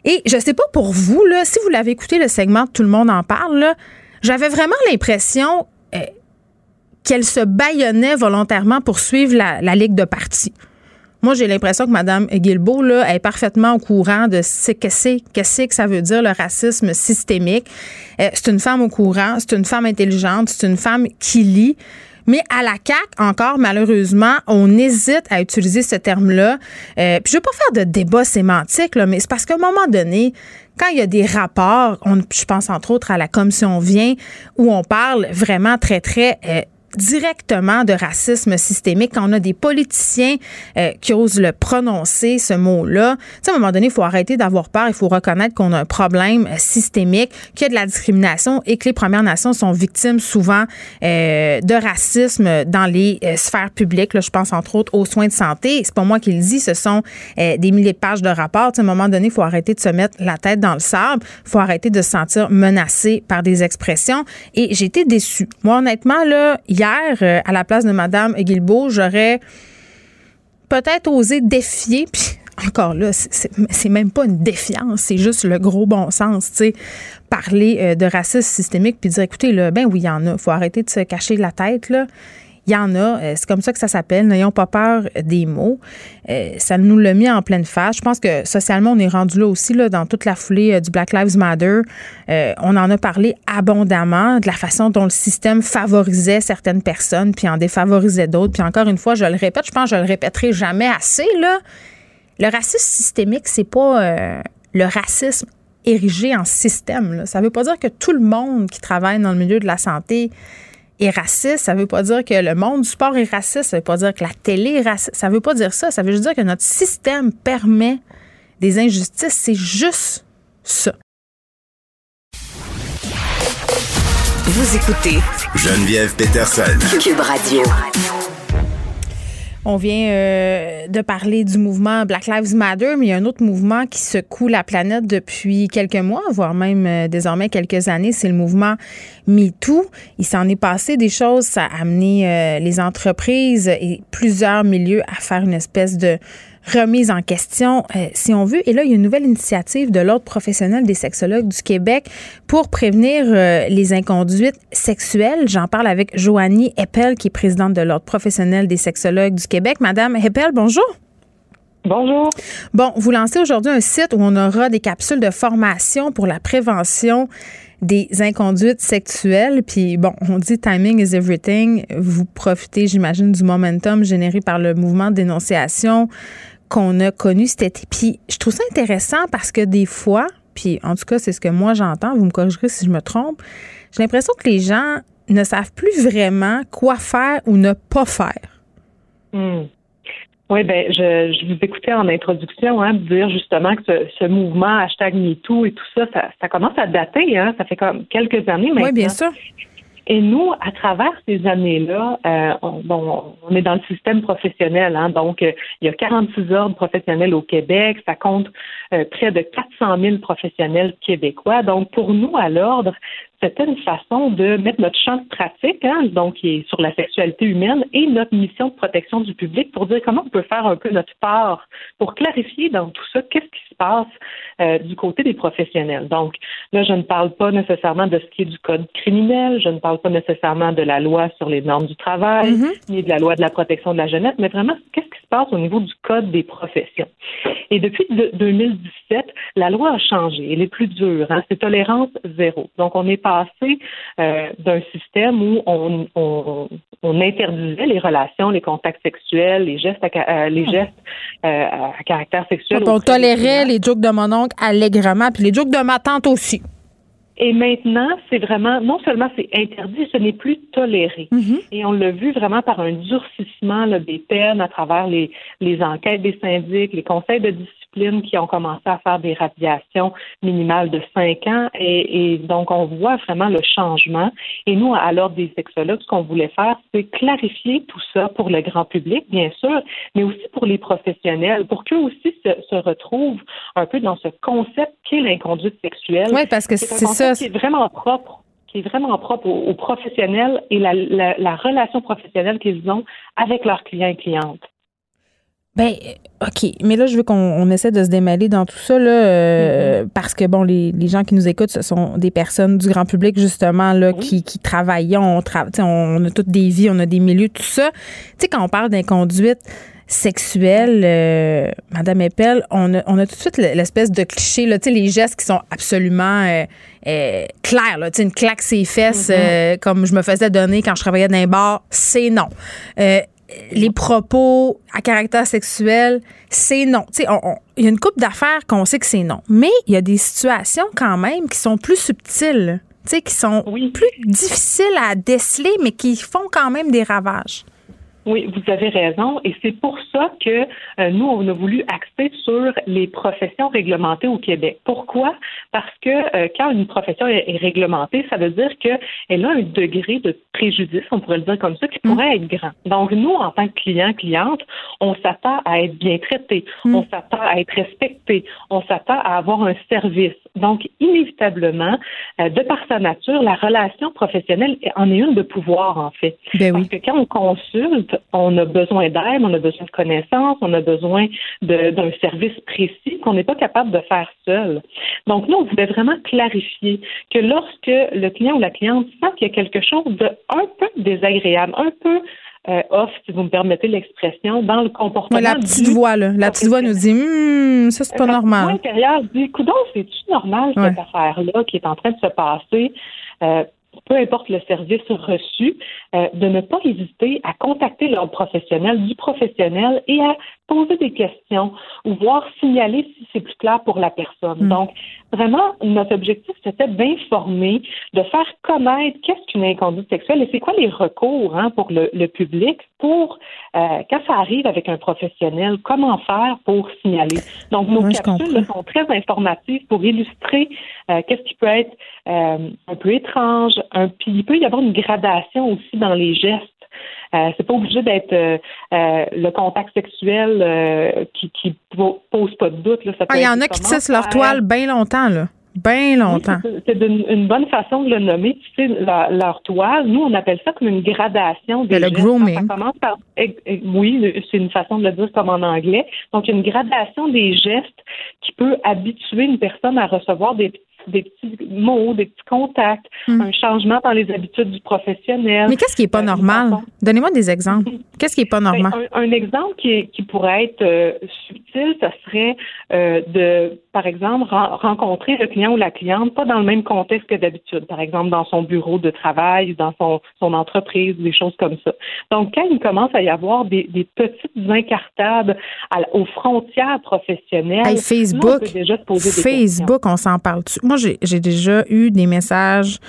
Et je sais pas pour vous, là, si vous l'avez écouté le segment Tout le monde en parle, j'avais vraiment l'impression euh, qu'elle se baillonnait volontairement pour suivre la, Ligue de parti. Moi, j'ai l'impression que Mme Guilbeault là, est parfaitement au courant de ce que c'est, que que ça veut dire le racisme systémique. Euh, c'est une femme au courant, c'est une femme intelligente, c'est une femme qui lit. Mais à la CAC, encore malheureusement, on hésite à utiliser ce terme-là. Euh, puis je veux pas faire de débat sémantique, là, mais c'est parce qu'à un moment donné, quand il y a des rapports, on, je pense entre autres à la commission vient, où on parle vraiment très, très euh, directement de racisme systémique quand on a des politiciens euh, qui osent le prononcer, ce mot-là. à un moment donné, il faut arrêter d'avoir peur. Il faut reconnaître qu'on a un problème euh, systémique, qu'il y a de la discrimination et que les Premières Nations sont victimes souvent euh, de racisme dans les sphères publiques. Là, je pense entre autres aux soins de santé. C'est pas moi qui le dis, ce sont des milliers de pages de rapports. à un moment donné, il faut arrêter de se mettre la tête dans le sable. Il faut arrêter de se sentir menacé par des expressions. Et été déçue. Moi, honnêtement, là, hier, euh, à la place de Mme Guilbeault, j'aurais peut-être osé défier, puis <laughs> encore là, c'est même pas une défiance, c'est juste le gros bon sens, tu sais, parler euh, de racisme systémique puis dire, écoutez, là, ben oui, il y en a, faut arrêter de se cacher la tête, là. Il y en a, euh, c'est comme ça que ça s'appelle. N'ayons pas peur des mots. Euh, ça nous l'a mis en pleine face. Je pense que socialement, on est rendu là aussi, là, dans toute la foulée euh, du Black Lives Matter. on en a parlé abondamment de la façon dont le système favorisait certaines personnes, puis en défavorisait d'autres. Puis encore une fois, je le répète, je pense que je le répéterai jamais assez. Là. Le racisme systémique, c'est pas le racisme érigé en système. Là. Ça veut pas dire que tout le monde qui travaille dans le milieu de la santé est raciste, ça veut pas dire que le monde du sport est raciste, ça veut pas dire que la télé est raciste, ça veut pas dire ça, ça veut juste dire que notre système permet des injustices, c'est juste ça. Vous écoutez Geneviève Peterson. Cube Radio. On vient euh, de parler du mouvement Black Lives Matter, mais il y a un autre mouvement qui secoue la planète depuis quelques mois, voire même euh, désormais quelques années. C'est le mouvement MeToo. Il s'en est passé des choses. Ça a amené euh, les entreprises et plusieurs milieux à faire une espèce de remise en question, euh, si on veut. Et là, il y a une nouvelle initiative de l'Ordre professionnel des sexologues du Québec pour prévenir euh, les inconduites sexuelles. J'en parle avec Joanie Eppel, qui est présidente de l'Ordre professionnel des sexologues du Québec. Madame Eppel, bonjour. Bonjour. Bon, vous lancez aujourd'hui un site où on aura des capsules de formation pour la prévention des inconduites sexuelles. Puis bon, on dit timing is everything. Vous profitez, j'imagine, du momentum généré par le mouvement de dénonciation qu'on a connu cet été. Puis je trouve ça intéressant parce que des fois, puis en tout cas, c'est ce que moi j'entends, vous me corrigerez si je me trompe, j'ai l'impression que les gens ne savent plus vraiment quoi faire ou ne pas faire. Hmm. Oui, ben je, je vous écoutais en introduction, hein, dire justement que ce, ce, mouvement hashtag MeToo et tout ça, ça, ça commence à dater, hein, ça fait comme quelques années maintenant. Oui, bien sûr. Et nous, à travers ces années-là, euh, on, bon, on est dans le système professionnel, hein, donc euh, il y a 46 ordres professionnels au Québec, ça compte euh, près de 400 000 professionnels québécois. Donc pour nous, à l'ordre, c'était une façon de mettre notre champ de pratique, hein, donc qui est sur la sexualité humaine, et notre mission de protection du public pour dire comment on peut faire un peu notre part pour clarifier dans tout ça qu'est-ce qui se passe euh, du côté des professionnels. Donc là, je ne parle pas nécessairement de ce qui est du code criminel, je ne parle pas nécessairement de la loi sur les normes du travail, mm-hmm. ni de la loi de la protection de la jeunesse, mais vraiment qu'est-ce qui se passe au niveau du code des professions? Et depuis 2017, la loi a changé, elle est plus dure, hein, c'est tolérance zéro. Donc on est pas passé euh, d'un système où on, on, interdisait les relations, les contacts sexuels, les gestes à, euh, les ah. gestes euh, à caractère sexuel. on tolérait les jokes de mon oncle allègrement, puis les jokes de ma tante aussi. Et maintenant, c'est vraiment, non seulement c'est interdit, ce n'est plus toléré. Mm-hmm. Et on l'a vu vraiment par un durcissement des peines à travers les, les enquêtes des syndics, les conseils de discipline qui ont commencé à faire des radiations minimales de 5 ans. Et, donc, on voit vraiment le changement. Et nous, à l'ordre des sexologues, ce qu'on voulait faire, c'est clarifier tout ça pour le grand public, bien sûr, mais aussi pour les professionnels, pour qu'eux aussi se, retrouvent un peu dans ce concept qu'est l'inconduite sexuelle. Oui, parce que c'est ça. Qui est vraiment propre qui est vraiment propre aux, professionnels et la, la relation professionnelle qu'ils ont avec leurs clients et clientes. Ben, OK. Mais là, je veux qu'on essaie de se démêler dans tout ça, là, euh, mm-hmm. parce que, bon, les, les, gens qui nous écoutent, ce sont des personnes du grand public, justement, là, qui, qui travaillent. On, on a toutes des vies, on a des milieux, tout ça. Tu sais, quand on parle d'inconduite sexuelle, euh, Madame Eppel, on a, on a tout de suite l'espèce de cliché, là, tu sais, les gestes qui sont absolument euh, euh clairs, là, tu sais, une claque ses fesses, mm-hmm. comme je me faisais donner quand je travaillais dans un bar, c'est non les propos à caractère sexuel, c'est non. Il y a une coupe d'affaires qu'on sait que c'est non. Mais il y a des situations quand même qui sont plus subtiles, qui sont plus difficiles à déceler, mais qui font quand même des ravages. Oui, vous avez raison. Et c'est pour ça que euh, nous, on a voulu axer sur les professions réglementées au Québec. Pourquoi? Parce que euh, quand une profession est, réglementée, ça veut dire qu'elle a un degré de préjudice, on pourrait le dire comme ça, qui mm. pourrait être grand. Donc, nous, en tant que client, cliente, on s'attend à être bien traité, mm. on s'attend à être respecté, on s'attend à avoir un service. Donc, inévitablement, euh, de par sa nature, la relation professionnelle en est une de pouvoir, en fait. Ben Parce que quand on consulte, on a besoin d'aide, on a besoin de connaissances, on a besoin d'un service précis qu'on n'est pas capable de faire seul. Donc, nous, on voulait vraiment clarifier que lorsque le client ou la cliente sent qu'il y a quelque chose de un peu désagréable, un peu euh, off, si vous me permettez l'expression, dans le comportement. la petite voix, là. La petite voix nous dit, hum, ça, c'est pas normal. L'intérieur dit, coudon, c'est-tu normal, cette affaire-là qui est en train de se passer? Euh, peu importe le service reçu, euh, de ne pas hésiter à contacter l'ordre professionnel du professionnel et à poser des questions ou voir signaler si c'est plus clair pour la personne. Mm. Donc, vraiment, notre objectif, c'était d'informer, de faire connaître qu'est-ce qu'une inconduite sexuelle et c'est quoi les recours hein, pour le, public pour, euh, quand ça arrive avec un professionnel, comment faire pour signaler. Donc, nos capsules sont très informatives pour illustrer euh, qu'est-ce qui peut être euh, un peu étrange, un, puis il peut y avoir une gradation aussi dans les gestes. Euh, c'est pas obligé d'être euh, euh, le contact sexuel qui, qui pose pas de doute. Ah, il y en a qui tissent leur toile bien longtemps, là. Bien longtemps. c'est une, bonne façon de le nommer. Tu sais, leur toile, nous, on appelle ça comme une gradation des Le grooming. commence par, oui, c'est une façon de le dire comme en anglais. Donc, une gradation des gestes qui peut habituer une personne à recevoir des des petits mots, des petits contacts, hmm. un changement dans les habitudes du professionnel. Mais qu'est-ce qui n'est pas euh, normal? Donnez-moi des exemples. <laughs> Qu'est-ce qui n'est pas ben, normal? un, exemple qui, qui pourrait être euh, subtil, ce serait euh, de, par exemple, rencontrer le client ou la cliente pas dans le même contexte que d'habitude, par exemple dans son bureau de travail, dans son, son entreprise, des choses comme ça. Donc, quand il commence à y avoir des, des petites incartades aux frontières professionnelles, Facebook, on peut déjà se poser des Facebook, on s'en parle-tu? Moi, j'ai déjà eu des messages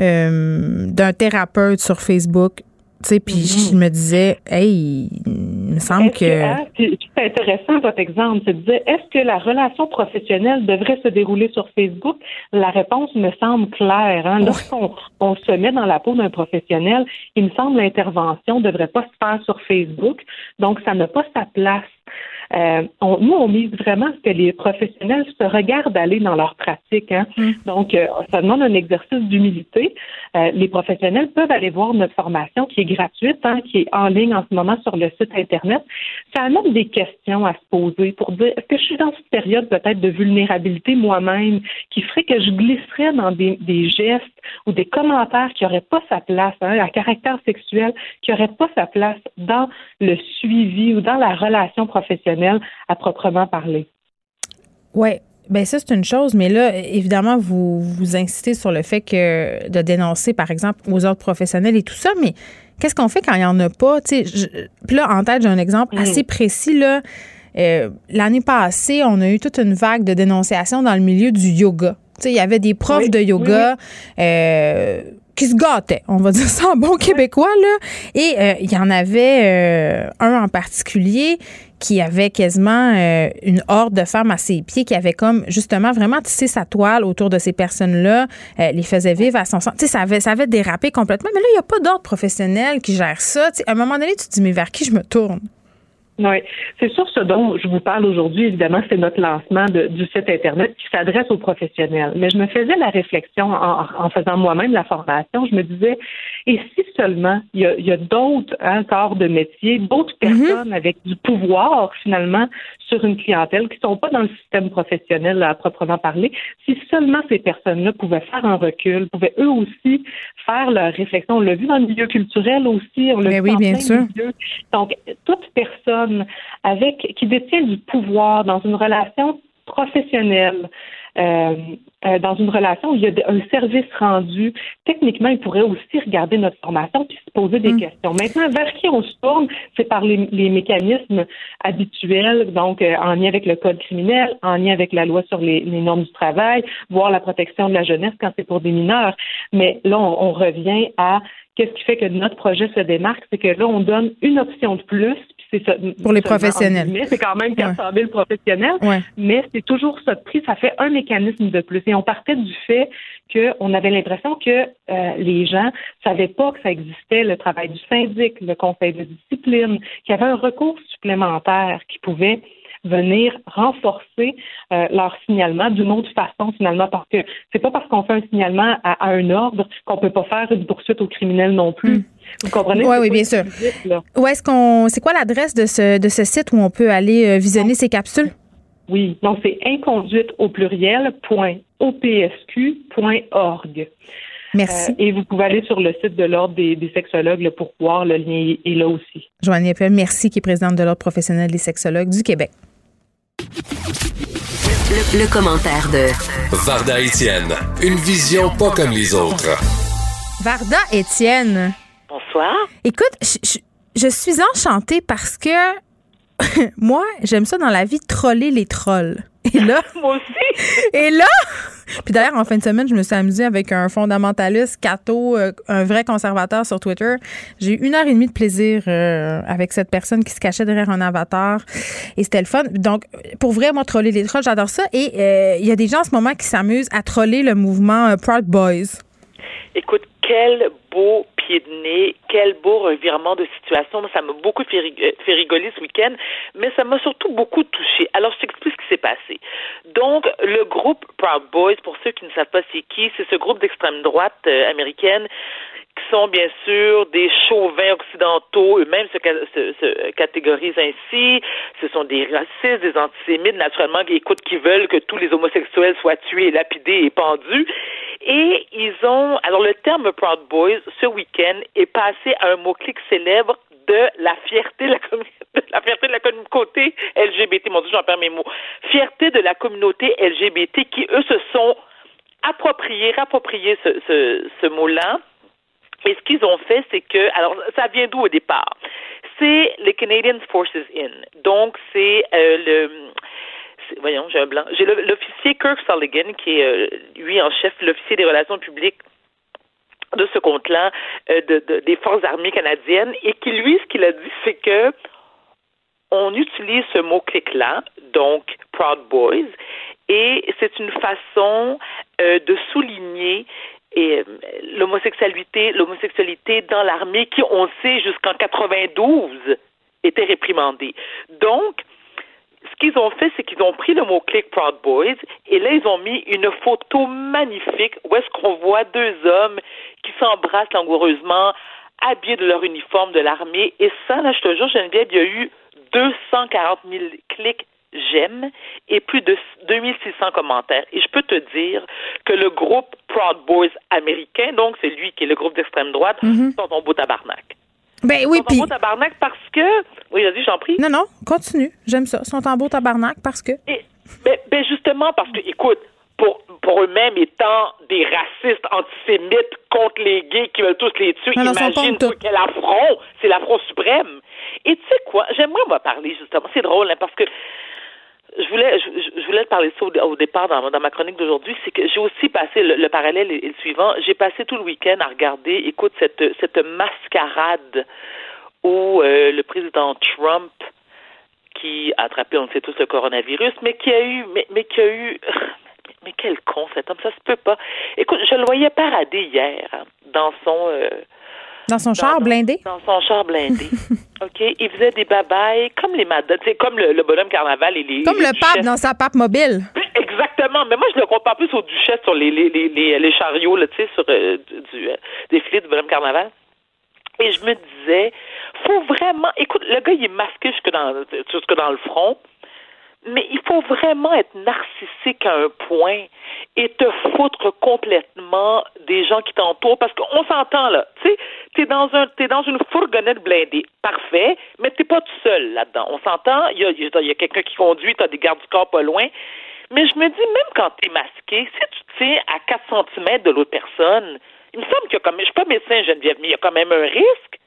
euh, d'un thérapeute sur Facebook tu sais, puis je mhm. me disais, hey, il me semble que. Hein, c'est intéressant votre exemple. C'est de dire, est-ce que la relation professionnelle devrait se dérouler sur Facebook? La réponse me semble claire. Hein? Lorsqu'on on se met dans la peau d'un professionnel, il me semble l'intervention ne devrait pas se faire sur Facebook. Donc, ça n'a pas sa place. Euh, nous, on mise vraiment ce que les professionnels se regardent aller dans leur pratique. Hein. Mm. Donc, euh, ça demande un exercice d'humilité. Euh, les professionnels peuvent aller voir notre formation qui est gratuite, hein, qui est en ligne en ce moment sur le site Internet. Ça amène des questions à se poser pour dire est-ce que je suis dans cette période peut-être de vulnérabilité moi-même qui ferait que je glisserais dans des, gestes ou des commentaires qui n'auraient pas sa place, hein, à caractère sexuel, qui n'auraient pas sa place dans le suivi ou dans la relation professionnelle à proprement parler. Oui. Ben ça, c'est une chose, mais là, évidemment, vous vous incitez sur le fait que de dénoncer, par exemple, aux autres professionnels et tout ça, mais qu'est-ce qu'on fait quand il n'y en a pas? Puis là, en tête, j'ai un exemple mm. assez précis. Là. Euh, l'année passée, on a eu toute une vague de dénonciations dans le milieu du yoga. Il y avait des profs de yoga. Euh, qui se gâtaient, on va <laughs> dire ça en bon québécois, là. Et euh, il y en avait un en particulier qui avait quasiment euh, une horde de femmes à ses pieds, qui avait comme justement vraiment tissé sa toile autour de ces personnes-là, euh, les faisait vivre à son sens. Tu sais, ça avait, ça avait dérapé complètement. Mais là, il n'y a pas d'ordre professionnel qui gère ça. à un moment donné, tu te dis, mais vers qui je me tourne? Oui, c'est sûr ce dont je vous parle aujourd'hui, évidemment, c'est notre lancement du site Internet qui s'adresse aux professionnels. Mais je me faisais la réflexion en, faisant moi-même la formation, je me disais, et si seulement il y a, d'autres hein, corps de métier, d'autres mhm. personnes avec du pouvoir finalement sur une clientèle qui ne sont pas dans le système professionnel à proprement parler, si seulement ces personnes-là pouvaient faire un recul, pouvaient eux aussi faire leur réflexion. On l'a vu dans le milieu culturel aussi, on l'a vu oui, dans bien sûr. Donc, toute personne avec qui détient du pouvoir dans une relation professionnelle, euh, euh, dans une relation où il y a un service rendu, techniquement, il pourrait aussi regarder notre formation puis se poser des mm. questions. Maintenant, vers qui on se tourne, c'est par les, mécanismes habituels, donc euh, en lien avec le code criminel, en lien avec la loi sur les, normes du travail, voire la protection de la jeunesse quand c'est pour des mineurs. Mais là, on revient à qu'est-ce qui fait que notre projet se démarque, c'est que là, on donne une option de plus, pour les professionnels. C'est quand même 400 000 professionnels, mais c'est toujours ça de prix. Ça fait un mécanisme de plus. Et on partait du fait qu'on avait l'impression que euh, les gens savaient pas que ça existait, le travail du syndic, le conseil de discipline, qu'il y avait un recours supplémentaire qui pouvait venir renforcer euh, leur signalement d'une autre façon finalement parce que c'est pas parce qu'on fait un signalement à, un ordre qu'on peut pas faire une poursuite au criminel non plus. Hmm. Vous comprenez? Oui, oui, bien sûr. Où est-ce qu'on c'est quoi l'adresse de ce, de ce site où on peut aller euh, visionner ces capsules? Oui, donc c'est inconduite au pluriel .opsq.org. Merci. Euh, et vous pouvez aller sur le site de l'Ordre des, sexologues pour voir, le lien est là aussi. Joanne Eppel, merci, qui est présidente de l'Ordre professionnel des sexologues du Québec. Le, commentaire de Varda Étienne, une vision pas comme les autres. Varda Étienne. Bonsoir. Écoute, je, suis enchantée parce que <laughs> moi, j'aime ça dans la vie, troller les trolls. Et là. <laughs> Moi aussi. Et là. Puis d'ailleurs, en fin de semaine, je me suis amusée avec un fondamentaliste, Cato, euh, un vrai conservateur sur Twitter. J'ai eu une heure et demie de plaisir euh, avec cette personne qui se cachait derrière un avatar. Et c'était le fun. Donc, pour vrai, moi, troller les trolls, j'adore ça. Et euh, il y a des gens en ce moment qui s'amusent à troller le mouvement Proud Boys. Écoute, quel beau pied de nez, quel beau revirement de situation. Ça m'a beaucoup fait, rigoler ce week-end, mais ça m'a surtout beaucoup touché. Alors, je t'explique ce qui s'est passé. Donc, le groupe Proud Boys, pour ceux qui ne savent pas c'est qui, c'est ce groupe d'extrême droite euh, américaine qui sont bien sûr des chauvins occidentaux, eux-mêmes se, se, catégorisent ainsi. Ce sont des racistes, des antisémites, naturellement, qui écoutent, qui veulent que tous les homosexuels soient tués, lapidés et pendus. Et ils ont, alors le terme Proud Boys, ce week-end, est passé à un mot-clic célèbre de la fierté de la, <laughs> la fierté de la communauté LGBT. Mon Dieu, j'en perds mes mots. Fierté de la communauté LGBT qui, eux, se sont appropriés, rappropriés ce, ce, ce mot-là. Et ce qu'ils ont fait, c'est que, alors, ça vient d'où au départ? C'est les Canadian Forces In. Donc, c'est euh, le, voyons, j'ai un blanc. J'ai l'officier Kirk Sulligan, qui est, euh, lui, en chef, l'officier des relations publiques de ce compte-là euh, de, des forces armées canadiennes, et qui, lui, ce qu'il a dit, c'est que on utilise ce mot-clic-là, donc Proud Boys, et c'est une façon euh, de souligner l'homosexualité, l'homosexualité dans l'armée qui, on sait, jusqu'en 92 était réprimandée. Donc, ce qu'ils ont fait, c'est qu'ils ont pris le mot-clic Proud Boys et là, ils ont mis une photo magnifique où est-ce qu'on voit deux hommes qui s'embrassent langoureusement, habillés de leur uniforme de l'armée. Et ça, là, je te jure, Geneviève, il y a eu 240 000 clics j'aime et plus de 2600 commentaires. Et je peux te dire que le groupe Proud Boys américain, donc c'est lui qui est le groupe d'extrême droite, mm-hmm. sont en beau tabarnak. Ben oui, puis. Ils sont en beau tabarnak parce que. Oui, vas-y, j'en prie. Non, non, continue. J'aime ça. Ils sont en beau tabarnak parce que. ben, ben, justement, parce que, écoute, pour, pour eux-mêmes étant des racistes antisémites contre les gays qui veulent tous les tuer, imagine quel affront. C'est l'affront suprême. Et tu sais quoi? J'aimerais, moi, parler, justement. C'est drôle, hein, parce que je voulais, je, voulais te parler ça au, départ dans, dans, ma chronique d'aujourd'hui, c'est que j'ai aussi passé le, parallèle est, le suivant. J'ai passé tout le week-end à regarder, écoute, cette, cette mascarade où euh, le président Trump, qui a attrapé, on le sait tous, le coronavirus, mais qui a eu, mais, mais qui a eu, <laughs> mais quel con cet homme, ça se peut pas. Écoute, je le voyais parader hier hein, dans son euh, dans son char blindé? Dans son char blindé. <laughs> OK? Il faisait des babayes comme les comme le, bonhomme carnaval et les. Comme le pape dans sa pape mobile. Exactement. Mais moi, je le compare plus aux duchesses sur les, les, les, les chariots, tu sais, sur euh, du euh, défilé du bonhomme carnaval. Et je me disais, faut vraiment. Écoute, le gars, il est masqué jusque dans, jusque dans le front mais il faut vraiment être narcissique à un point et te foutre complètement des gens qui t'entourent parce qu'on s'entend là. Tu sais, t'es dans un, t'es dans une fourgonnette blindée, parfait, mais t'es pas tout seul là-dedans. On s'entend. Il y a, y a quelqu'un qui conduit, t'as des gardes du corps pas loin. Mais je me dis même quand t'es masqué, si tu tiens à 4 cm de l'autre personne, il me semble qu'il y a comme, je suis pas médecin Geneviève, mais il y a quand même un risque.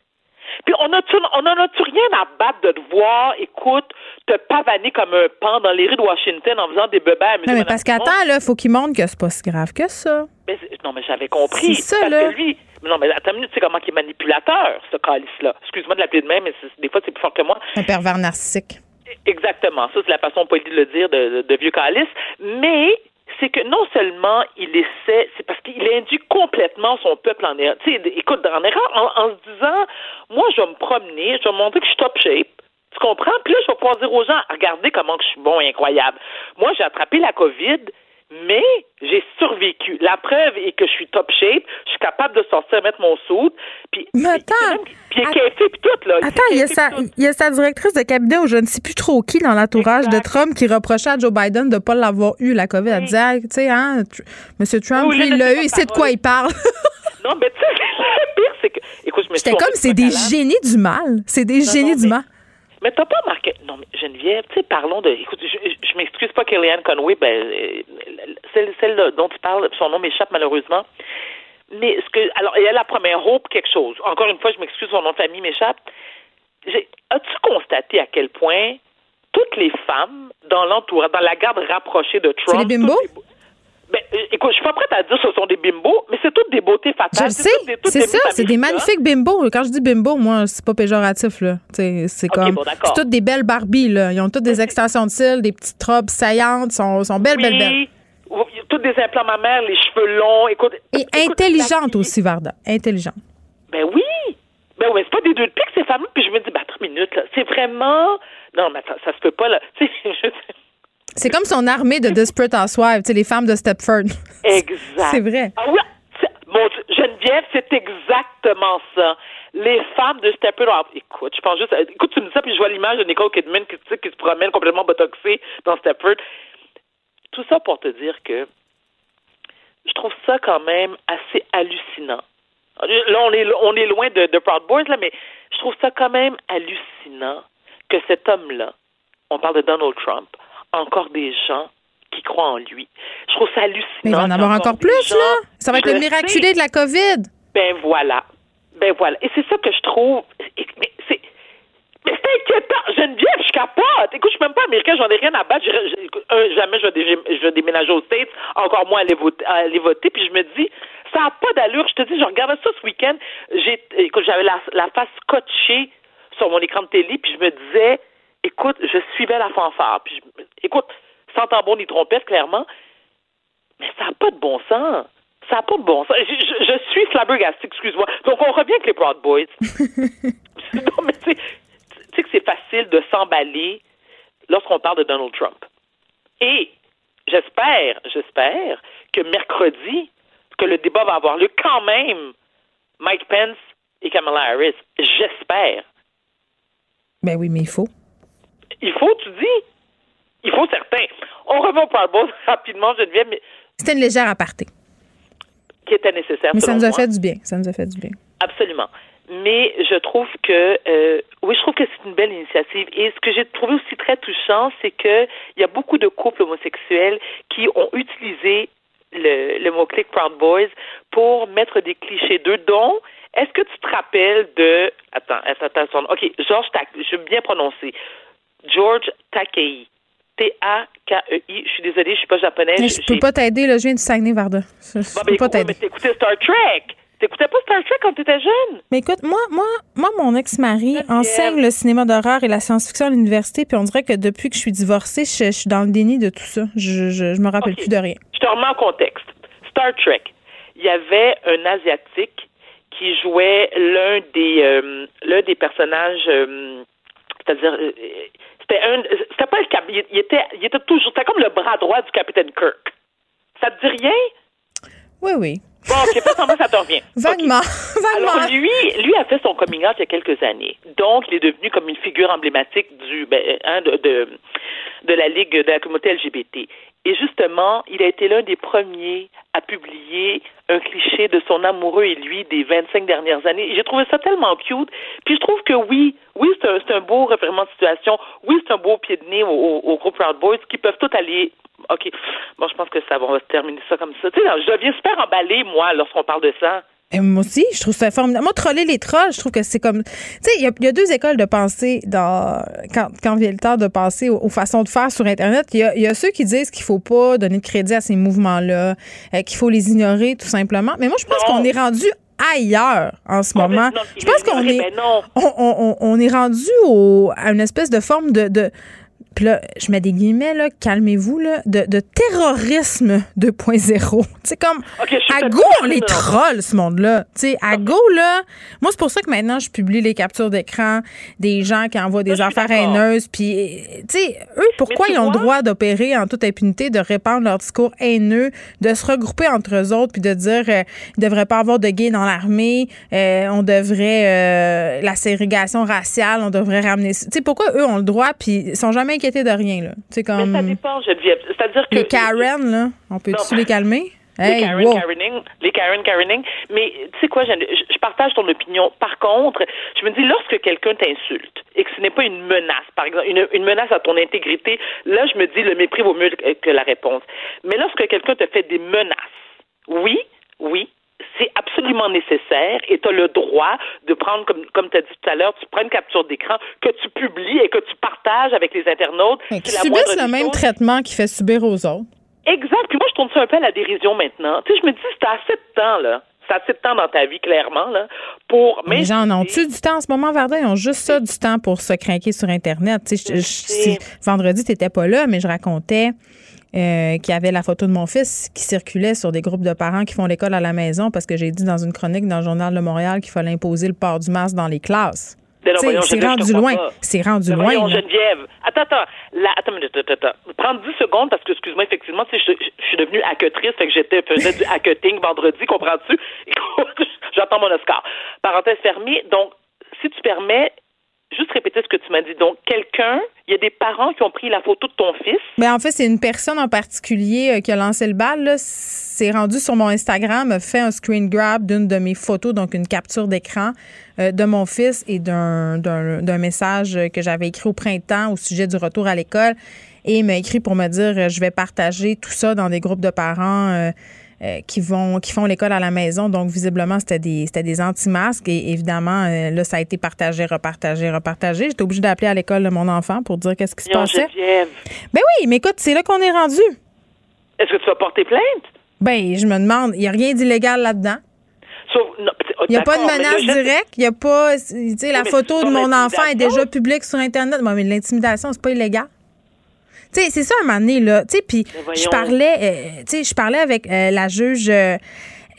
Puis on a-tu, on en a-tu rien à battre de te voir, écoute, te pavaner comme un pan dans les rues de Washington en faisant des bébés à Non, mais parce qu'attends, là, faut qu'il montre que c'est pas si grave que ça. Mais, non, mais j'avais compris. C'est ça, parce Que lui, non, mais attends une minute, tu sais comment il est manipulateur, ce calice-là. Excuse-moi de l'appeler de même, mais des fois, c'est plus fort que moi. Un pervers narcissique. Exactement. Ça, c'est la façon polie de le dire de, de vieux calice. Mais c'est que non seulement il essaie, c'est parce qu'il induit complètement son peuple en erreur. Tu sais, écoute, en erreur, en, se disant, moi, je vais me promener, je vais montrer que je suis top shape. Tu comprends? Puis là, je vais pouvoir dire aux gens, regardez comment je suis bon et incroyable. Moi, j'ai attrapé la COVID, mais j'ai survécu. La preuve est que je suis top shape, je suis capable de sortir, mettre mon soude, puis puis puis tout là. Attends, il y, a sa, il y a sa directrice de cabinet ou je ne sais plus trop qui dans l'entourage de Trump qui reprochait à Joe Biden de ne pas l'avoir eu la COVID. Elle disait, tu sais, hein, M. Trump, lui, il l'a eu, il sait de quoi il parle. <laughs> non, mais tu sais, le pire, c'est que, écoute, je me J'étais comme, c'est des génies du mal. C'est des génies du mal. Mais t'as pas marqué. Non, mais Geneviève, tu sais, parlons de. Écoute, je, je m'excuse pas, Kellyanne Conway, ben, euh, celle, celle dont tu parles, son nom m'échappe malheureusement. Mais ce que. Alors, il y a la première hope quelque chose. Encore une fois, je m'excuse, son nom de famille m'échappe. As-tu constaté à quel point toutes les femmes dans l'entourage, dans la garde rapprochée de Trump. C'est les bimbos? Ben, euh, écoute, je suis pas prête à dire que ce sont des bimbos, mais c'est toutes des beautés fatales. Je sais, c'est ça, c'est des magnifiques bimbos. Quand je dis bimbo, moi, c'est pas péjoratif, là. C'est comme. c'est toutes des belles Barbies, là. Ils ont toutes des extensions de cils, des petites robes saillantes, sont, sont belles, belles, belles. toutes des implants mammaires, les cheveux longs. Écoute, Et intelligente aussi, Varda. Intelligente. Ben oui. Ben oui, c'est pas des deux de pique, ces femmes Puis je me dis, ben, attends une minute, là. C'est vraiment. Non, mais ça, ça se peut pas, là. <laughs> C'est comme son armée de Desperate Housewives, les femmes de Stepford. <laughs> Exact. c'est vrai. Ah oui, mon Geneviève, c'est exactement ça. Les femmes de Stepford. écoute, je pense juste. Écoute, tu me dis ça, puis je vois l'image de Nicole Kidman qui, qui se promène complètement botoxée dans Stepford. Tout ça pour te dire que je trouve ça quand même assez hallucinant. Là, on est, on est loin de, de Proud Boys, là, mais je trouve ça quand même hallucinant que cet homme-là, on parle de Donald Trump, encore des gens qui croient en lui. Je trouve ça hallucinant. Mais il va en avoir encore plus, là. Ça va être le miraculé de la COVID. Ben voilà. Ben voilà. Et c'est ça que je trouve. Mais c'est. Mais c'est inquiétant. Geneviève, je capote. Écoute, je suis même pas américain, j'en ai rien à battre. jamais je vais, je vais, déménager aux States, encore moins aller voter, aller voter. Puis je me dis, ça n'a pas d'allure. Je te dis, je regardais ça ce week-end. Écoute, j'avais la, la face scotchée sur mon écran de télé, puis je me disais, écoute, je suivais la fanfare. Puis, écoute, sans tambour ni trompette, clairement, mais ça n'a pas de bon sens. Ça n'a pas de bon sens. Je, je, suis flabbergasté, excuse-moi. Donc, on revient avec les Proud Boys. <laughs> non, mais tu sais que c'est facile de s'emballer lorsqu'on parle de Donald Trump. Et j'espère, j'espère que mercredi, que le débat va avoir lieu quand même, Mike Pence et Kamala Harris. J'espère. Ben oui, mais il faut. Il faut, tu dis? Il faut certain. On revient au Powerball rapidement, Geneviève. Mais... C'était une légère aparté. Qui était nécessaire. Mais ça nous a fait du bien. Ça nous a fait du bien. Absolument. Mais je trouve que euh, oui, je trouve que c'est une belle initiative. Et ce que j'ai trouvé aussi très touchant, c'est que il y a beaucoup de couples homosexuels qui ont utilisé le, le mot-clic Proud Boys pour mettre des clichés d'eux, dont est-ce que tu te rappelles de attends, attends, attends, ok, Georges, je vais bien prononcer. George Takei. T-A-K-E-I. Je suis désolée, je suis pas japonaise. Mais je peux pas t'aider, là. Je viens du Saguenay, Varda. Je, je bon, peux pas t'aider. Mais t'écoutais Star Trek. T'écoutais pas Star Trek quand t'étais jeune? Mais écoute, moi, moi, moi mon ex-mari enseigne le cinéma d'horreur et la science-fiction à l'université, puis on dirait que depuis que je suis divorcée, je, suis dans le déni de tout ça. Je, je, je me rappelle plus de rien. Je te remets en contexte. Star Trek. Il y avait un Asiatique qui jouait l'un des, euh, l'un des personnages, euh, c'est-à-dire euh, c'était un. C'était pas le cap. Il, était, il était toujours. C'était comme le bras droit du capitaine Kirk. Ça te dit rien? Oui, oui. Bon, ok, pas semblant, ça te revient. <laughs> Vaguement. <laughs> Vaguement. Alors, lui, lui a fait son coming out il y a quelques années. Donc, il est devenu comme une figure emblématique du, ben, hein, de, de, de la Ligue de la communauté LGBT. Et justement, il a été l'un des premiers à publier un cliché de son amoureux et lui des 25 dernières années. J'ai trouvé ça tellement cute. Puis je trouve que oui, oui, c'est un, un, beau référent de situation. Oui, c'est un beau pied de nez au, au, groupe Proud Boys qui peuvent tout aller OK. Bon, je pense que ça va, on va terminer ça comme ça. Tu sais, je deviens super emballée, moi, lorsqu'on parle de ça. Et moi aussi, je trouve ça formidable. Moi, troller les trolls, je trouve que c'est comme. Tu sais, il y, a deux écoles de pensée dans, quand, quand vient le temps de passer aux, façons de faire sur Internet. Il y a, ceux qui disent qu'il faut pas donner de crédit à ces mouvements-là, euh, qu'il faut les ignorer tout simplement. Mais moi, je pense qu'on est rendu ailleurs en ce moment. je pense qu'on est, on, on, on, est rendu au, à une espèce de forme de, de puis là, je mets des guillemets, là, calmez-vous, là, de, de terrorisme 2.0. C'est <laughs> comme, à go, on les troll, ce monde-là. Tu sais, à go, là, moi, c'est pour ça que maintenant, je publie les captures d'écran des gens qui envoient des affaires haineuses. Puis, tu sais, eux, pourquoi ils ont le droit d'opérer en toute impunité, de répandre leur discours haineux, de se regrouper entre eux autres, puis de dire, euh, il ne devrait pas avoir de gays dans l'armée, euh, on devrait, euh, la ségrégation raciale, on devrait ramener. Tu sais, pourquoi eux ont le droit, puis ils sont jamais de rien, là. C'est comme. Mais ça dépend, Geneviève. C'est-à-dire que. Les Karen, là, on peut-tu les calmer? <laughs> les Karen Karening, les Karen Karening. Mais tu sais quoi, je, je, partage ton opinion. Par contre, je me dis, lorsque quelqu'un t'insulte et que ce n'est pas une menace, par exemple, une, une, menace à ton intégrité, là, je me dis, le mépris vaut mieux que la réponse. Mais lorsque quelqu'un te fait des menaces, oui, oui, c'est absolument nécessaire et tu as le droit de prendre, comme, comme tu as dit tout à l'heure, tu prends une capture d'écran que tu publies et que tu partages avec les internautes. Qui subissent le même traitement qu'il fait subir aux autres. Exact. Puis moi, je tourne ça un peu à la dérision maintenant. Tu sais, je me dis, c'est assez de temps, là. C'est assez de temps dans ta vie, clairement, là, pour... Mais les gens en ont-tu du temps en ce moment, Verdun? Ils ont juste ça du temps pour se craquer sur Internet. Tu sais, vendredi, tu n'étais pas là, mais je racontais euh, qui avait la photo de mon fils qui circulait sur des groupes de parents qui font l'école à la maison parce que j'ai dit dans une chronique dans le Journal de Montréal qu'il fallait imposer le port du masque dans les classes. C'est rendu loin. C'est rendu loin. Geneviève. Attends, attends. attends, attends, attends. Prends 10 secondes parce que, excuse-moi, effectivement, je, je, suis devenue hacketrice, fait que j'étais, faisais du hacketing vendredi, comprends-tu? <laughs> J'attends mon Oscar. Parenthèse fermée. Donc, si tu permets, juste répéter ce que tu m'as dit. Donc, quelqu'un, il y a des parents qui ont pris la photo de ton fils. Mais ben, en fait, c'est une personne en particulier euh, qui a lancé le bal. C'est rendu sur mon Instagram, fait un screen grab d'une de mes photos, donc une capture d'écran euh, de mon fils et d'un message que j'avais écrit au printemps au sujet du retour à l'école. Et il m'a écrit pour me dire euh, je vais partager tout ça dans des groupes de parents. Qui vont qui font l'école à la maison. Donc, visiblement, c'était des, c'était des anti-masques. Et évidemment, euh, là, ça a été partagé, repartagé, repartagé. J'étais obligée d'appeler à l'école de mon enfant pour dire qu'est-ce qui se passait. Ben oui, mais écoute, c'est là qu'on est rendu. Est-ce que tu vas porter plainte? Ben, je me demande, il n'y a rien d'illégal là-dedans. il n'y a pas de menace directe. Il n'y a pas. Tu sais, la photo de mon enfant est déjà publique sur Internet. mais l'intimidation, c'est pas illégal c'est ça un moment donné, là. Tu sais, puis je parlais, euh, tu sais, je parlais avec euh, la juge. Euh,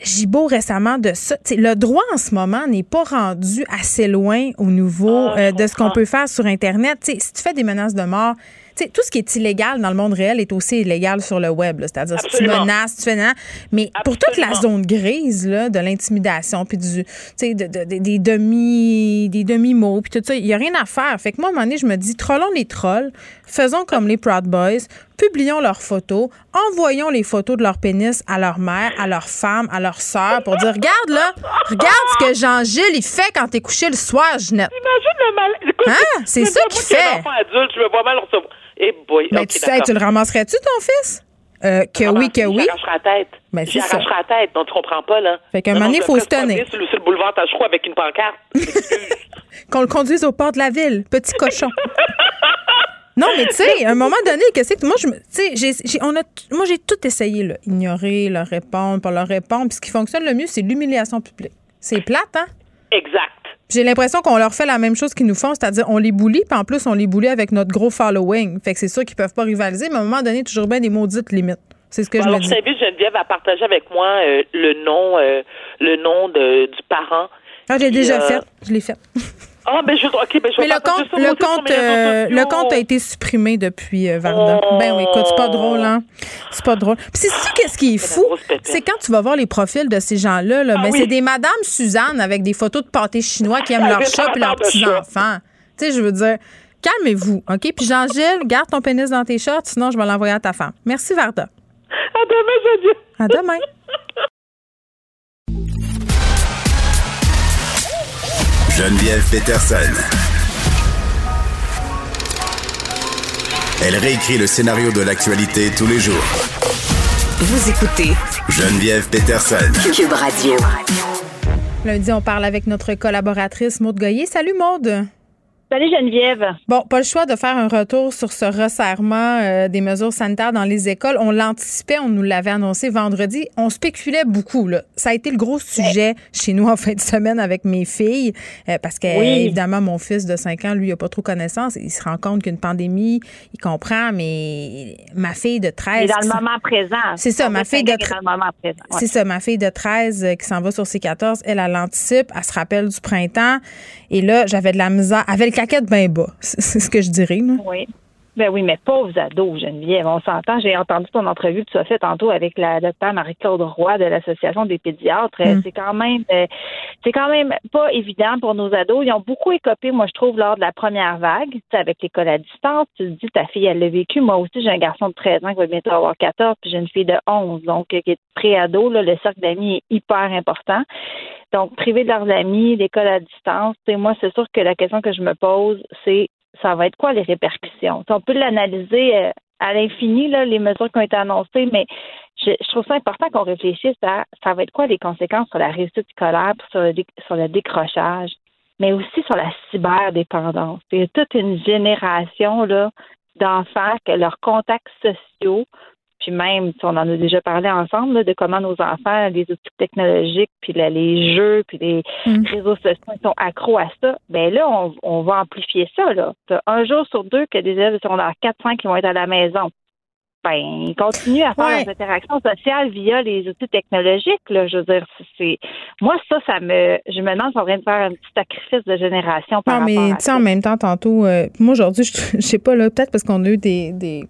Gibault récemment de ça. le droit en ce moment n'est pas rendu assez loin au niveau ah, de ce qu'on peut faire sur Internet. si tu fais des menaces de mort, tout ce qui est illégal dans le monde réel est aussi illégal sur le web. C'est-à-dire si tu menaces, tu fais non. Mais pour toute la zone grise là, de l'intimidation, puis du, des demi, des demi-mots, puis tout ça, il n'y a rien à faire. Fait que moi, à un moment donné, je me dis, trollons les trolls, faisons comme les Proud Boys, publions leurs photos, envoyons les photos de leur pénis à leur mère, à leur femme, à leur sœur pour dire regarde là, regarde ce que Jean-Gilles il fait quand t'es couché le soir, Jeanette. Imagine le mal. Écoute, hein? C'est ça qu'il fait. Un enfant adulte, je me vois mal recevoir. Eh boy. Mais tu sais, tu le ramasserais-tu ton fils? Euh, que oui, que oui. J'arracherai la tête. Ben, ça. la tête, donc tu comprends pas, là. Fait qu'à un moment donné, il faut se tenir. Sur le boulevard Tachereau avec une pancarte. <laughs> Qu'on le conduise au port de la ville, petit cochon. <laughs> Non, mais tu sais, à un moment donné, qu'est-ce que moi je tu sais, j'ai, on a, moi j'ai tout essayé là, ignorer, leur répondre, pas leur répondre. Puis ce qui fonctionne le mieux, c'est l'humiliation publique. C'est plate, hein? Exact. J'ai l'impression qu'on leur fait la même chose qu'ils nous font, c'est-à-dire on les bully, puis en plus on les bully avec notre gros following. Fait que c'est sûr qu'ils peuvent pas rivaliser, mais à un moment donné, toujours bien des maudites limites. C'est ce que je me dis. Alors, Geneviève à partager avec moi euh, le nom, euh, le nom de, du parent. Ah, j'ai déjà euh, fait. Je l'ai fait. Ah, ben je, OK, ben je Mais le compte, le compte, euh, le compte a été supprimé depuis euh, Varda. Oh. Ben oui, écoute, c'est pas drôle, hein? C'est pas drôle. Puis c'est ça, qu'est-ce qui est fou? C'est quand tu vas voir les profils de ces gens-là, là, ah ben, c'est des Madame Suzanne avec des photos de pâtés chinois qui aiment <laughs> leur chat et leurs petits-enfants. Tu sais, je veux dire, calmez-vous, OK? Puis Jean-Gilles, garde ton pénis dans tes shorts, sinon je vais l'envoyer à ta femme. Merci, Varda. À demain, Jean-Gilles. À demain. <laughs> Geneviève Peterson. Elle réécrit le scénario de l'actualité tous les jours. Vous écoutez Geneviève Peterson. Cube Radio. Lundi, on parle avec notre collaboratrice Maude Goyer. Salut Maude. Salut Geneviève. Bon, pas le choix de faire un retour sur ce resserrement euh, des mesures sanitaires dans les écoles. On l'anticipait, on nous l'avait annoncé vendredi. On spéculait beaucoup. Là. Ça a été le gros sujet chez nous en <laughs> fin de semaine avec mes filles, euh, parce que évidemment mon fils de 5 ans, lui, il n'a pas trop connaissance. Il se rend compte qu'une pandémie, il comprend, mais ma fille de 13... Il est dans le moment présent. C'est ça, ma fille de... 13. C'est ça, ma fille de 13 qui s'en va sur ses 14, elle, elle l'anticipe, elle se rappelle du printemps. Et là, j'avais de la misère. Avec le caquette bien bas, <laughs> c'est ce que je dirais. Oui. Ben oui, mais pauvres ados, Geneviève, on s'entend. J'ai entendu ton entrevue que tu as fait tantôt avec la docteure Marie-Claude Roy de l'Association des pédiatres. Mm. C'est quand même euh, c'est quand même pas évident pour nos ados. Ils ont beaucoup écopé, moi, je trouve, lors de la première vague, avec l'école à distance. Tu te dis, ta fille, elle l'a vécu. Moi aussi, j'ai un garçon de 13 ans qui va bientôt avoir 14, puis j'ai une fille de 11, donc qui est pré-ado. le cercle d'amis est hyper important. Donc, privé de leurs amis, l'école à distance, moi, c'est sûr que la question que je me pose, c'est ça va être quoi les répercussions? on peut l'analyser euh, à l'infini, les mesures qui ont été annoncées, mais je, trouve ça important qu'on réfléchisse à ça va être quoi les conséquences sur la réussite scolaire, sur le, sur le décrochage, mais aussi sur la cyberdépendance. Il y a toute une génération d'enfants que leurs contacts sociaux puis même, on en a déjà parlé ensemble, de comment nos enfants, les outils technologiques, puis les jeux, puis les mm. réseaux sociaux sont accros à ça, ben là, on, va amplifier ça. Là. Un jour sur deux que des élèves de secondaire 4-5 qui vont être à la maison. ben, ils continuent à faire des interactions sociales via les outils technologiques. Là. Je veux dire, c'est moi ça, ça me, je me demande si on vient de faire un petit sacrifice de génération. Par non, mais tu sais, en même temps, tantôt, euh, moi aujourd'hui, je, sais pas là, peut-être parce qu'on a eu des, des,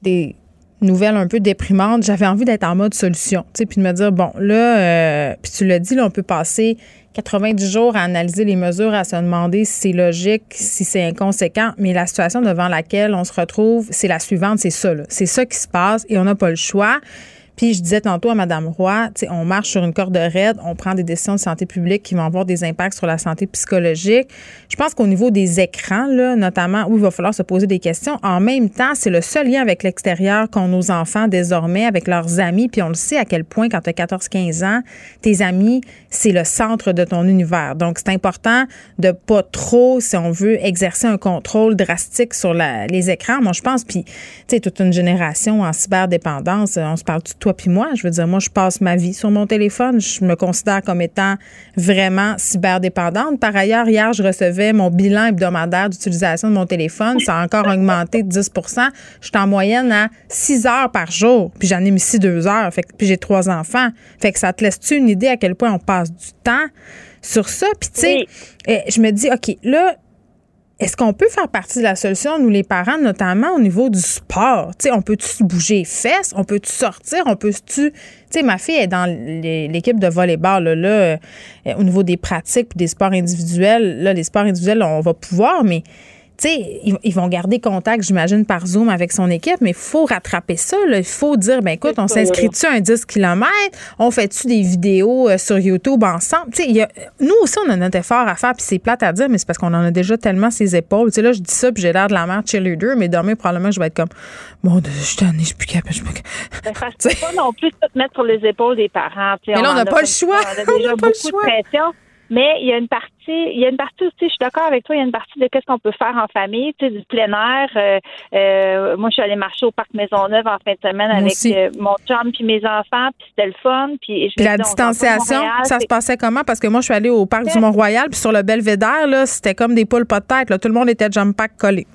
des nouvelles un peu déprimantes, j'avais envie d'être en mode solution, tu sais, puis de me dire bon là, euh, puis tu l'as dit, là, on peut passer 90 jours à analyser les mesures, à se demander si c'est logique, si c'est inconséquent. Mais la situation devant laquelle on se retrouve, c'est la suivante, c'est ça. C'est ça qui se passe et on n'a pas le choix. Puis je disais tantôt à Mme Roy, on marche sur une corde raide, on prend des décisions de santé publique qui vont avoir des impacts sur la santé psychologique. Je pense qu'au niveau des écrans, là, notamment, où il va falloir se poser des questions. En même temps, c'est le seul lien avec l'extérieur qu'ont nos enfants désormais, avec leurs amis. Puis on le sait à quel point, quand tu as 14-15 ans, tes amis, c'est le centre de ton univers. Donc, c'est important de pas trop, si on veut, exercer un contrôle drastique sur les écrans. Moi, je pense, puis, tu sais, toute une génération en cyberdépendance, on se parle tout toi puis moi. Je veux dire, moi, je passe ma vie sur mon téléphone. Je me considère comme étant vraiment cyberdépendante. Par ailleurs, hier, je recevais mon bilan hebdomadaire d'utilisation de mon téléphone. Ça a encore augmenté de 10% Je suis en moyenne à 6 heures par jour. Puis j'en ai mis 6 2 heures. Fait puis j'ai trois enfants. Fait que ça te laisse-tu une idée à quel point on passe du temps sur ça? Puis tu sais, eh, je me dis, OK, là, est-ce qu'on peut faire partie de la solution, nous les parents, notamment au niveau du sport? sais, on peut-tu bouger les fesses? On peut-tu sortir? On peut-tu. Tu sais, ma fille est dans l'équipe de volleyball, là, là euh, au niveau des pratiques des sports individuels. Là, les sports individuels, on va pouvoir, mais tu sais, ils, vont garder contact, j'imagine, par Zoom avec son équipe, mais il faut rattraper ça. Il faut dire, ben écoute, on s'inscrit-tu un 10 km? On fait-tu des vidéos euh, sur YouTube ensemble? Tu sais, nous aussi, on a notre effort à faire, puis c'est plate à dire, mais c'est parce qu'on en a déjà tellement ses épaules. Tu sais, là, je dis ça, puis j'ai l'air de la mère cheerleader, mais demain, probablement, je vais être comme, bon, je suis tannée, je suis plus capable. Je suis ben, <laughs> pas non plus tout mettre sur les épaules des parents. mais là, on n'a pas le choix. On a <laughs> déjà beaucoup de pression. Mais il y a une partie, il y a une partie aussi, je suis d'accord avec toi, il y a une partie de qu'est-ce qu'on peut faire en famille, tu sais, du plein air. Euh, euh, moi, je suis allée marcher au parc Maisonneuve en fin de semaine avec euh, mon chum puis mes enfants, puis c'était le fun. Puis, la distanciation, ça se passait comment? Parce que moi, je suis allée au parc du Mont-Royal, puis sur le Belvédère, là, c'était comme des poules pas de tête. Là. Tout le monde était jump pack collé.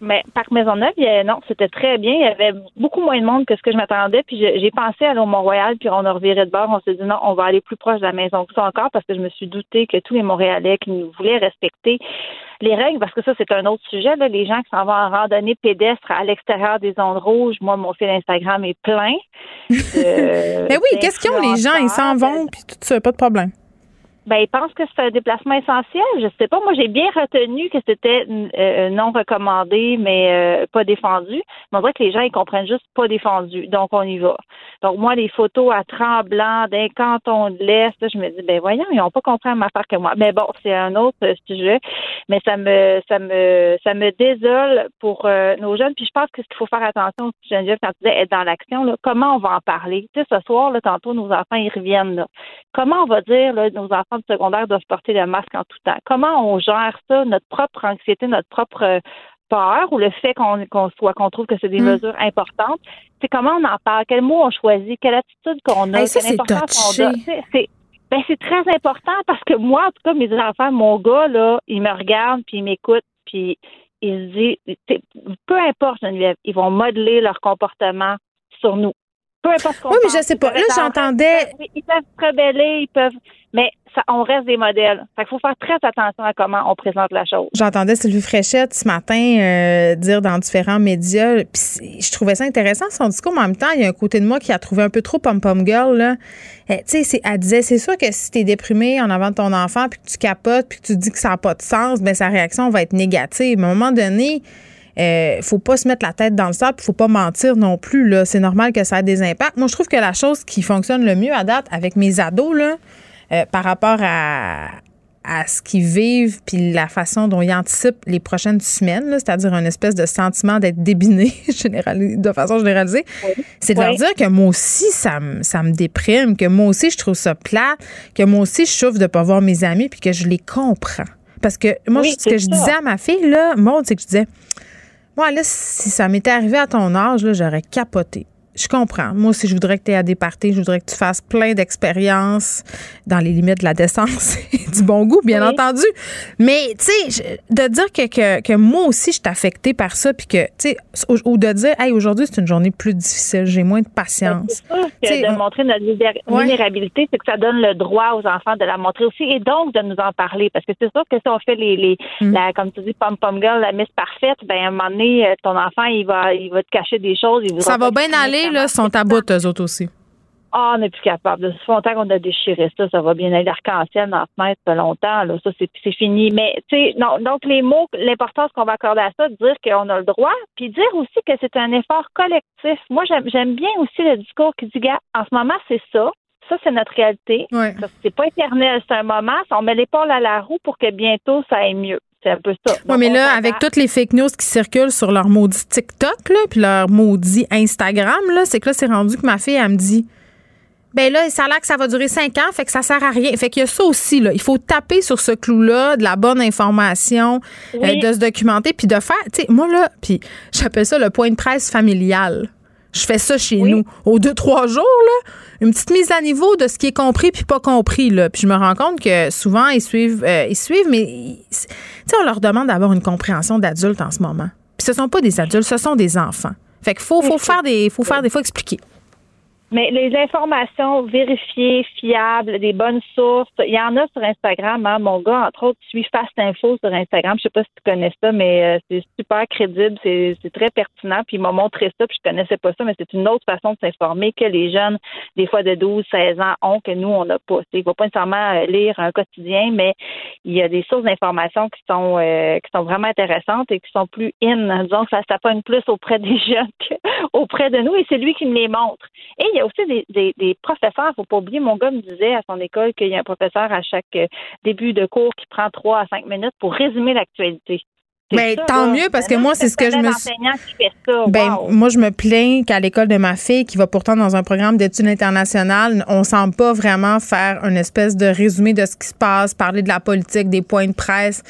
Mais Parc Maisonneuve, non, c'était très bien. Il y avait beaucoup moins de monde que ce que je m'attendais. Puis j'ai pensé aller au Mont-Royal, puis on a reviré de bord. On s'est dit non, on va aller plus proche de la maison que ça encore parce que je me suis douté que tous les Montréalais qui nous voulaient respecter les règles, parce que ça, c'est un autre sujet. Là, les gens qui s'en vont en randonnée pédestre à l'extérieur des zones rouges, moi, mon fil Instagram est plein. Mais <laughs> oui, qu'est-ce qu'ils ont les gens? Ils s'en vont, puis tout ça, pas de problème ben, ils pensent que c'est un déplacement essentiel. Je sais pas. Moi, j'ai bien retenu que c'était euh, non recommandé, mais euh, pas défendu. Mais on dirait que les gens, ils comprennent juste pas défendu. Donc, on y va. Donc, moi, les photos à tremblant d'un canton de l'Est, je me dis, ben, voyons, ils n'ont pas compris ma part que moi. Mais bon, c'est un autre sujet. Mais ça me, ça me, ça me désole pour euh, nos jeunes. Puis, je pense que ce qu'il faut faire attention, Geneviève, quand tu disais être dans l'action, là, comment on va en parler? Tu sais, ce soir, là, tantôt, nos enfants, ils reviennent, là. Comment on va dire, là, nos enfants secondaire doivent porter le masque en tout temps. Comment on gère ça, notre propre anxiété, notre propre euh, peur ou le fait qu'on soit qu'on trouve que c'est des mm. mesures importantes, c'est comment on en parle, quel mot on choisit, quelle attitude qu'on a, quelle importance qu'on donne. C'est ben, c'est très important parce que moi, en tout cas, mes enfants, mon gars, là, il me regarde puis il m'écoute puis il se dit, peu importe, Geneviève, ils vont modeler leur comportement sur nous. Peu importe ce qu'on Oui, mais je sais pas. Là, j'entendais. Ils peuvent se rebeller, ils peuvent. Mais ça, on reste des modèles. Fait qu'il faut faire très attention à comment on présente la chose. J'entendais Sylvie Fréchette ce matin euh, dire dans différents médias, puis je trouvais ça intéressant son discours, mais en même temps, il y a un côté de moi qui a trouvé un peu trop pom-pom girl. Là. Eh, tu sais, elle disait, c'est sûr que si tu es déprimé en avant de ton enfant, puis que tu capotes, puis que tu dis que ça n'a pas de sens, ben sa réaction va être négative. Mais à un moment donné, euh, faut pas se mettre la tête dans le sable, faut pas mentir non plus. Là. C'est normal que ça ait des impacts. Moi, je trouve que la chose qui fonctionne le mieux à date avec mes ados, là, euh, par rapport à, à ce qu'ils vivent puis la façon dont ils anticipent les prochaines semaines, c'est-à-dire un espèce de sentiment d'être débiné <laughs> de façon généralisée, c'est de leur dire que moi aussi, ça, me, ça me déprime, que moi aussi, je trouve ça plat, que moi aussi, je souffre de pas voir mes amis puis que je les comprends. Parce que moi, ce que je disais à ma fille, là, Maud, c'est que je disais, moi, là, si ça m'était arrivé à ton âge, j'aurais capoté je comprends. Moi aussi, je voudrais que tu aies à des parties, je voudrais que tu fasses plein d'expériences dans les limites de la décence <laughs> et du bon goût, bien entendu. Mais, tu sais, de dire que, que, moi aussi, je suis affectée par ça, puis que, tu sais, ou, de dire, hey, aujourd'hui, c'est une journée plus difficile, j'ai moins de patience. C'est de montrer notre vulnérabilité, c'est que ça donne le droit aux enfants de la montrer aussi et donc de nous en parler. Parce que c'est sûr que si on fait les, les mm. la, comme tu dis, pom-pom girl, la miss parfaite, ben, à un moment donné, euh, ton enfant, il va, il va te cacher des choses. ça va bien aller, là, sont à bout, eux autres aussi. Ah, on n'est plus capable. De ce longtemps qu'on a déchiré ça, ça va bien aller. L'arc-en-ciel dans la fenêtre, ça longtemps, là, ça, c'est fini. Mais, tu sais, non, donc les mots, l'importance qu'on va accorder à ça, dire qu'on a le droit, puis dire aussi que c'est un effort collectif. Moi, j'aime bien aussi le discours qui dit, gars, en ce moment, c'est ça. Ça, c'est notre réalité. Ouais. C'est pas éternel, c'est un moment. On met l'épaule à la roue pour que bientôt ça aille mieux. C'est un peu ça. Oui, mais là, avec toutes les fake news qui circulent sur leur maudit TikTok, là, puis leur maudit Instagram, là, c'est que là, c'est rendu que ma fille, elle me dit ben là, ça a l'air que ça va durer cinq ans, fait que ça sert à rien. Fait qu'il y a ça aussi, là. Il faut taper sur ce clou-là, de la bonne information, euh, de se documenter, puis de faire, tu sais, moi, là, puis j'appelle ça le point de presse familial. Je fais ça chez nous. Aux deux, trois jours, là, une petite mise à niveau de ce qui est compris puis pas compris. Là. Puis je me rends compte que souvent, ils suivent, euh, ils suivent mais on leur demande d'avoir une compréhension d'adulte en ce moment. Puis ce sont pas des adultes, ce sont des enfants. Fait qu'il faut, faut, faire des, faut faire des fois expliquer. Mais les informations vérifiées, fiables, des bonnes sources, il y en a sur Instagram. Hein. Mon gars, entre autres, suit Fast Info sur Instagram. Je sais pas si tu connais ça, mais euh, c'est super crédible, c'est très pertinent. Puis il m'a montré ça, puis je connaissais pas ça, mais c'est une autre façon de s'informer que les jeunes, des fois de 12, 16 ans, ont, que nous, on n'a pas. Il ne pas nécessairement euh, lire un quotidien, mais il y a des sources d'informations qui sont euh, qui sont vraiment intéressantes et qui sont plus in. Disons que ça, ça pogne plus auprès des <laughs> jeunes qu'auprès de nous, et c'est lui qui me les montre. Y a aussi des, des, des professeurs. Faut pas oublier, mon gars me disait à son école qu'il y a un professeur à chaque euh, début de cours qui prend trois à cinq minutes pour résumer l'actualité. Mais ben, tant mieux parce que moi c'est ce que je me suis ben moi je me plains qu'à l'école de ma fille qui va pourtant dans un programme d'études internationales, on semble pas vraiment faire une espèce de résumé de ce qui se passe, parler de la politique, des points de presse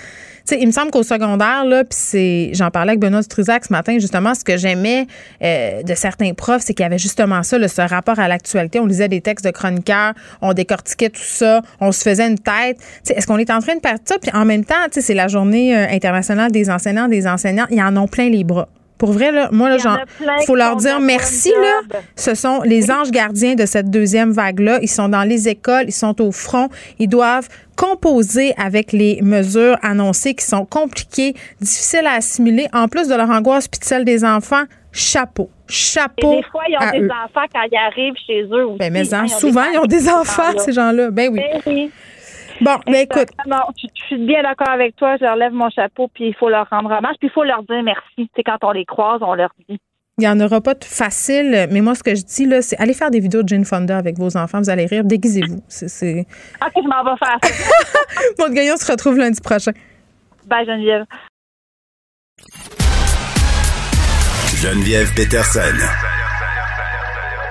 il me semble qu'au secondaire, là, puis c'est, j'en parlais avec Benoît Struzac ce matin, justement, ce que j'aimais euh, de certains profs, c'est qu'il y avait justement ça, ce rapport à l'actualité. On lisait des textes de chroniqueurs, on décortiquait tout ça, on se faisait une tête. est-ce qu'on est en train de perdre ça? Puis en même temps, c'est la journée euh, internationale des enseignants, des enseignants, ils en ont plein les bras. Pour vrai, là, moi, il faut leur dire merci. Là. Ce sont les anges gardiens de cette deuxième vague-là. Ils sont dans les écoles, ils sont au front. Ils doivent composer avec les mesures annoncées qui sont compliquées, difficiles à assimiler, en plus de leur angoisse puis celle des enfants. Chapeau. Chapeau. Et des fois, ils ont des enfants quand ils arrivent chez eux aussi. Ben, mais hein, souvent, ils ont des enfants, ces gens-là. Ben oui. Ben oui. Bon, mais écoute. Je, suis bien d'accord avec toi. Je leur lève mon chapeau, puis il faut leur rendre hommage, puis il faut leur dire merci. C'est quand on les croise, on leur dit. Il n'y en aura pas de facile, mais moi, ce que je dis, là, c'est allez faire des vidéos de Jane Fonda avec vos enfants, vous allez rire, déguisez-vous. C'est, <laughs> OK, je m'en vais faire <laughs> Mon Gaillon se retrouve lundi prochain. Bye, Geneviève. Geneviève Peterson,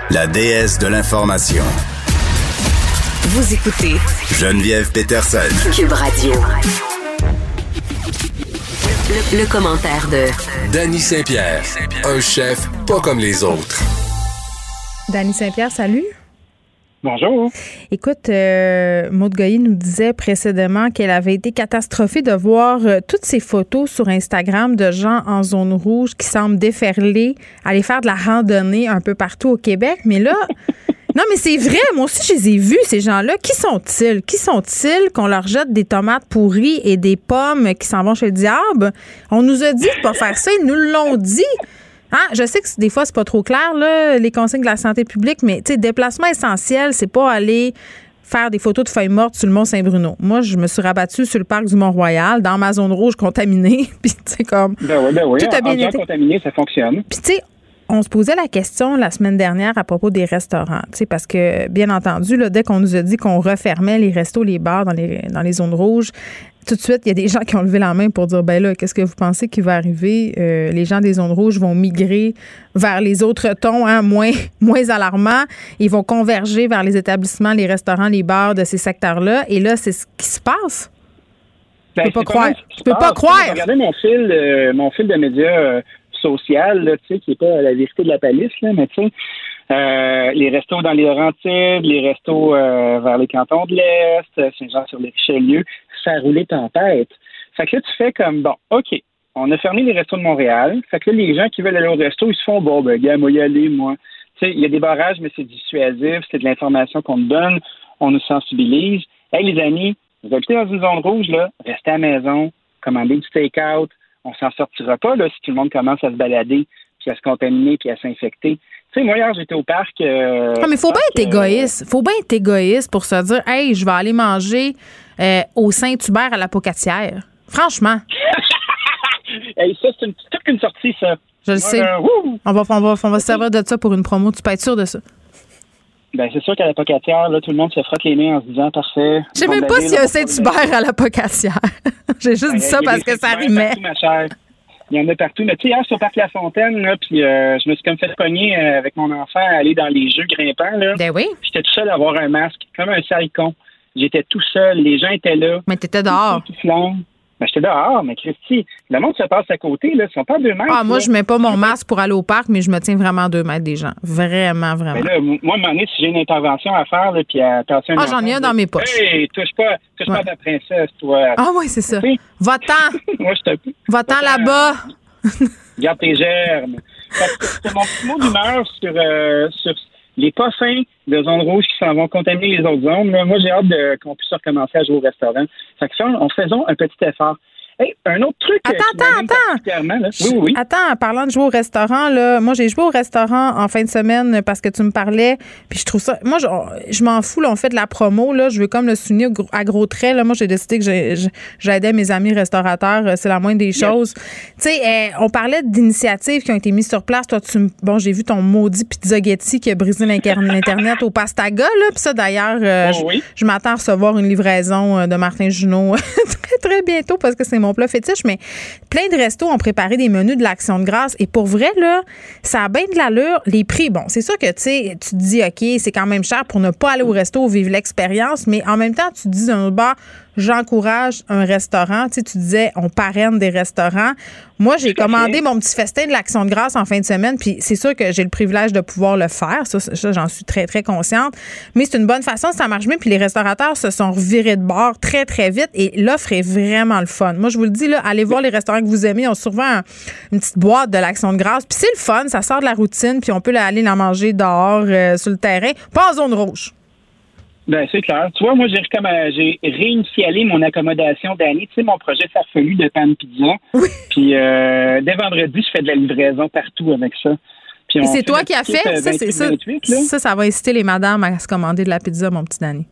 la déesse de l'information. Vous écoutez Geneviève Peterson. Cube Radio. Le, commentaire de Danny Saint-Pierre, un chef pas comme les autres. Danny Saint-Pierre, salut. Bonjour. Écoute, euh, Maud Goyer nous disait précédemment qu'elle avait été catastrophée de voir euh, toutes ces photos sur Instagram de gens en zone rouge qui semblent déferler, aller faire de la randonnée un peu partout au Québec. Mais là, <laughs> Non, mais c'est vrai. Moi aussi, je les ai vus, ces gens-là. Qui sont-ils? Qui sont-ils qu'on leur jette des tomates pourries et des pommes qui s'en vont chez le diable? On nous a dit de pas faire ça. Ils nous l'ont dit. Hein? Je sais que des fois, c'est pas trop clair, là, les consignes de la santé publique, mais, tu sais, déplacement essentiel, c'est pas aller faire des photos de feuilles mortes sur le Mont Saint-Bruno. Moi, je me suis rabattue sur le parc du Mont-Royal, dans ma zone rouge contaminée. <laughs> Puis, tu sais, comme. Ben oui, ben oui. Tout a bien été. contaminé, ça fonctionne. Puis, tu sais, on se posait la question la semaine dernière à propos des restaurants, parce que, bien entendu, là, dès qu'on nous a dit qu'on refermait les restos, les bars dans les, dans les zones rouges, tout de suite, il y a des gens qui ont levé la main pour dire, ben là, qu'est-ce que vous pensez qui va arriver? Euh, les gens des zones rouges vont migrer vers les autres tons, hein, moins, <laughs> moins alarmants. Ils vont converger vers les établissements, les restaurants, les bars de ces secteurs-là. Et là, c'est ce qui se passe. Ben, je peux pas croire. Je peux pas croire. Regardez mon fil, euh, mon fil de médias euh, tu sais, qui n'est pas la vérité de la palisse, là, mais tu sais, les restos dans les Laurentides, les restos vers les cantons de l'Est, Saint-Jean-sur-les-Richelieu, ça roulé tempête. Fait que là, tu fais comme, bon, OK, on a fermé les restos de Montréal. Fait que là, les gens qui veulent aller au resto, ils se font, bon, ben, gars, moi, y aller, moi. Tu sais, il y a des barrages, mais c'est dissuasif, c'est de l'information qu'on nous donne, on nous sensibilise. Hey, les amis, vous habitez dans une zone rouge, là, restez à la maison, commandez du take-out, on s'en sortira pas, là, si tout le monde commence à se balader, puis à se contaminer, puis à s'infecter. Tu sais, moi, hier, j'étais au parc. Euh, ah, mais faut bien être égoïste. Faut bien être égoïste pour se dire, hey, je vais aller manger euh, au Saint-Hubert à la Pocatière. Franchement. <laughs> hey, ça, c'est une, toute une sortie, ça. Je le sais. on, va, on, va, on va se servir de ça pour une promo. Tu peux être sûr de ça. Ben, c'est sûr qu'à la pocatière, là, tout le monde se frotte les mains en se disant parfait. Je sais même pas s'il y a un Saint-Hubert à la pocatière. <laughs> J'ai juste ben, dit ça parce que ça rimait. Il y en a partout. Mais tu sais, hier, sur Parc La Fontaine, là, puis euh, je me suis comme fait pogner euh, avec mon enfant à aller dans les jeux grimpants. Là. Ben oui. J'étais tout seul à avoir un masque, comme un sale con. J'étais tout seul. Les gens étaient là. Mais t'étais dehors. Tout, ben, j'étais dehors, mais Christy, le monde se passe à côté, là. Ils sont pas deux mètres. Ah, moi, je mets pas mon masque pour aller au parc, mais je me tiens vraiment deux mètres des gens. Vraiment, vraiment. Mais là, moi, à un moment donné, si j'ai une intervention à faire, là, puis attention. Ah, j'en ai un dans mes poches. Hey, touche pas, touche pas ta princesse, toi. Ah, oui, c'est ça. Va-t'en. <laughs> moi, je te. Va-t'en là-bas. Garde tes germes. C'est mon petit mot d'humeur sur, euh, sur les pas fins de zones rouges qui s'en vont contaminer les autres zones. Moi, j'ai hâte qu'on puisse recommencer à jouer au restaurant. Fait que faisons un petit effort. Hey, un autre truc. Attends, attends, attends. Oui, oui. Attends, en parlant de jouer au restaurant, là, moi, j'ai joué au restaurant en fin de semaine parce que tu me parlais. Puis je trouve ça. Moi, je, m'en fous, là, on fait de la promo. Là, je veux comme le souvenir à gros traits. Là, moi, j'ai décidé que j'aidais mes amis restaurateurs. Euh, c'est la moindre des choses. Tu sais, eh, on parlait d'initiatives qui ont été mises sur place. Toi, tu bon, j'ai vu ton maudit Pizzaghetti qui a brisé <laughs> l'Internet au Pastaga. Là. Puis ça, d'ailleurs, euh, oh, je, m'attends à recevoir une livraison euh, de Martin Junot <laughs> très, très bientôt parce que c'est mon mon fétiche, mais plein de restos ont préparé des menus de l'action de grâce. Et pour vrai, là, ça a bien de l'allure. Les prix, bon, c'est sûr que tu te dis, OK, c'est quand même cher pour ne pas aller au resto, vivre l'expérience, mais en même temps, tu te dis d'un bas j'encourage un restaurant. Tu, sais, tu disais, on parraine des restaurants. Moi, j'ai commandé mon petit festin de l'Action de grâce en fin de semaine, puis c'est sûr que j'ai le privilège de pouvoir le faire. Ça, j'en suis très, très consciente. Mais c'est une bonne façon, ça marche bien. Puis les restaurateurs se sont revirés de bord très, très vite et l'offre est vraiment le fun. Moi, je vous le dis, là, allez voir les restaurants que vous aimez. On se souvent une petite boîte de l'Action de grâce. Puis c'est le fun, ça sort de la routine, puis on peut aller la manger dehors, euh, sur le terrain, pas en zone rouge. Ben, c'est clair. Tu vois, moi, j'ai, j'ai réinitialisé mon accommodation d'année. Tu sais, mon projet farfelu de pan pizza. Oui. Puis, euh, dès vendredi, je fais de la livraison partout avec ça. Puis c'est toi qui as fait? Ça, c'est ça, ça, ça va inciter les madames à se commander de la pizza, mon petit Danny.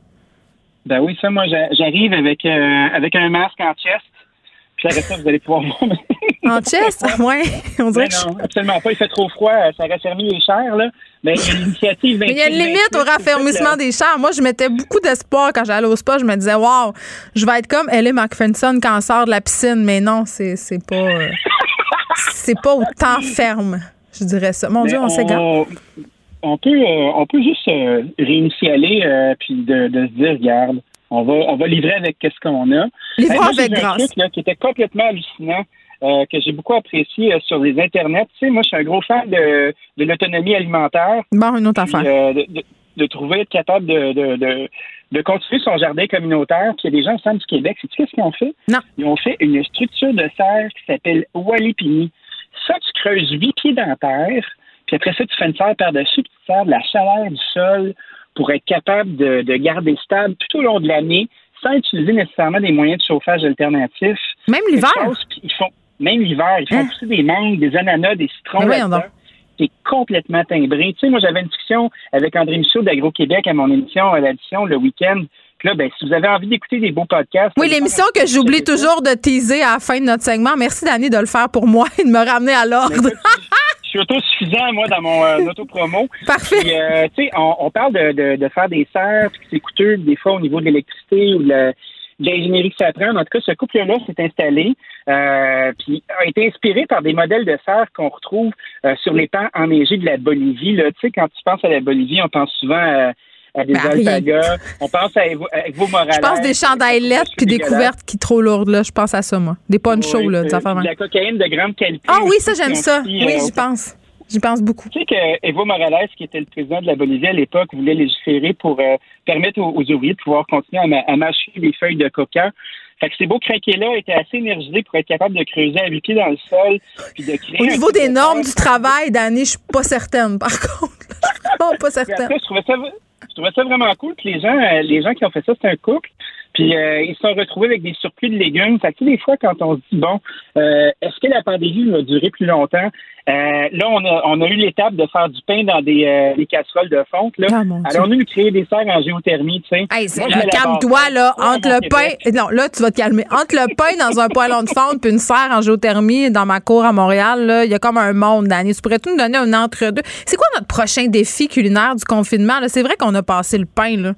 Ben oui, ça, moi, j'arrive avec, euh, avec un masque en chest. Puis après ça, vous allez pouvoir voir. en chest? Oui. <laughs> On dirait que non, absolument pas. Il fait trop froid. Ça raffermit les chairs, là. Mais il y a une initiative. Mais il y a une limite au raffermissement des chairs. Moi, je mettais beaucoup d'espoir quand j'allais au spa. Je me disais, waouh, je vais être comme Ellie McPherson quand elle sort de la piscine. Mais non, c'est pas. Euh, c'est pas autant ferme. Je dirais ça. Mon Dieu, on, s'égare. On peut, euh, on peut juste euh, réinitialer euh, puis de, de se dire, regarde, on va, on va livrer avec ce qu'on a. Livrer avec grâce. Truc, là, qui était complètement hallucinant. Euh, que j'ai beaucoup apprécié euh, sur les internets. Tu sais, moi, je suis un gros fan de, de l'autonomie alimentaire. Bon, une autre affaire. Euh, de, de, trouver être capable de, de, de, continuer son jardin communautaire. Puis il y a des gens au centre du Québec. sais qu'est-ce qu'ils ont fait? Non. Ils ont fait une structure de serre qui s'appelle Walipini. Ça, tu creuses huit pieds dans la terre, puis après ça, tu fais une serre par-dessus, puis tu sers de la chaleur du sol pour être capable de, de garder stable tout au long de l'année sans utiliser nécessairement des moyens de chauffage alternatifs. Même l'hiver? Ils font, même l'hiver, ils font hein? pousser des mangues, des ananas, des citrons. C'est complètement timbré. Tu sais, moi, j'avais une discussion avec André Michaud d'Agro-Québec à mon émission à l'addition le week-end. Puis là, ben, si vous avez envie d'écouter des beaux podcasts. Oui, l'émission que j'oublie toujours de teaser à la fin de notre segment. Merci, Dani, de le faire pour moi <laughs> et de me ramener à l'ordre. Je suis autosuffisant, moi, dans mon euh, auto-promo. Parfait. Euh, tu sais, on, parle de, de, faire des serres, puis c'est coûteux, des fois, au niveau de l'électricité ou de la l'ingénierie que ça prend. En tout cas, ce couple-là s'est installé, euh, puis a été inspiré par des modèles de serre qu'on retrouve euh, sur les pans enneigés de la Bolivie. Là. Tu sais, quand tu penses à la Bolivie, on pense souvent à, des ben, alpagas, on pense à Evo, Morales. Je pense des chandails lettres puis des couvertes qui trop lourdes. Là. Je pense à ça, moi. Des ponchos, là, De la cocaïne de grande qualité. Ah oui, ça, j'aime ça. oui, j'y pense J'y pense beaucoup. Tu sais que Evo Morales, qui était le président de la Bolivie à l'époque, voulait légiférer pour euh, permettre aux, ouvriers de pouvoir continuer à, mâcher des feuilles de coca. Fait que ces beaux craquets-là étaient assez énergisés pour être capables de creuser à pied dans le sol puis de créer. Au niveau des normes du travail, Danny, je suis pas certaine, par <laughs> contre. Je suis vraiment pas certaine. je trouvais ça, je trouvais ça vraiment cool. que les gens, euh, les gens qui ont fait ça, c'est un couple. Puis euh, ils se sont retrouvés avec des surplus de légumes. Fait que des fois, quand on se dit bon, euh, est-ce que la pandémie va durer plus longtemps? Euh, là, on a, on a eu l'étape de faire du pain dans des, des casseroles de fonte. Là. Ah, Alors, on a eu créer des serres en géothermie, tu sais. Hey, calme-toi, là, entre le pain... Non, là, tu vas te calmer. Entre le pain dans un poêlon de fonte puis une serre en géothermie dans ma cour à Montréal, là, il y a comme un monde, Dani. Tu pourrais-tu nous donner un entre-deux? C'est quoi notre prochain défi culinaire du confinement? C'est vrai qu'on a passé le pain, là.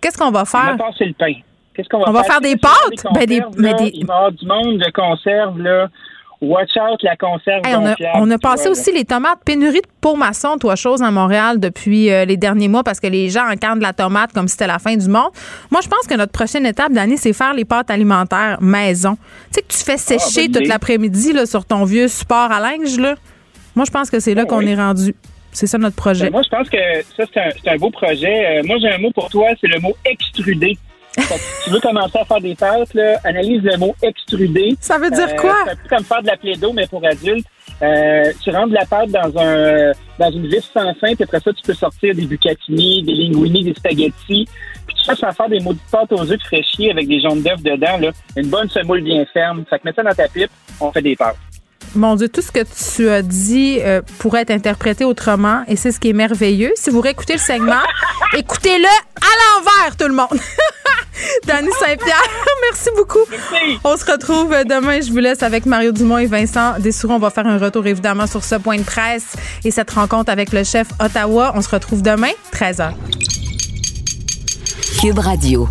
Qu'est-ce qu'on va faire? On a passé le pain. Qu'est-ce qu'on va On va faire? des pâtes? Ben, des, mais des... Il va y avoir du monde de conserve, là. Watch out la conserve. on, a, on a passé aussi les tomates. Pénurie de peau maçon, toi, chose à Montréal depuis euh, les derniers mois parce que les gens encadrent la tomate comme si c'était la fin du monde. Moi, je pense que notre prochaine étape d'année, c'est faire les pâtes alimentaires maison. Tu sais que tu fais ah, sécher toute l'après-midi sur ton vieux support à linge. Là. Moi, je pense que c'est là ah, qu'on est rendu. C'est ça notre projet. Ben, moi, je pense que ça, c'est un, un, beau projet. Euh, moi, j'ai un mot pour toi, c'est le mot extrudé tu veux commencer à faire des pâtes, là, analyse le mot extrudé. Ça veut dire quoi? C'est un peu comme faire de la plaido, mais pour adultes. Euh, tu rentres la pâte dans un dans une vis sans fin, puis après ça, tu peux sortir des bucatini, des linguini, des spaghettis. Puis tu passes à faire des maudites pâtes aux œufs fraîchis avec des jaunes d'œufs dedans, là. Une bonne semoule bien ferme. Fait que mets ça dans ta pipe, on fait des pâtes. Mon Dieu, tout ce que tu as dit euh, pourrait être interprété autrement et c'est ce qui est merveilleux. Si vous réécoutez le segment, <laughs> écoutez-le à l'envers, tout le monde. <laughs> Dani Saint-Pierre, <laughs> merci beaucoup. On se retrouve demain. Je vous laisse avec Mario Dumont et Vincent Dessouron. On va faire un retour évidemment sur ce point de presse et cette rencontre avec le chef Ottawa. On se retrouve demain, 13h. Cube Radio.